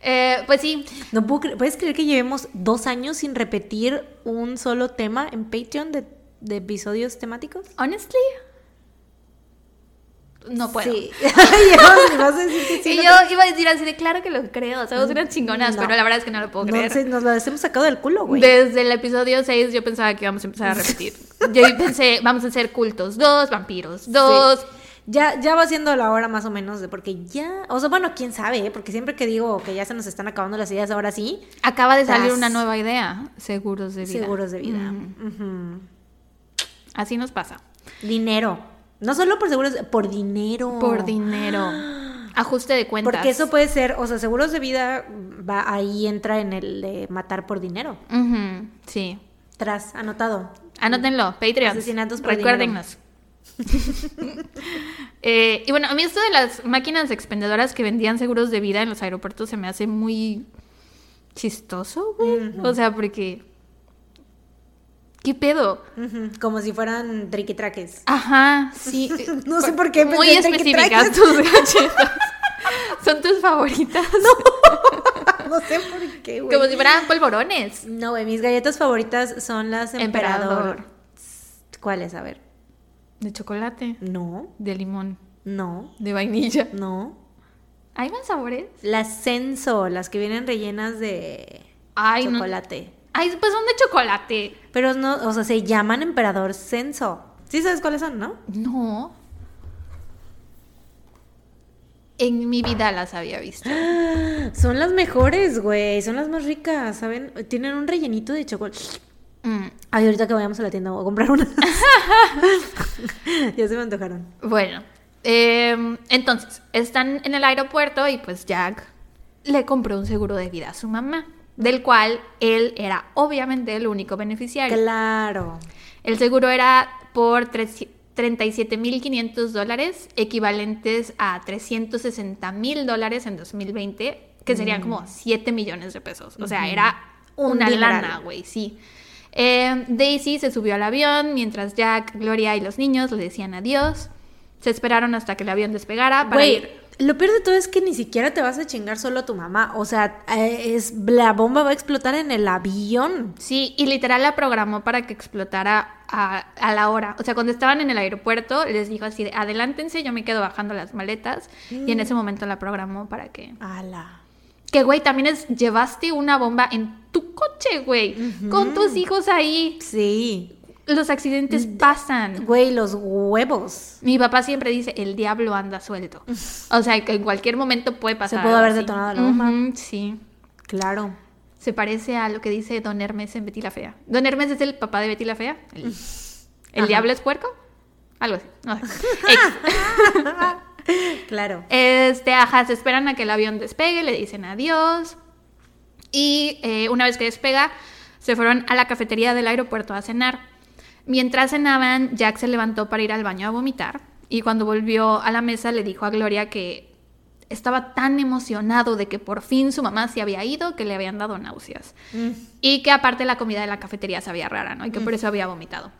Eh, pues sí, No puedo cre- ¿Puedes creer que llevemos dos años sin repetir un solo tema en Patreon de, de episodios temáticos? honestly, no puedo. Sí. (laughs) (laughs) Yo, vas a decir que sí, y ¿no yo iba a decir así de claro que lo creo, somos unas chingonas, No. pero la verdad es que no lo puedo No creer. nos lo hemos sacado del culo, güey. Desde el episodio 6 yo pensaba que íbamos a empezar a repetir. (laughs) Yo pensé, vamos a hacer cultos, dos vampiros, dos... Ya, ya va siendo la hora más o menos de porque ya, o sea, bueno, quién sabe, ¿eh? porque siempre que digo que ya se nos están acabando las ideas, ahora sí, Acaba de salir una nueva idea, seguros de vida. seguros de vida. Mm. Así nos pasa. Dinero. No solo por seguros, por dinero. Por dinero. (gasps) Ajuste de cuentas. Porque eso puede ser, o sea, seguros de vida va ahí entra en el de matar por dinero. Sí. Tras, anotado. Anótenlo, Patreon. Asesinatos por Recuérdennos. (laughs) Eh, y bueno, a mí esto de las máquinas expendedoras que vendían seguros de vida en los aeropuertos se me hace muy chistoso, güey. O sea, porque... ¿Qué pedo? Como si fueran triquitraques. Ajá, sí. (laughs) No sé por qué Muy específicas tus galletas. (laughs) Son tus favoritas. (laughs) No sé por qué, güey. Como si fueran polvorones. No, güey, mis galletas favoritas son las emperador. Emperador. ¿Cuáles? A ver. De chocolate. No, De limón. no, De vainilla. no. ¿Hay más sabores? Las Senso, las que vienen rellenas de Ay, no. Ay, pues son de chocolate. Pero no, o sea, se llaman emperador Senso. Sí sabes cuáles son, ¿no? No. En mi vida las había visto. (gasps) Son las mejores, güey. Son las más ricas, ¿saben? Tienen un rellenito de chocolate. Mm, Ay, ahorita que vayamos a la tienda voy a comprar una. (laughs) ya se me antojaron. Bueno, em, entonces, están en el aeropuerto y pues Jack le compró un seguro de vida a su mamá, del cual él era obviamente el único beneficiario. Claro. El seguro era por tres- 37.500 dólares, equivalentes a 360.000 dólares en 2020, que serían como 7 millones de pesos. O sea, era Un una lana, güey, sí. Eh, Daisy se subió al avión mientras Jack, Gloria y los niños le decían adiós. Se esperaron hasta que el avión despegara para ir. Lo peor de todo es que ni siquiera te vas a chingar solo a tu mamá. O sea, eh, es, la bomba va a explotar en el avión. Sí, y literal la programó para que explotara a, a la hora. O sea, cuando estaban en el aeropuerto, les dijo así de adelántense, yo me quedo bajando las maletas. Y en ese momento la programó para que... Ala. Que, güey, también es, llevaste una bomba en tu coche, güey. Con tus hijos ahí. Sí. Los accidentes pasan. Güey, los huevos. Mi papá siempre dice, el diablo anda suelto. O sea, que en cualquier momento puede pasar. pudo algo haber así. detonado la bomba. Sí. Claro. Se parece a lo que dice Don Hermes en Betty la Fea. Don Hermes es el papá de Betty la Fea. El, ¿el Ajá. diablo es puerco? Algo así. No sé. (laughs) Claro. Este, ajá, se esperan a que el avión despegue, le dicen adiós. Y eh, una vez que despega, se fueron a la cafetería del aeropuerto a cenar. Mientras cenaban, Jack se levantó para ir al baño a vomitar. Y cuando volvió a la mesa, le dijo a Gloria que estaba tan emocionado de que por fin su mamá se había ido que le habían dado náuseas. Y que aparte la comida de la cafetería sabía rara, ¿no? Y que por eso había vomitado.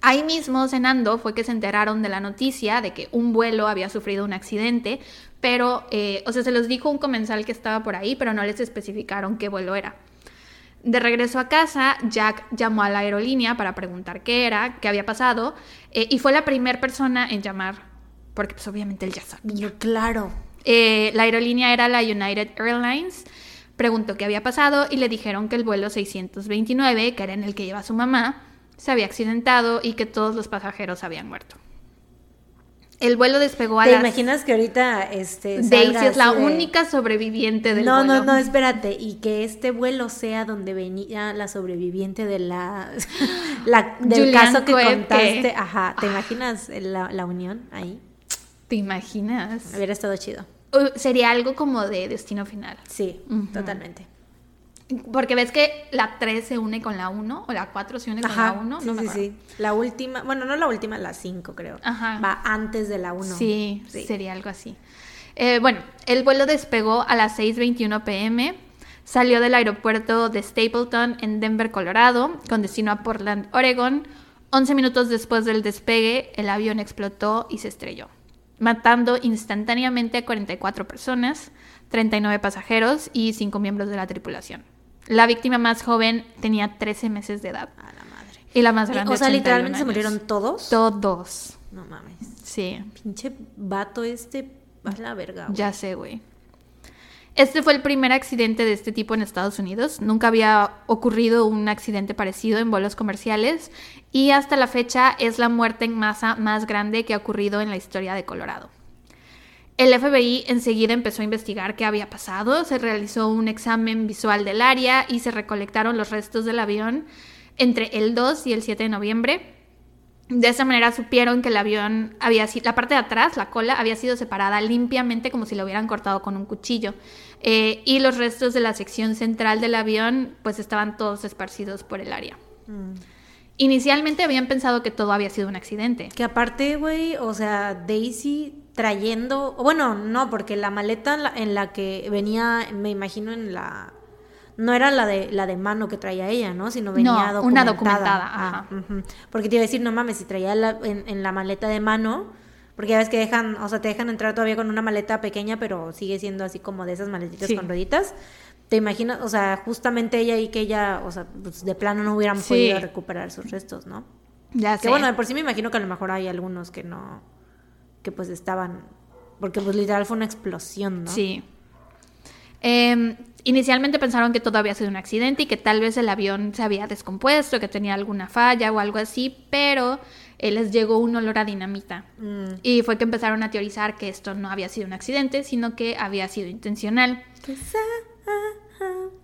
Ahí mismo, cenando, fue que se enteraron de la noticia de que un vuelo había sufrido un accidente, pero, eh, o sea, se los dijo un comensal que estaba por ahí, pero no les especificaron qué vuelo era. De regreso a casa, Jack llamó a la aerolínea para preguntar qué era, qué había pasado, eh, y fue la primera persona en llamar, porque pues obviamente él ya sabía. Claro. Eh, la aerolínea era la United Airlines. Preguntó qué había pasado y le dijeron que el vuelo 629, que era en el que iba su mamá, se había accidentado y que todos los pasajeros habían muerto. El vuelo despegó a ¿Te las... imaginas que ahorita este Daisy es la de- única sobreviviente del No, vuelo. no, no, espérate. Y que este vuelo sea donde venía la sobreviviente de la, (laughs) la del caso que contaste. Ajá. ¿Te imaginas la, la unión ahí? ¿Te imaginas? Hubiera estado chido. Uh, sería algo como de destino final. Sí, totalmente. Porque ves que la 3 se une con la 1 o la 4 se une con la 1. sí, no me sí, acuerdo. sí. La última, bueno, no la última, la 5 creo. Ajá. Va antes de la 1. Sí, sería algo así. Eh, bueno, el vuelo despegó a las 6.21 pm, salió del aeropuerto de Stapleton en Denver, Colorado, con destino a Portland, Oregon. 11 minutos después del despegue, el avión explotó y se estrelló, matando instantáneamente a 44 personas, 39 pasajeros y 5 miembros de la tripulación. La víctima más joven tenía 13 meses de edad A la madre. y la más grande o sea, 81 literalmente se murieron todos. Todos. no mames. Sí. Pinche vato este. A la verga. güey. Ya sé, güey. Este fue el primer accidente de este tipo en Estados Unidos. Nunca había ocurrido un accidente parecido en vuelos comerciales y hasta la fecha es la muerte en masa más grande que ha ocurrido en la historia de Colorado. El FBI enseguida empezó a investigar qué había pasado, se realizó un examen visual del área y se recolectaron los restos del avión entre el 2 y el 7 de noviembre. De esa manera supieron que el avión había sido, la parte de atrás, la cola, había sido separada limpiamente como si lo hubieran cortado con un cuchillo. Eh, y los restos de la sección central del avión pues estaban todos esparcidos por el área. Mm. Inicialmente habían pensado que todo había sido un accidente. Que aparte, güey, o sea, Daisy trayendo. Bueno, no, porque la maleta en la, en la que venía, me imagino en la. No era la de la de mano que traía ella, ¿no? Sino venía No, documentada. una documentada, Ah, ajá. Porque te iba a decir, no mames, si traía la- en, en la maleta de mano, porque ya ves que dejan, o sea, te dejan entrar todavía con una maleta pequeña, pero sigue siendo así como de esas maletitas Sí. con rueditas. Te imaginas, o sea, justamente ella y que ella, o sea, pues de plano no hubieran Sí. podido recuperar sus restos, ¿no? Ya Que sé. bueno, de por sí me imagino que a lo mejor hay algunos que no, que pues estaban, porque pues literal fue una explosión, ¿no? Sí. Eh, inicialmente pensaron que todo había sido un accidente y que tal vez el avión se había descompuesto, que tenía alguna falla o algo así, pero eh, les llegó un olor a dinamita. Mm. Y fue que empezaron a teorizar que esto no había sido un accidente, sino que había sido intencional.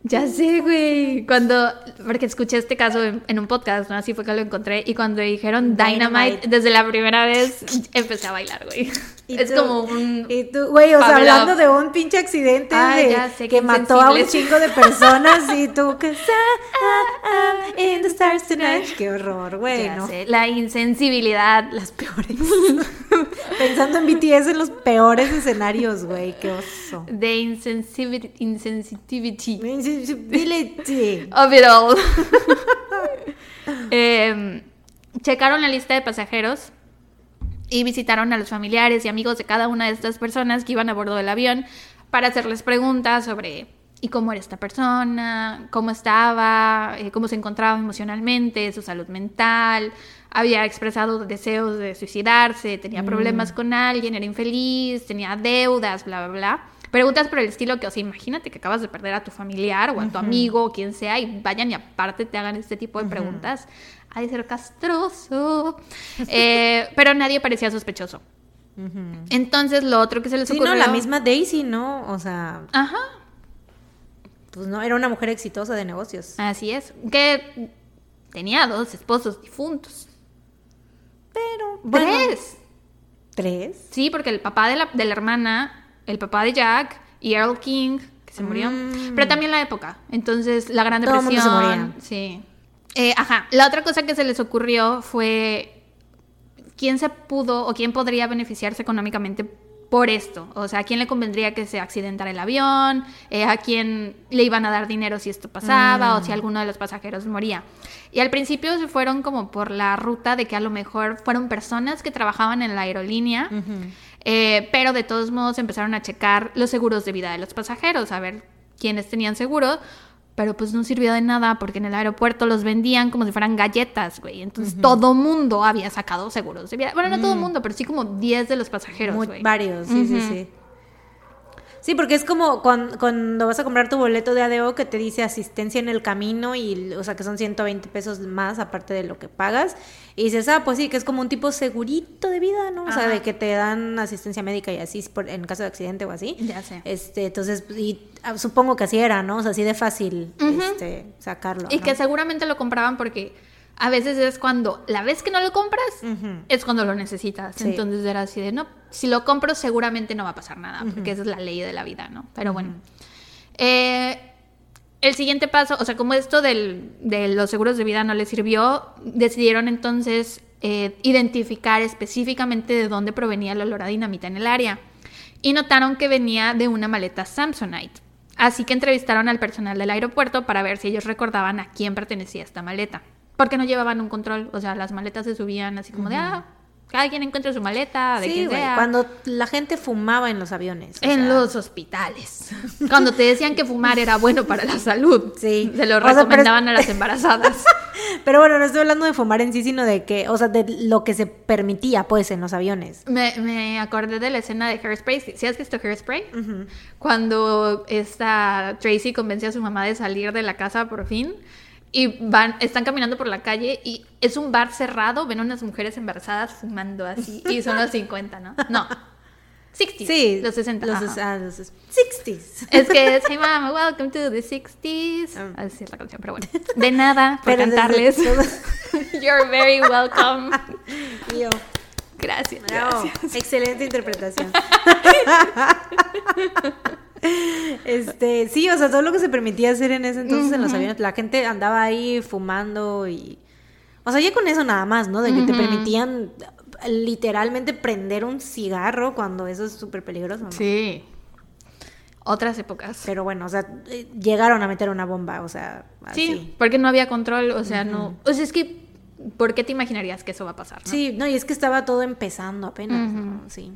Ya sé, güey. Cuando, porque escuché este caso en, en un podcast, ¿no? Así fue que lo encontré. Y cuando dijeron Dynamite, Dynamite. desde la primera vez empecé a bailar, güey. (laughs) Es tú- como un... Y tú, güey, o sea, hablando up. de un pinche accidente Ay, de- ya sé, que mató a un chingo de personas y (laughs) tú que I'm in the stars tonight. Qué horror, güey, ¿no? sé, La insensibilidad. Las peores. (laughs) Pensando en BTS en los peores escenarios, güey, qué oso. De insensibi- insensitivity. Insensibility. (laughs) Of it all. (laughs) Em, checaron la lista de pasajeros y visitaron a los familiares y amigos de cada una de estas personas que iban a bordo del avión para hacerles preguntas sobre ¿y cómo era esta persona? ¿Cómo estaba? Eh, ¿Cómo se encontraba emocionalmente? ¿Su salud mental? ¿Había expresado deseos de suicidarse? ¿Tenía problemas con alguien? ¿Era infeliz? ¿Tenía deudas? Bla, bla, bla. Preguntas por el estilo que, o sea, imagínate que acabas de perder a tu familiar o a tu amigo o quien sea y vayan y aparte te hagan este tipo de preguntas. Ha de ser castroso. (laughs) Eh, pero nadie parecía sospechoso. Entonces, lo otro que se les Sí, ocurrió... no, la misma Daisy, ¿no? O sea, Ajá, pues no, era una mujer exitosa de negocios. así es. Que tenía dos esposos difuntos. Pero, bueno, ¡Tres! ¿Tres? Sí, porque el papá de la, de la hermana, el papá de Jack y Earl King, que se murió. Mm. Pero también la época. Entonces, la Gran Todo el mundo se Depresión. moría. Sí. Eh, ajá. La otra cosa que se les ocurrió fue quién se pudo o quién podría beneficiarse económicamente por esto. O sea, a quién le convendría que se accidentara el avión, Eh, a quién le iban a dar dinero si esto pasaba o si Mm. alguno de los pasajeros moría. Y al principio se fueron como por la ruta de que a lo mejor fueron personas que trabajaban en la aerolínea. Eh, pero de todos modos empezaron a checar los seguros de vida de los pasajeros, a ver quiénes tenían seguro. Pero pues no sirvió de nada porque en el aeropuerto los vendían como si fueran galletas, güey. Entonces todo mundo había sacado seguros de vida. Bueno, no todo mundo, pero sí como 10 de los pasajeros, Muy- güey. varios, sí, sí. Sí, porque es como cuando, cuando vas a comprar tu boleto de ADO que te dice asistencia en el camino y, o sea, que son 120 pesos más aparte de lo que pagas. Y dices, ah, pues sí, que es como un tipo segurito de vida, ¿no? O sea, de que te dan asistencia médica y así por- en caso de accidente o así. Ya sé. Este, entonces, y ah, supongo que así era, ¿no? O sea, así de fácil este, sacarlo. Y ¿no? que seguramente lo compraban porque a veces es cuando la vez que no lo compras, es cuando lo necesitas. Sí. Entonces era así de, no, si lo compro seguramente no va a pasar nada, porque esa es la ley de la vida, ¿no? Pero bueno. Eh, el siguiente paso, o sea, como esto del, de los seguros de vida no les sirvió, decidieron entonces eh, identificar específicamente de dónde provenía el olor a dinamita en el área. Y notaron que venía de una maleta Samsonite. Así que entrevistaron al personal del aeropuerto para ver si ellos recordaban a quién pertenecía esta maleta. Porque no llevaban un control, o sea, las maletas se subían así como de, ah, cada quien encuentra su maleta, de Sí, quien güey, sea. cuando la gente fumaba en los aviones. En sea, los hospitales. (laughs) Cuando te decían que fumar era bueno para la salud. Sí. Se lo O sea, pero es- recomendaban a las embarazadas. (laughs) Pero bueno, no estoy hablando de fumar en sí, sino de que, o sea, de lo que se permitía, pues, en los aviones. Me, me acordé de la escena de Hairspray. ¿Sí has visto Hairspray? Cuando esta Tracy convence a su mamá de salir de la casa por fin. Y van, están caminando por la calle y es un bar cerrado. Ven unas mujeres embarazadas fumando así. Y son los 50, ¿no? No. 60. Sí. Los 60. Los, ah, los 60s. Es que es (laughs) Hey Mama, welcome to the 60s. Ah. Así es la canción, pero bueno. De nada por desde cantarles. (laughs) You're very welcome. (laughs) Yo, Gracias, bravo. gracias. Excelente interpretación. Este, sí, o sea, todo lo que se permitía hacer en ese entonces en los aviones, la gente andaba ahí fumando y o sea, ya con eso nada más, ¿no? De que te permitían literalmente prender un cigarro cuando eso es súper peligroso, ¿no? Sí. Otras épocas. Pero bueno, o sea, eh, llegaron a meter una bomba, o sea, así. Sí, porque no había control, o sea, no. O sea, es que, ¿por qué te imaginarías que eso va a pasar? no? Sí, no, y es que estaba todo empezando apenas. ¿no? Sí.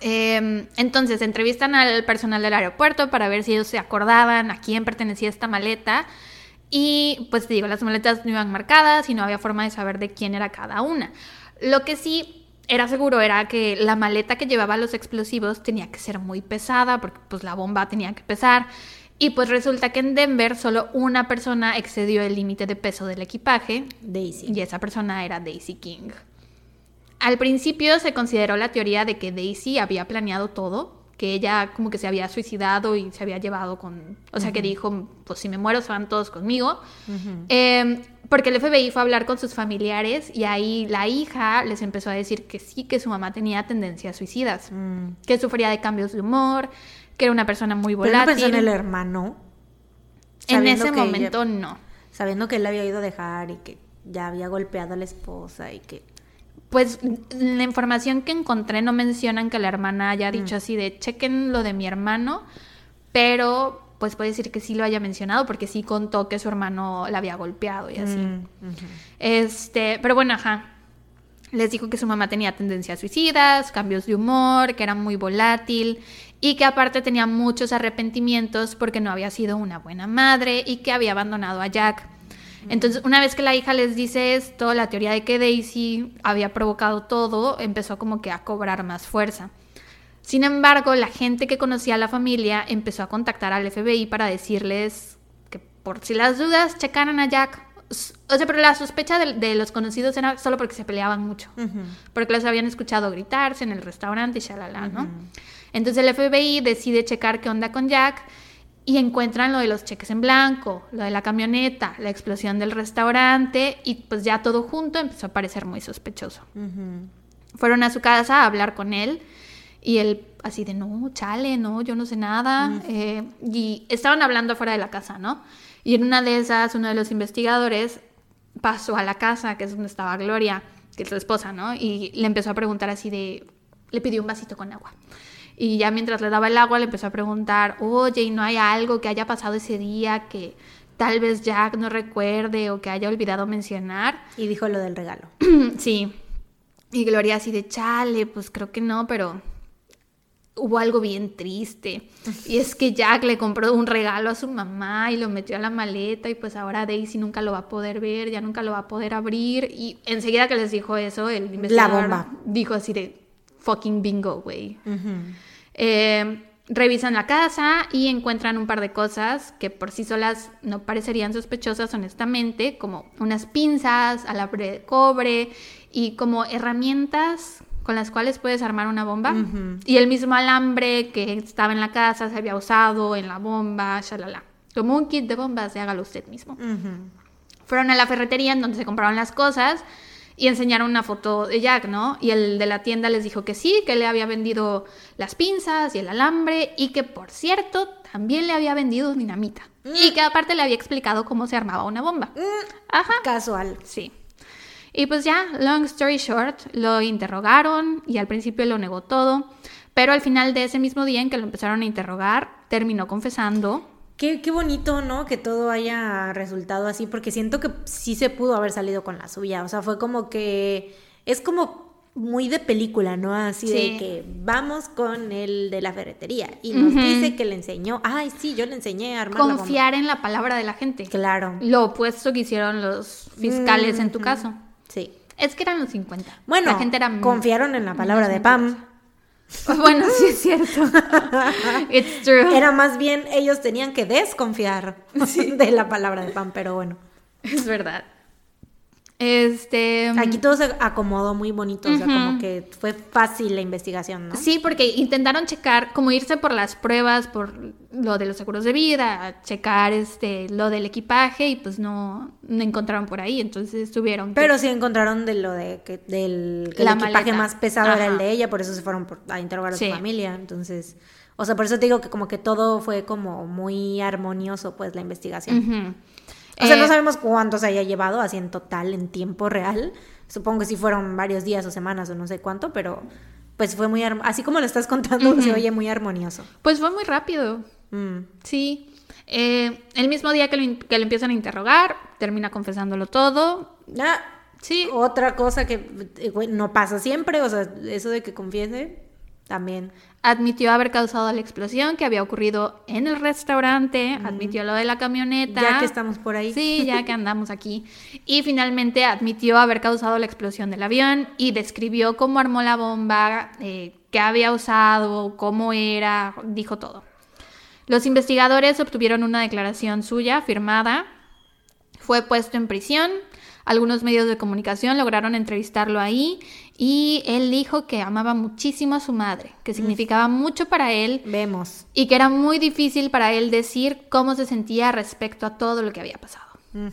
Eh, entonces, entrevistan al personal del aeropuerto para ver si ellos se acordaban a quién pertenecía esta maleta. Y pues te digo, las maletas no iban marcadas y no había forma de saber de quién era cada una. Lo que sí era seguro era que la maleta que llevaba los explosivos tenía que ser muy pesada porque pues la bomba tenía que pesar. Y pues resulta que en Denver solo una persona excedió el límite de peso del equipaje Daisy. y esa persona era Daisy King. Al principio se consideró la teoría de que Daisy había planeado todo, que ella como que se había suicidado y se había llevado con, o sea, que dijo, pues si me muero se van todos conmigo. Eh, porque el FBI fue a hablar con sus familiares y ahí la hija les empezó a decir que sí, que su mamá tenía tendencias suicidas, Mm. que sufría de cambios de humor, que era una persona muy Pero no volátil. pensó en el hermano. En ese ella- momento no. sabiendo que él la había ido a dejar y que ya había golpeado a la esposa y que... Pues la información que encontré no mencionan que la hermana haya dicho así de chequen lo de mi hermano, pero pues puede decir que sí lo haya mencionado porque sí contó que su hermano la había golpeado y así. Mm. Este, pero bueno, ajá. Les dijo que su mamá tenía tendencias suicidas, cambios de humor, que era muy volátil y que aparte tenía muchos arrepentimientos porque no había sido una buena madre y que había abandonado a Jack. Entonces, una vez que la hija les dice esto, la teoría de que Daisy había provocado todo empezó como que a cobrar más fuerza. Sin embargo, la gente que conocía a la familia empezó a contactar al FBI para decirles que por si las dudas checaran a Jack. O sea, pero la sospecha de, de los conocidos era solo porque se peleaban mucho. Porque los habían escuchado gritarse en el restaurante y shalala, ¿no? Entonces el FBI decide checar qué onda con Jack y encuentran lo de los cheques en blanco, lo de la camioneta, la explosión del restaurante y pues ya todo junto empezó a parecer muy sospechoso. Ujú. Fueron a su casa a hablar con él y él así de, no, chale, no, yo no sé nada. Eh, y estaban hablando afuera de la casa, ¿no? Y en una de esas, uno de los investigadores pasó a la casa, que es donde estaba Gloria, que es su esposa, ¿no? Y le empezó a preguntar así de, le pidió un vasito con agua. Y ya mientras le daba el agua, le empezó a preguntar, oye, ¿y no hay algo que haya pasado ese día que tal vez Jack no recuerde o que haya olvidado mencionar? Y dijo lo del regalo. (clears throat) Sí. Y Gloria así de chale, pues creo que no, pero hubo algo bien triste. Y es que Jack le compró un regalo a su mamá y lo metió a la maleta y pues ahora Daisy nunca lo va a poder ver, ya nunca lo va a poder abrir. Y enseguida que les dijo eso, el investigador bomba. dijo así de fucking bingo, güey. Ujú. Eh, revisan la casa y encuentran un par de cosas que por sí solas no parecerían sospechosas, honestamente, como unas pinzas, alambre de cobre y como herramientas con las cuales puedes armar una bomba. Y el mismo alambre que estaba en la casa se había usado en la bomba, shalala. Como un kit de bombas, hágalo usted mismo. Fueron a la ferretería en donde se compraron las cosas y enseñaron una foto de Jack, ¿no? Y el de la tienda les dijo que sí, que le había vendido las pinzas y el alambre y que, por cierto, también le había vendido dinamita. Y que aparte le había explicado cómo se armaba una bomba. Ajá. Casual. Sí. Y pues ya, long story short, lo interrogaron y al principio lo negó todo, pero al final de ese mismo día en que lo empezaron a interrogar, terminó confesando. Qué, qué bonito, ¿no? Que todo haya resultado así, porque siento que sí se pudo haber salido con la suya. O sea, fue como que. Es como muy de película, ¿no? Así Sí. de que vamos con el de la ferretería y nos dice que le enseñó. Ay, sí, yo le enseñé a armar la. Confiar en la palabra de la gente. Claro. Lo opuesto que hicieron los fiscales en tu caso. Sí. Es que eran los 50. Bueno, la gente era confiaron en la palabra de Pam. Bueno, sí es cierto. (laughs) It's true. Era más bien ellos tenían que desconfiar (laughs) de la palabra de Pam, pero bueno. Es verdad. Este. Aquí todo se acomodó muy bonito, o sea, como que fue fácil la investigación, ¿no? Sí, porque intentaron checar, como irse por las pruebas, por lo de los seguros de vida, checar este lo del equipaje y pues no, no encontraron por ahí, entonces tuvieron que- Pero sí encontraron de lo de que del que La el equipaje maleta. más pesado era el de ella, por eso se fueron por- a interrogar a Sí. su familia, entonces, o sea, por eso te digo que como que todo fue como muy armonioso, pues la investigación. Ujú. O sea, Eh, no sabemos cuánto se haya llevado así en total, en tiempo real. Supongo que sí fueron varios días o semanas o no sé cuánto, pero pues fue muy, así como lo estás contando, (laughs) se oye muy armonioso. Pues fue muy rápido. Mm. Sí. Eh, el mismo día que lo, que lo empiezan a interrogar, termina confesándolo todo. Ah, Sí. Otra cosa que eh, no pasa siempre, o sea, eso de que confiese, también. Admitió haber causado la explosión que había ocurrido en el restaurante, admitió lo de la camioneta. Ya que estamos por ahí. Sí, ya que (laughs) andamos aquí. Y finalmente admitió haber causado la explosión del avión y describió cómo armó la bomba, eh, qué había usado, cómo era, dijo todo. Los investigadores obtuvieron una declaración suya firmada, fue puesto en prisión, algunos medios de comunicación lograron entrevistarlo ahí y él dijo que amaba muchísimo a su madre, que significaba mucho para él Vemos. y que era muy difícil para él decir cómo se sentía respecto a todo lo que había pasado. Mm.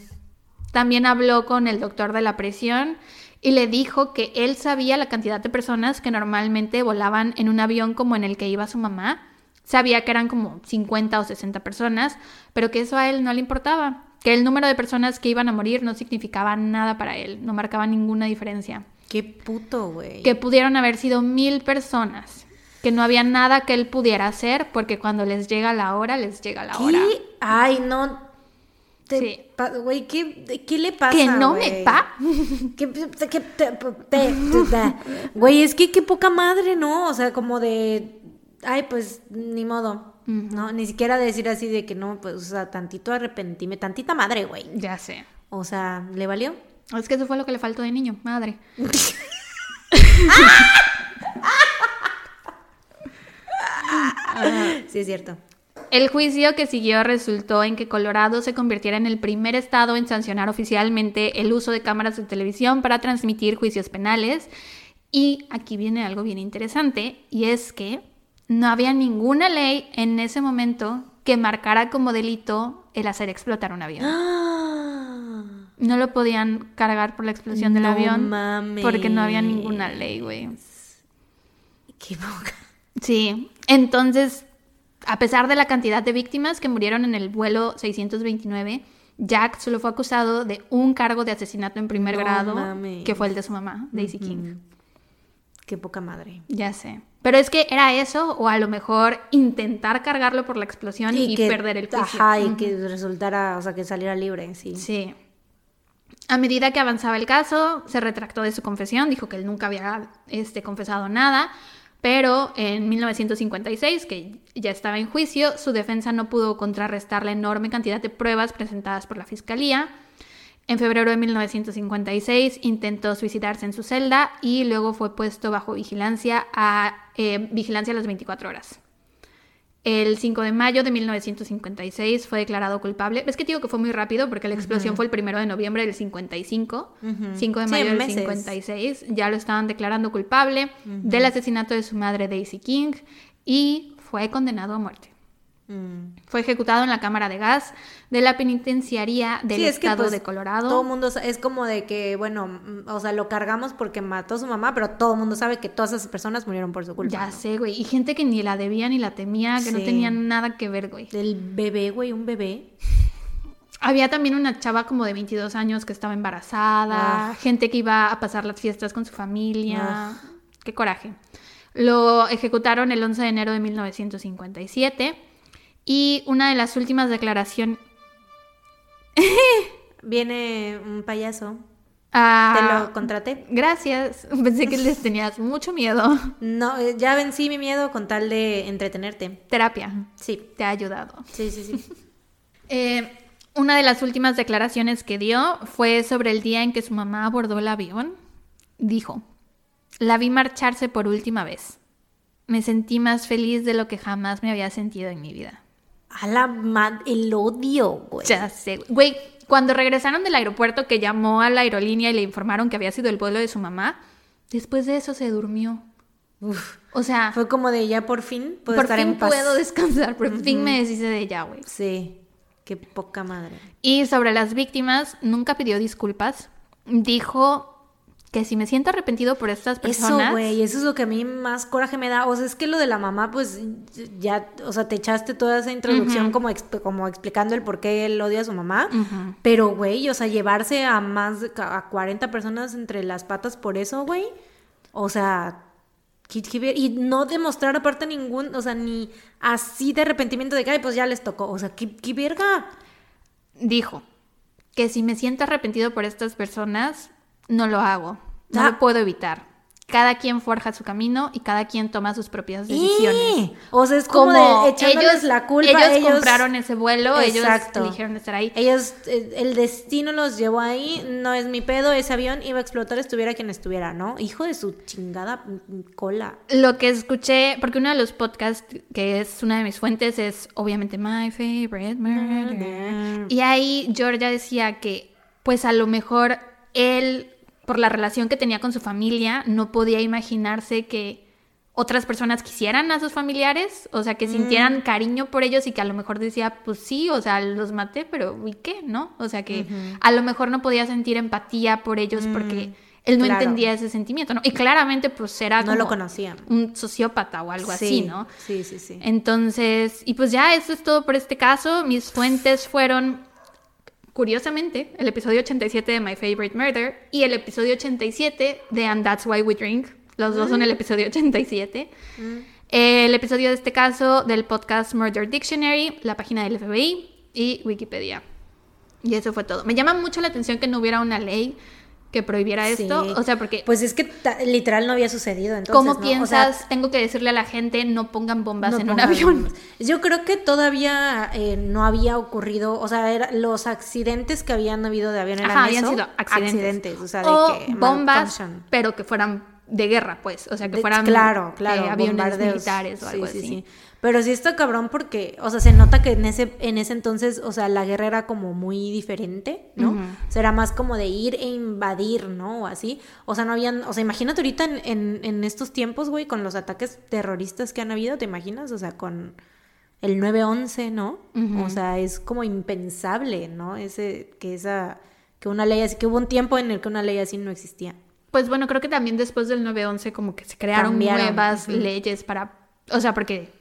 También habló con el doctor de la presión y le dijo que él sabía la cantidad de personas que normalmente volaban en un avión como en el que iba su mamá. Sabía que eran como 50 o 60 personas, pero que eso a él no le importaba, que el número de personas que iban a morir no significaba nada para él, no marcaba ninguna diferencia, Qué puto, güey. que pudieron haber sido mil personas, que no había nada que él pudiera hacer porque cuando les llega la hora, les llega la hora. ¿Qué? Ay, no. Te Sí. Güey, ¿qué, ¿qué le pasa? Que no me pa. ¿Qué- qué- qué- te- te- te- Güey, es que qué poca madre, ¿no? O sea, como de. Ay, pues ni modo. No, ni siquiera decir así de que no, pues, o sea, tantito arrepentime, tantita madre, güey. Ya sé. O sea, ¿le valió? Es que eso fue lo que le faltó de niño, madre. (laughs) Sí, es cierto. El juicio que siguió resultó en que Colorado se convirtiera en el primer estado en sancionar oficialmente el uso de cámaras de televisión para transmitir juicios penales. Y aquí viene algo bien interesante, y es que no había ninguna ley en ese momento que marcara como delito el hacer explotar un avión. ¡Ah! (gasps) No lo podían cargar por la explosión del No avión mames. porque no había ninguna ley, güey. Qué poca. Sí, entonces, a pesar de la cantidad de víctimas que murieron en el vuelo 629, Jack solo fue acusado de un cargo de asesinato en primer No grado, mames. que fue el de su mamá, Daisy King. Qué poca madre. Ya sé. Pero es que era eso, o a lo mejor intentar cargarlo por la explosión y, que, perder el juicio. Ajá, y que resultara, o sea, que saliera libre, sí. Sí. A medida que avanzaba el caso, se retractó de su confesión, dijo que él nunca había este, confesado nada, pero en 1956, que ya estaba en juicio, su defensa no pudo contrarrestar la enorme cantidad de pruebas presentadas por la fiscalía. En febrero de 1956 intentó suicidarse en su celda y luego fue puesto bajo vigilancia a eh, vigilancia a las 24 horas. El 5 de mayo de 1956 fue declarado culpable. Es que digo que fue muy rápido porque la explosión fue el 1 de noviembre del 55. Ujú. 5 de Sí, mayo del meses. 56 ya lo estaban declarando culpable del asesinato de su madre Daisy King y fue condenado a muerte. Mm. Fue ejecutado en la cámara de gas de la penitenciaría del Sí, es que, estado pues, de Colorado. Todo el mundo es como de que, bueno, mm, o sea, lo cargamos porque mató a su mamá, pero todo el mundo sabe que todas esas personas murieron por su culpa. ya ¿no? sé, güey. Y gente que ni la debía ni la temía, que no Sí. tenían nada que ver, güey. Del bebé, güey, un bebé. Había también una chava como de 22 años que estaba embarazada, Ah. gente que iba a pasar las fiestas con su familia. Qué coraje. Lo ejecutaron el 11 de enero de 1957 y una de las últimas declaraciones... (laughs) Viene un payaso. Ah, Te lo contraté. Gracias. (laughs) Pensé que les tenías mucho miedo. (laughs) No, eh, ya vencí mi miedo con tal de entretenerte. Terapia. Sí, Te ha ayudado. sí, sí, sí. Eh, una de las últimas declaraciones que dio fue sobre el día en que su mamá abordó el avión. Dijo, la vi marcharse por última vez. Me sentí más feliz de lo que jamás me había sentido en mi vida. A la mad el odio, güey. Ya sé, güey. Cuando regresaron del aeropuerto que llamó a la aerolínea y le informaron que había sido el vuelo de su mamá, después de eso se durmió. Uf. O sea, Fue como de ya por fin puedo por estar fin en paz. puedo descansar, por fin me deshice de ella, güey. Sí, qué poca madre. Y sobre las víctimas, nunca pidió disculpas. Dijo que si me siento arrepentido por estas personas. Eso, güey, eso es lo que a mí más coraje me da. O sea, es que lo de la mamá, pues ya, o sea, te echaste toda esa introducción como, exp- como explicando el por qué él odia a su mamá. Pero, güey, o sea, llevarse a más a 40 personas entre las patas por eso, güey. O sea, y no demostrar aparte ningún, o sea, ni así de arrepentimiento de que, ay, pues ya les tocó. O sea, qué, qué verga. Dijo que si me siento arrepentido por estas personas, no lo hago. No Ah. lo puedo evitar. Cada quien forja su camino y cada quien toma sus propias decisiones. O sea, es como, de echándoles ellos, la culpa. ellos, ellos compraron ese vuelo, Exacto. ellos eligieron estar ahí. Ellos, eh, el destino los llevó ahí, no es mi pedo, ese avión iba a explotar, estuviera quien estuviera, ¿no? Hijo de su chingada cola. Lo que escuché, porque uno de los podcasts que es una de mis fuentes es obviamente My Favorite Murder. Y ahí Georgia decía que pues a lo mejor él, por la relación que tenía con su familia, no podía imaginarse que otras personas quisieran a sus familiares, o sea, que sintieran cariño por ellos y que a lo mejor decía, pues sí, o sea, los maté, pero ¿y qué? ¿No? O sea, que a lo mejor no podía sentir empatía por ellos porque él no claro. entendía ese sentimiento, ¿no? Y claramente pues era No lo como conocían. un sociópata o algo así, ¿no? Sí, sí, sí. Entonces, y pues ya eso es todo por este caso. Mis fuentes fueron, curiosamente, el episodio 87 de My Favorite Murder y el episodio 87 de And That's Why We Drink. Los dos son el episodio 87. El episodio de este caso del podcast Murder Dictionary, la página del FBI y Wikipedia. Y eso fue todo. Me llama mucho la atención que no hubiera una ley que prohibiera esto. Sí. O sea, porque Pues es que literal no había sucedido entonces, ¿Cómo ¿no? O piensas? sea, tengo que decirle a la gente no pongan bombas no en un avión. bombas. Yo creo que todavía eh, no había ocurrido, o sea, era- los accidentes que habían habido de avión eran Ajá, habían eso, sido accidentes. o sea, de o que bombas, pero que fueran de guerra, pues. O sea, que De- fueran claro, claro, eh, aviones militares o algo Sí, sí, así. sí. Pero sí está cabrón porque, o sea, se nota que en ese, en ese entonces, o sea, la guerra era como muy diferente, ¿no? Ujú. O sea, era más como de ir e invadir, ¿no? O así. O sea, no habían, o sea, imagínate ahorita en, en, en estos tiempos, güey, con los ataques terroristas que han habido, ¿te imaginas? O sea, con el 9-11, ¿no? O sea, es como impensable, ¿no? Ese, que esa, que una ley así, que hubo un tiempo en el que una ley así no existía. Pues bueno, creo que también después del 9-11 como que se crearon Cambiaron, nuevas leyes para... O sea, porque...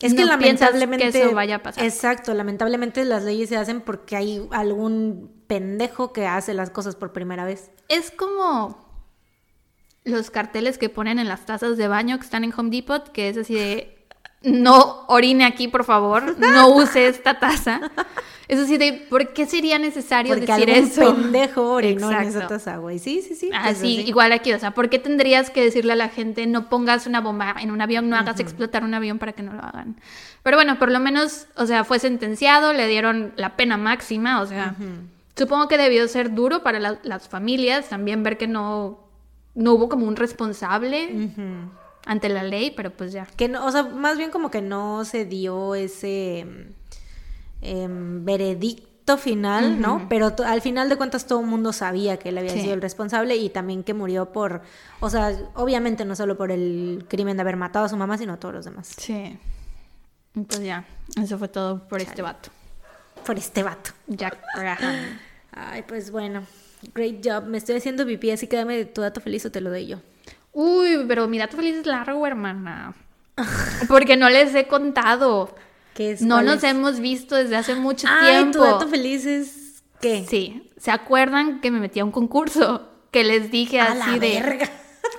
Es que no lamentablemente. que eso vaya a pasar. Exacto, lamentablemente las leyes se hacen porque hay algún pendejo que hace las cosas por primera vez. Es como los carteles que ponen en las tazas de baño que están en Home Depot, que es así de no orine aquí, por favor, no use esta taza. Es así de ¿por qué sería necesario Porque decir algún eso? pendejo orinó en esa taza, güey. Sí, sí, sí. pues Así, igual aquí, o sea, ¿por qué tendrías que decirle a la gente no pongas una bomba en un avión, no hagas explotar un avión para que no lo hagan? Pero bueno, por lo menos, o sea, fue sentenciado, le dieron la pena máxima, o sea, supongo que debió ser duro para la- las familias también ver que no, no hubo como un responsable Ujú. Ante la ley, pero pues ya. Que no, o sea, más bien como que no se dio ese em, veredicto final, ¿no? Pero al final de cuentas todo el mundo sabía que él había Sí. sido el responsable y también que murió por, o sea, obviamente no solo por el crimen de haber matado a su mamá, sino todos los demás. Sí. Pues ya, eso fue todo por este vato. Por este vato. Jack Graham. Ay, pues bueno. Great job. Me estoy haciendo pipí, así que dame tu dato feliz o te lo doy yo. Uy, pero mi dato feliz es largo, hermana. (laughs) Porque no les he contado. ¿Qué es? No ¿Cuál nos es? hemos visto desde hace mucho Ay, tiempo. tu dato feliz es. ¿Qué? Sí, ¿se acuerdan que me metí a un concurso? Que les dije A así la de... verga.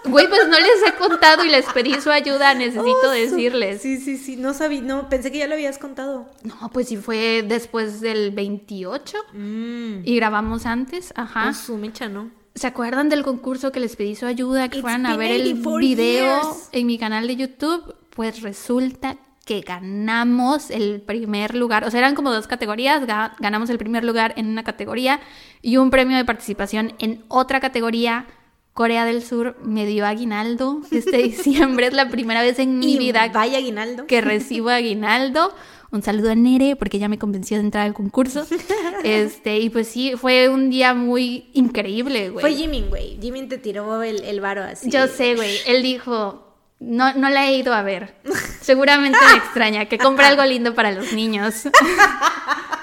Güey, pues no les he contado y les (laughs) pedí su ayuda, necesito Oh, decirles. Sí, sí, sí. No sabía. No, pensé que ya lo habías contado. No, pues sí fue después del 28 Mmm. y grabamos antes, ajá. su mecha, ¿no? ¿Se acuerdan del concurso que les pedí su ayuda, que It's fueran a ver el 84 video years. en mi canal de YouTube? Pues resulta que ganamos el primer lugar. O sea, eran como dos categorías. Ga- Ganamos el primer lugar en una categoría y un premio de participación en otra categoría. Corea del Sur me dio aguinaldo este (laughs) diciembre. Es la primera vez en mi Y vida Vaya aguinaldo. que recibo aguinaldo. (laughs) Un saludo a Nere porque ya me convenció de entrar al concurso. (laughs) Este, y pues sí, fue un día muy increíble, güey. Fue Jimin, güey. Jimin te tiró el, el varo así. Yo sé, güey. Él dijo, no, no la he ido a ver. (laughs) Seguramente me extraña, que compre algo lindo para los niños. (laughs)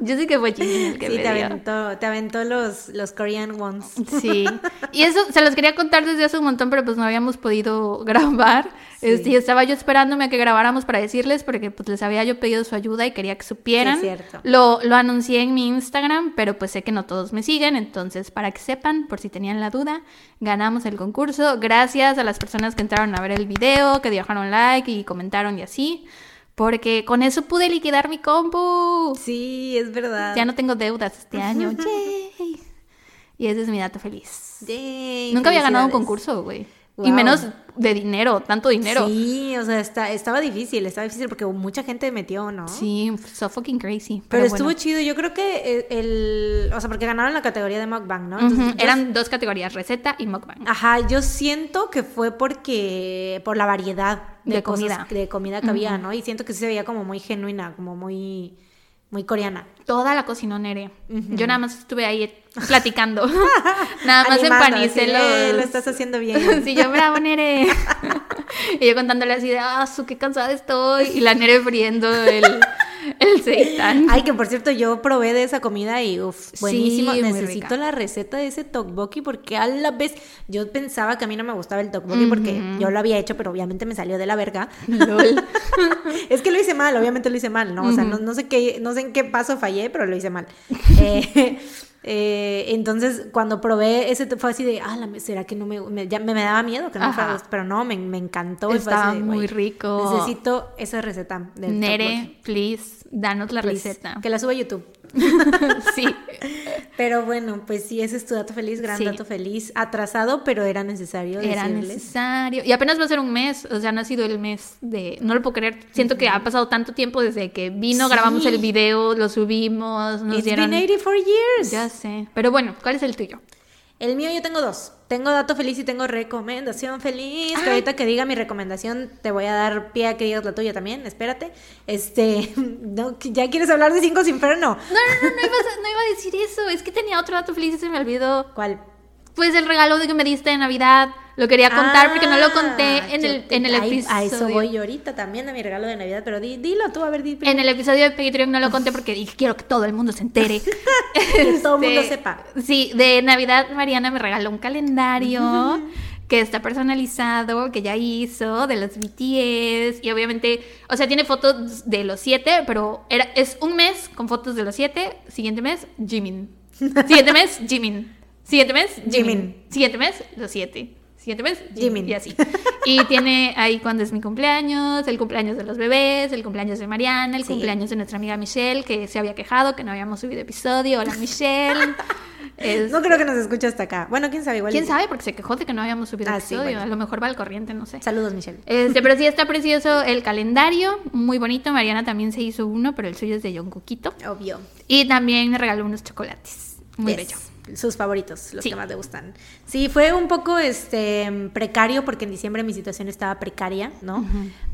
Yo sé que fue Jimin el que Sí, me te dio. aventó, te aventó los, los Korean ones. Sí. (laughs) Y eso se los quería contar desde hace un montón, pero pues no habíamos podido (laughs) grabar. Sí. Este, y estaba yo esperándome a que grabáramos para decirles, porque pues les había yo pedido su ayuda y quería que supieran. Sí, es cierto. Lo, lo anuncié en mi Instagram, pero pues sé que no todos me siguen, entonces para que sepan, por si tenían la duda, ganamos el concurso. Gracias a las personas que entraron a ver el video, que dejaron like y comentaron y así. Porque con eso pude liquidar mi combo. Sí, es verdad. Ya no tengo deudas este año. Yay. Y ese es mi dato feliz. Yay, Nunca había ganado un concurso, güey. Y menos de dinero, tanto dinero. Sí, o sea, está, estaba difícil, estaba difícil porque mucha gente metió, ¿no? Sí, so fucking crazy. Pero, estuvo bueno. chido, yo creo que el, el- o sea, porque ganaron la categoría de mukbang, ¿no? Yo- Eran dos categorías, receta y mukbang. Ajá, yo siento que fue porque, por la variedad de, De cosas, comida. de comida que había, ¿no? Y siento que sí se veía como muy genuina, como muy, muy coreana. Toda la cocinó Nere. Yo nada más estuve ahí platicando. (laughs) nada más empanicé "Eh, los... lo estás haciendo bien. (laughs) sí, yo, bravo, Nere. (laughs) y yo contándole así de, ah, su, qué cansada estoy. Y la Nere friendo el, (laughs) el seitán. Ay, que por cierto, yo probé de esa comida y uff, buenísimo. Sí, Necesito la receta de ese tteokbokki porque a la vez yo pensaba que a mí no me gustaba el tteokbokki porque yo lo había hecho, pero obviamente me salió de la verga. Lol. (laughs) es que lo hice mal, obviamente lo hice mal, ¿no? O sea, no, no sé qué, no sé en qué paso fallé, pero lo hice mal. (laughs) Eh, eh, entonces, cuando probé ese, fue así de, ah, ¿será que no me, me, ya me, me daba miedo que no fuera? Pero no, me, me encantó. Estaba de, muy rico. Necesito esa receta del. Nere, please, danos la Please, receta. Que la suba a YouTube. (laughs) sí. Pero bueno, pues sí, ese es tu dato feliz, gran Sí. dato feliz. Atrasado, pero era necesario Era decirles. necesario. Y apenas va a ser un mes, o sea, no ha sido el mes de... No lo puedo creer. Siento que ha pasado tanto tiempo desde que vino, Sí. grabamos el video, lo subimos, nos It's dieron... been 84 years. Ya sé. Pero bueno, ¿cuál es el tuyo? El mío yo tengo dos. Tengo dato feliz y tengo recomendación feliz. Que Ay. ahorita que diga mi recomendación, te voy a dar pie a que digas la tuya también. Espérate. Este, (laughs) no, ¿ya quieres hablar de Cinco sin freno? No, no, no, no iba, a, no iba a decir eso. Es que tenía otro dato feliz y se me olvidó. ¿Cuál? Pues el regalo de que me diste de Navidad. Lo quería contar porque no lo conté Ah, en yo el, en el episodio. A eso voy yo ahorita también, a mi regalo de Navidad. Pero di- dilo tú, a ver, di En el episodio de Patreon no lo conté porque dije, quiero que todo el mundo se entere. (laughs) Que todo el mundo Este, sepa. Sí, de Navidad Mariana me regaló un calendario (laughs) que está personalizado, que ya hizo, de los BTS. Y obviamente, o sea, tiene fotos de los siete, pero era, es un mes con fotos de los siete. Siguiente mes, Jimin. (laughs) Siguiente mes, Jimin. Siguiente mes, Jimin. Jimin. Siguiente mes, los siete. Siguiente mes, Jimin. Jimin. Y así. Y tiene ahí cuando es mi cumpleaños, el cumpleaños de los bebés, el cumpleaños de Mariana, el Sí. cumpleaños de nuestra amiga Michelle, que se había quejado que no habíamos subido episodio. Hola, Michelle. (laughs) Es- No creo que nos escuche hasta acá. Bueno, quién sabe, igual. ¿Quién sabe? Porque se quejó de que no habíamos subido Ah, sí, episodio. bueno. A lo mejor va al corriente, no sé. Saludos, Michelle. Este, pero sí está (laughs) precioso el calendario, muy bonito. Mariana también se hizo uno, pero el suyo es de John Coquito. Obvio. Y también me regaló unos chocolates. Muy Yes. bello. Sus favoritos, los Sí. que más le gustan. Sí, fue un poco este precario porque en diciembre mi situación estaba precaria, ¿no?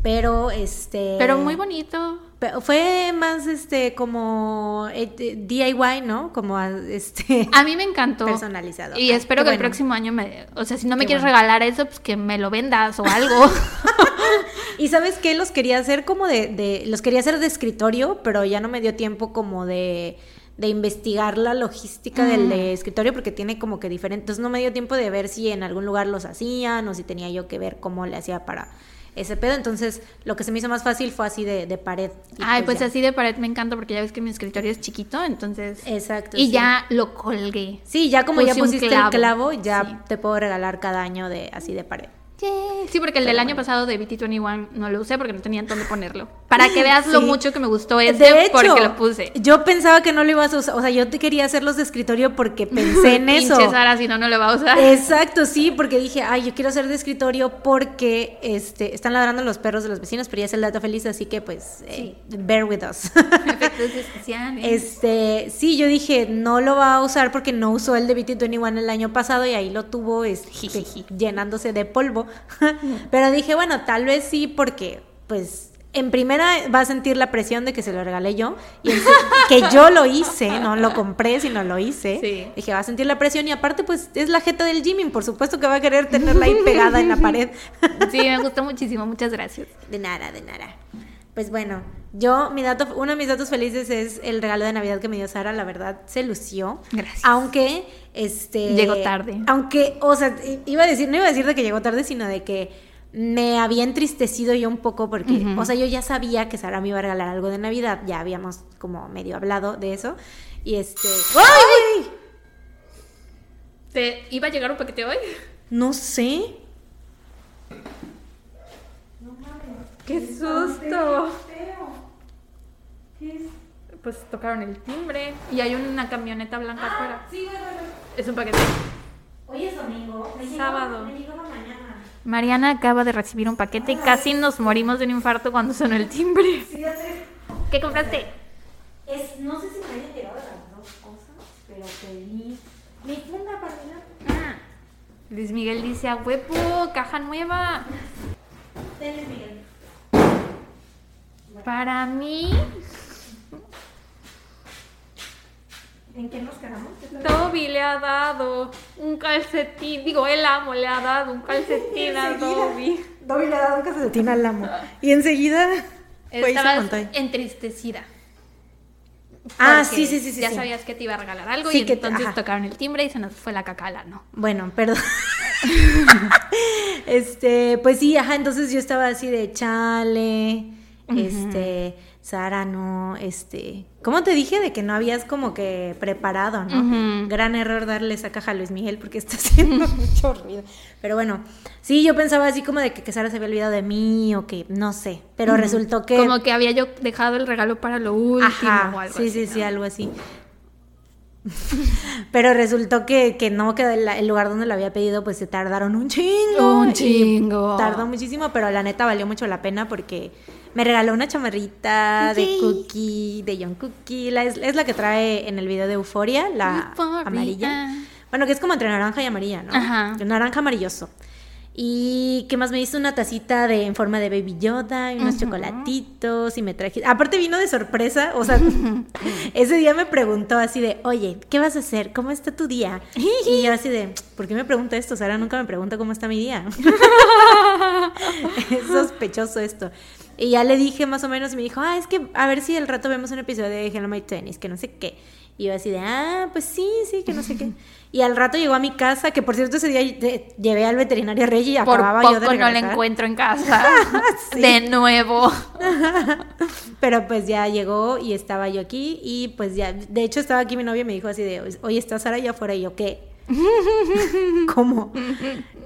Pero este Pero muy bonito. Fue más este como eh, DIY, ¿no? Como este A mí me encantó. personalizado. Y Ah, espero qué que el próximo año me... O sea, si no me Qué quieres bueno. regalar eso, pues que me lo vendas o algo. (laughs) y sabes qué, los quería hacer como de, de, los quería hacer de escritorio, pero ya no me dio tiempo como de, de investigar la logística del de escritorio porque tiene como que diferentes, entonces no me dio tiempo de ver si en algún lugar los hacían o si tenía yo que ver cómo le hacía para ese pedo, entonces lo que se me hizo más fácil fue así de, de pared. y Ay, pues así de pared me encanta porque ya ves que mi escritorio es chiquito, entonces... Exacto. Y sí. ya lo colgué. Sí, ya como ya Puse pusiste clavo. el clavo, ya Sí. te puedo regalar cada año de así de pared. Sí, porque el del año pasado de BT21 no lo usé porque no tenía dónde ponerlo. Para que veas lo mucho que me gustó este de hecho, porque lo puse. yo pensaba que no lo ibas a usar, o sea, yo te quería hacer los de escritorio porque pensé en (laughs) eso. Pinche Sara, si no, no lo va a usar. Exacto, sí, porque dije, ay, yo quiero hacer de escritorio porque este, están ladrando los perros de los vecinos, pero ya es el dato feliz, así que pues, eh, bear with us. Especiales. Este, sí, yo dije, no lo va a usar porque no usó el de BT21 el año pasado y ahí lo tuvo este, llenándose de polvo. (laughs) Pero dije, bueno, tal vez sí porque, pues, en primera va a sentir la presión de que se lo regalé yo y se- (laughs) que yo lo hice, no lo compré, sino lo hice. Sí. Dije, va a sentir la presión y aparte, pues, es la jeta del Jimmy, por supuesto que va a querer tenerla ahí pegada en la pared. (laughs) Sí, me gustó muchísimo. Muchas gracias. De nada, de nada. Pues bueno, yo, mi dato, uno de mis datos felices es el regalo de Navidad que me dio Sara, la verdad, se lució. Gracias. Aunque, este... Llegó tarde. Aunque, o sea, iba a decir, no iba a decir de que llegó tarde, sino de que me había entristecido yo un poco porque, o sea, yo ya sabía que Sara me iba a regalar algo de Navidad, ya habíamos como medio hablado de eso, y este... ¡Ay! ¿Te iba a llegar un paquete hoy? No sé. ¡Qué susto! Pues tocaron el timbre y hay una camioneta blanca afuera. Sí, bueno, bueno. Es un paquete. Hoy es domingo. Me llegó- Sábado. Me llegó mañana. Mariana acaba de recibir un paquete y casi nos morimos de un infarto cuando sonó el timbre. Sí, ya sé. ¿Qué compraste? Es, no sé si me hayan llegado las dos cosas, pero pedí mi funda para mirar. Ah, Luis Miguel dice a huevo, caja nueva. Tenle, Miguel. Para mí, ¿En qué nos quedamos? Toby le ha dado un calcetín. Digo, el amo le ha dado un calcetín a Toby. Dobby le ha dado un calcetín al amo. Y enseguida. Estabas entristecida. Ah, sí, sí, sí, sí. Ya sí. sabías que te iba a regalar algo Sí, y que- entonces ajá. tocaron el timbre y se nos fue la cacala, ¿no? Bueno, perdón. (laughs) este, pues sí, ajá, entonces yo estaba así de chale, este, Sara, no, este, ¿cómo te dije de que no habías como que preparado, no? Gran error darle esa caja a Luis Miguel porque está (laughs) haciendo (laughs) mucho ruido. Pero bueno, sí, yo pensaba así como de que, que Sara se había olvidado de mí o que, no sé, pero resultó que... Como que había yo dejado el regalo para lo último Ajá, o algo sí, así. sí, sí, ¿no? algo así. (laughs) Pero resultó que, que no, que el, el lugar donde lo había pedido, pues se tardaron un chingo. Un chingo. Tardó muchísimo, pero la neta valió mucho la pena porque me regaló una chamarrita de. Cookie, de John Cookie. La, es, es la que trae en el video de Euforia, la Euphoria. amarilla. Bueno, que es como entre naranja y amarilla, ¿no? Ajá. Naranja amarilloso. Y que más me hizo una tacita de en forma de Baby Yoda y unos chocolatitos y me traje. Aparte vino de sorpresa, o sea, (laughs) ese día me preguntó así de, oye, ¿qué vas a hacer? ¿Cómo está tu día? (laughs) Y yo así de, ¿por qué me pregunta esto? Sara nunca me pregunta cómo está mi día. (laughs) es sospechoso esto. Y ya le dije más o menos y me dijo, ah, es que a ver si al rato vemos un episodio de Hello My Tennis, que no sé qué. Y yo así de, ah, pues sí, sí, que no sé qué. Y al rato llegó a mi casa, que por cierto ese día lle- llevé al veterinario Reggie y Por acababa poco yo de no la regresar. encuentro en casa. (laughs) Sí. De nuevo. (laughs) Pero pues ya llegó y estaba yo aquí y pues ya, de hecho estaba aquí mi novia y me dijo así de, oye, ¿está Sara allá afuera? Y yo, ¿qué? (laughs) ¿Cómo?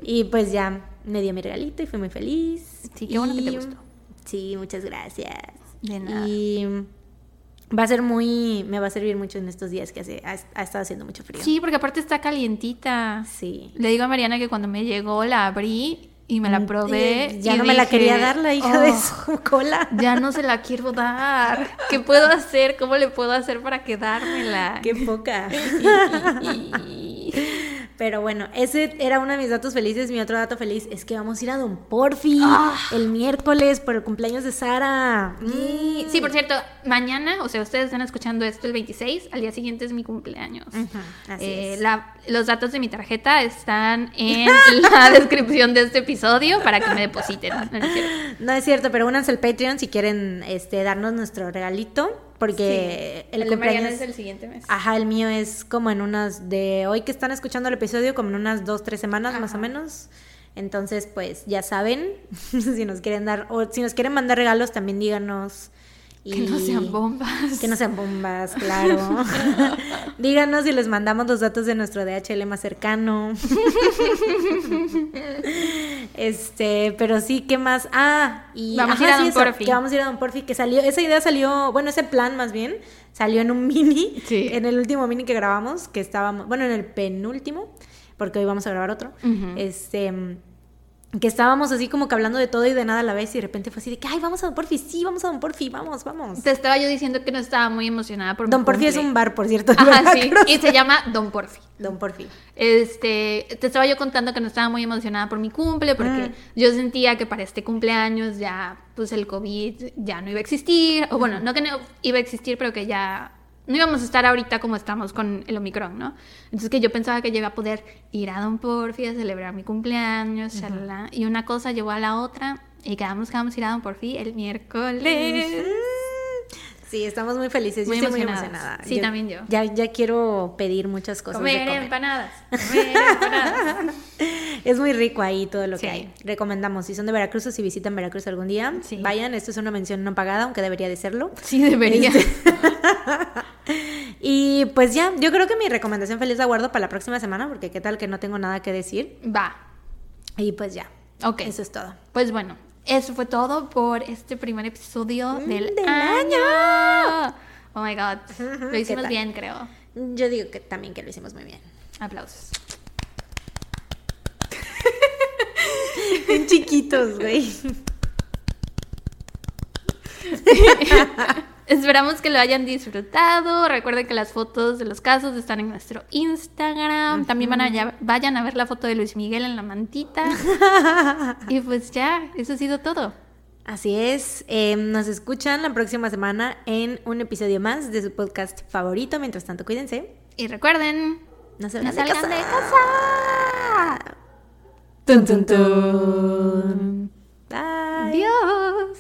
Y pues ya me dio mi regalito y fui muy feliz. Sí, qué bueno que te gustó. Sí, muchas gracias. De nada. Y va a ser muy, me va a servir mucho en estos días que hace, ha, ha estado haciendo mucho frío. Sí, porque aparte está calientita. Sí. Le digo a Mariana que cuando me llegó la abrí y me la probé. Y ya y no me la quería dar la hija de "Oh, su cola. Ya no se la quiero dar. ¿Qué puedo hacer? ¿Cómo le puedo hacer para quedármela? Qué poca. Pero bueno, ese era uno de mis datos felices. Mi otro dato feliz es que vamos a ir a Don Porfi Ah. el miércoles por el cumpleaños de Sara. Mm. Sí, por cierto, mañana, o sea, ustedes están escuchando esto el 26, al día siguiente es mi cumpleaños. Así Eh, es. la- los datos de mi tarjeta están en (laughs) la descripción de este episodio para que me depositen. No, no es cierto. (laughs) No es cierto, pero únanse al Patreon si quieren este, darnos nuestro regalito. Porque Sí, el, Mariana cumpleaños. es el siguiente mes. Ajá, el mío es como en unas de hoy que están escuchando el episodio, como en unas dos, tres semanas más o menos. Entonces, pues ya saben, (laughs) si nos quieren dar, o si nos quieren mandar regalos, también díganos. Que no sean bombas. Que no sean bombas, claro. (laughs) díganos si les mandamos los datos de nuestro DHL más cercano. este, pero sí, ¿qué más? Ah, y Vamos a ir a Don Porfi. Que vamos a ir a Don Porfi, que salió, esa idea salió, bueno, ese plan más bien, salió en un mini, Sí. en el último mini que grabamos, que estábamos, bueno, en el penúltimo, porque hoy vamos a grabar otro. Ujú. Este que estábamos así como que hablando de todo y de nada a la vez y de repente fue así de que, ay, vamos a Don Porfi, sí, vamos a Don Porfi, vamos, vamos. Te estaba yo diciendo que no estaba muy emocionada por mi Don Porfi es un bar, por cierto. Ajá, sí. Y se llama Don Porfi. Don Porfi. Este, te estaba yo contando que no estaba muy emocionada por mi cumple porque Mm. yo sentía que para este cumpleaños ya, pues el COVID ya no iba a existir, o bueno, no que no iba a existir, pero que ya no íbamos a estar ahorita como estamos con el Omicron, ¿no? Entonces que yo pensaba que yo iba a poder ir a Don Porfi a celebrar mi cumpleaños, y una cosa llevó a la otra y quedamos que vamos a ir a Don Porfi el miércoles. Sí, estamos muy felices. Yo Muy estoy muy emocionada. Sí, también yo. Ya, ya quiero pedir muchas cosas. de Comer comer. empanadas. (laughs) Comer empanadas. Es muy rico ahí todo lo Sí. que hay. Recomendamos. Si son de Veracruz o si visitan Veracruz algún día, Sí. vayan. Esto es una mención no pagada, aunque debería de serlo. Sí, debería. Este, (laughs) Y pues ya, yo creo que mi recomendación feliz la guardo para la próxima semana, porque qué tal que no tengo nada que decir. Va. Y pues ya. Ok. Eso es todo. Pues bueno, eso fue todo por este primer episodio Mm, del, del año. Oh my god. Lo ¿qué hicimos bien, creo. Yo digo que también que lo hicimos muy bien. Aplausos. (laughs) Bien chiquitos, güey. (laughs) Esperamos que lo hayan disfrutado. Recuerden que las fotos de los casos están en nuestro Instagram. También van a ya- vayan a ver la foto de Luis Miguel en la mantita. (laughs) y pues ya, eso ha sido todo. Así es, eh, nos escuchan la próxima semana en un episodio más de su podcast favorito. Mientras tanto, cuídense. Y recuerden, No se no salgan de de casa. casa. Tun, tun, tun. Bye. Adiós.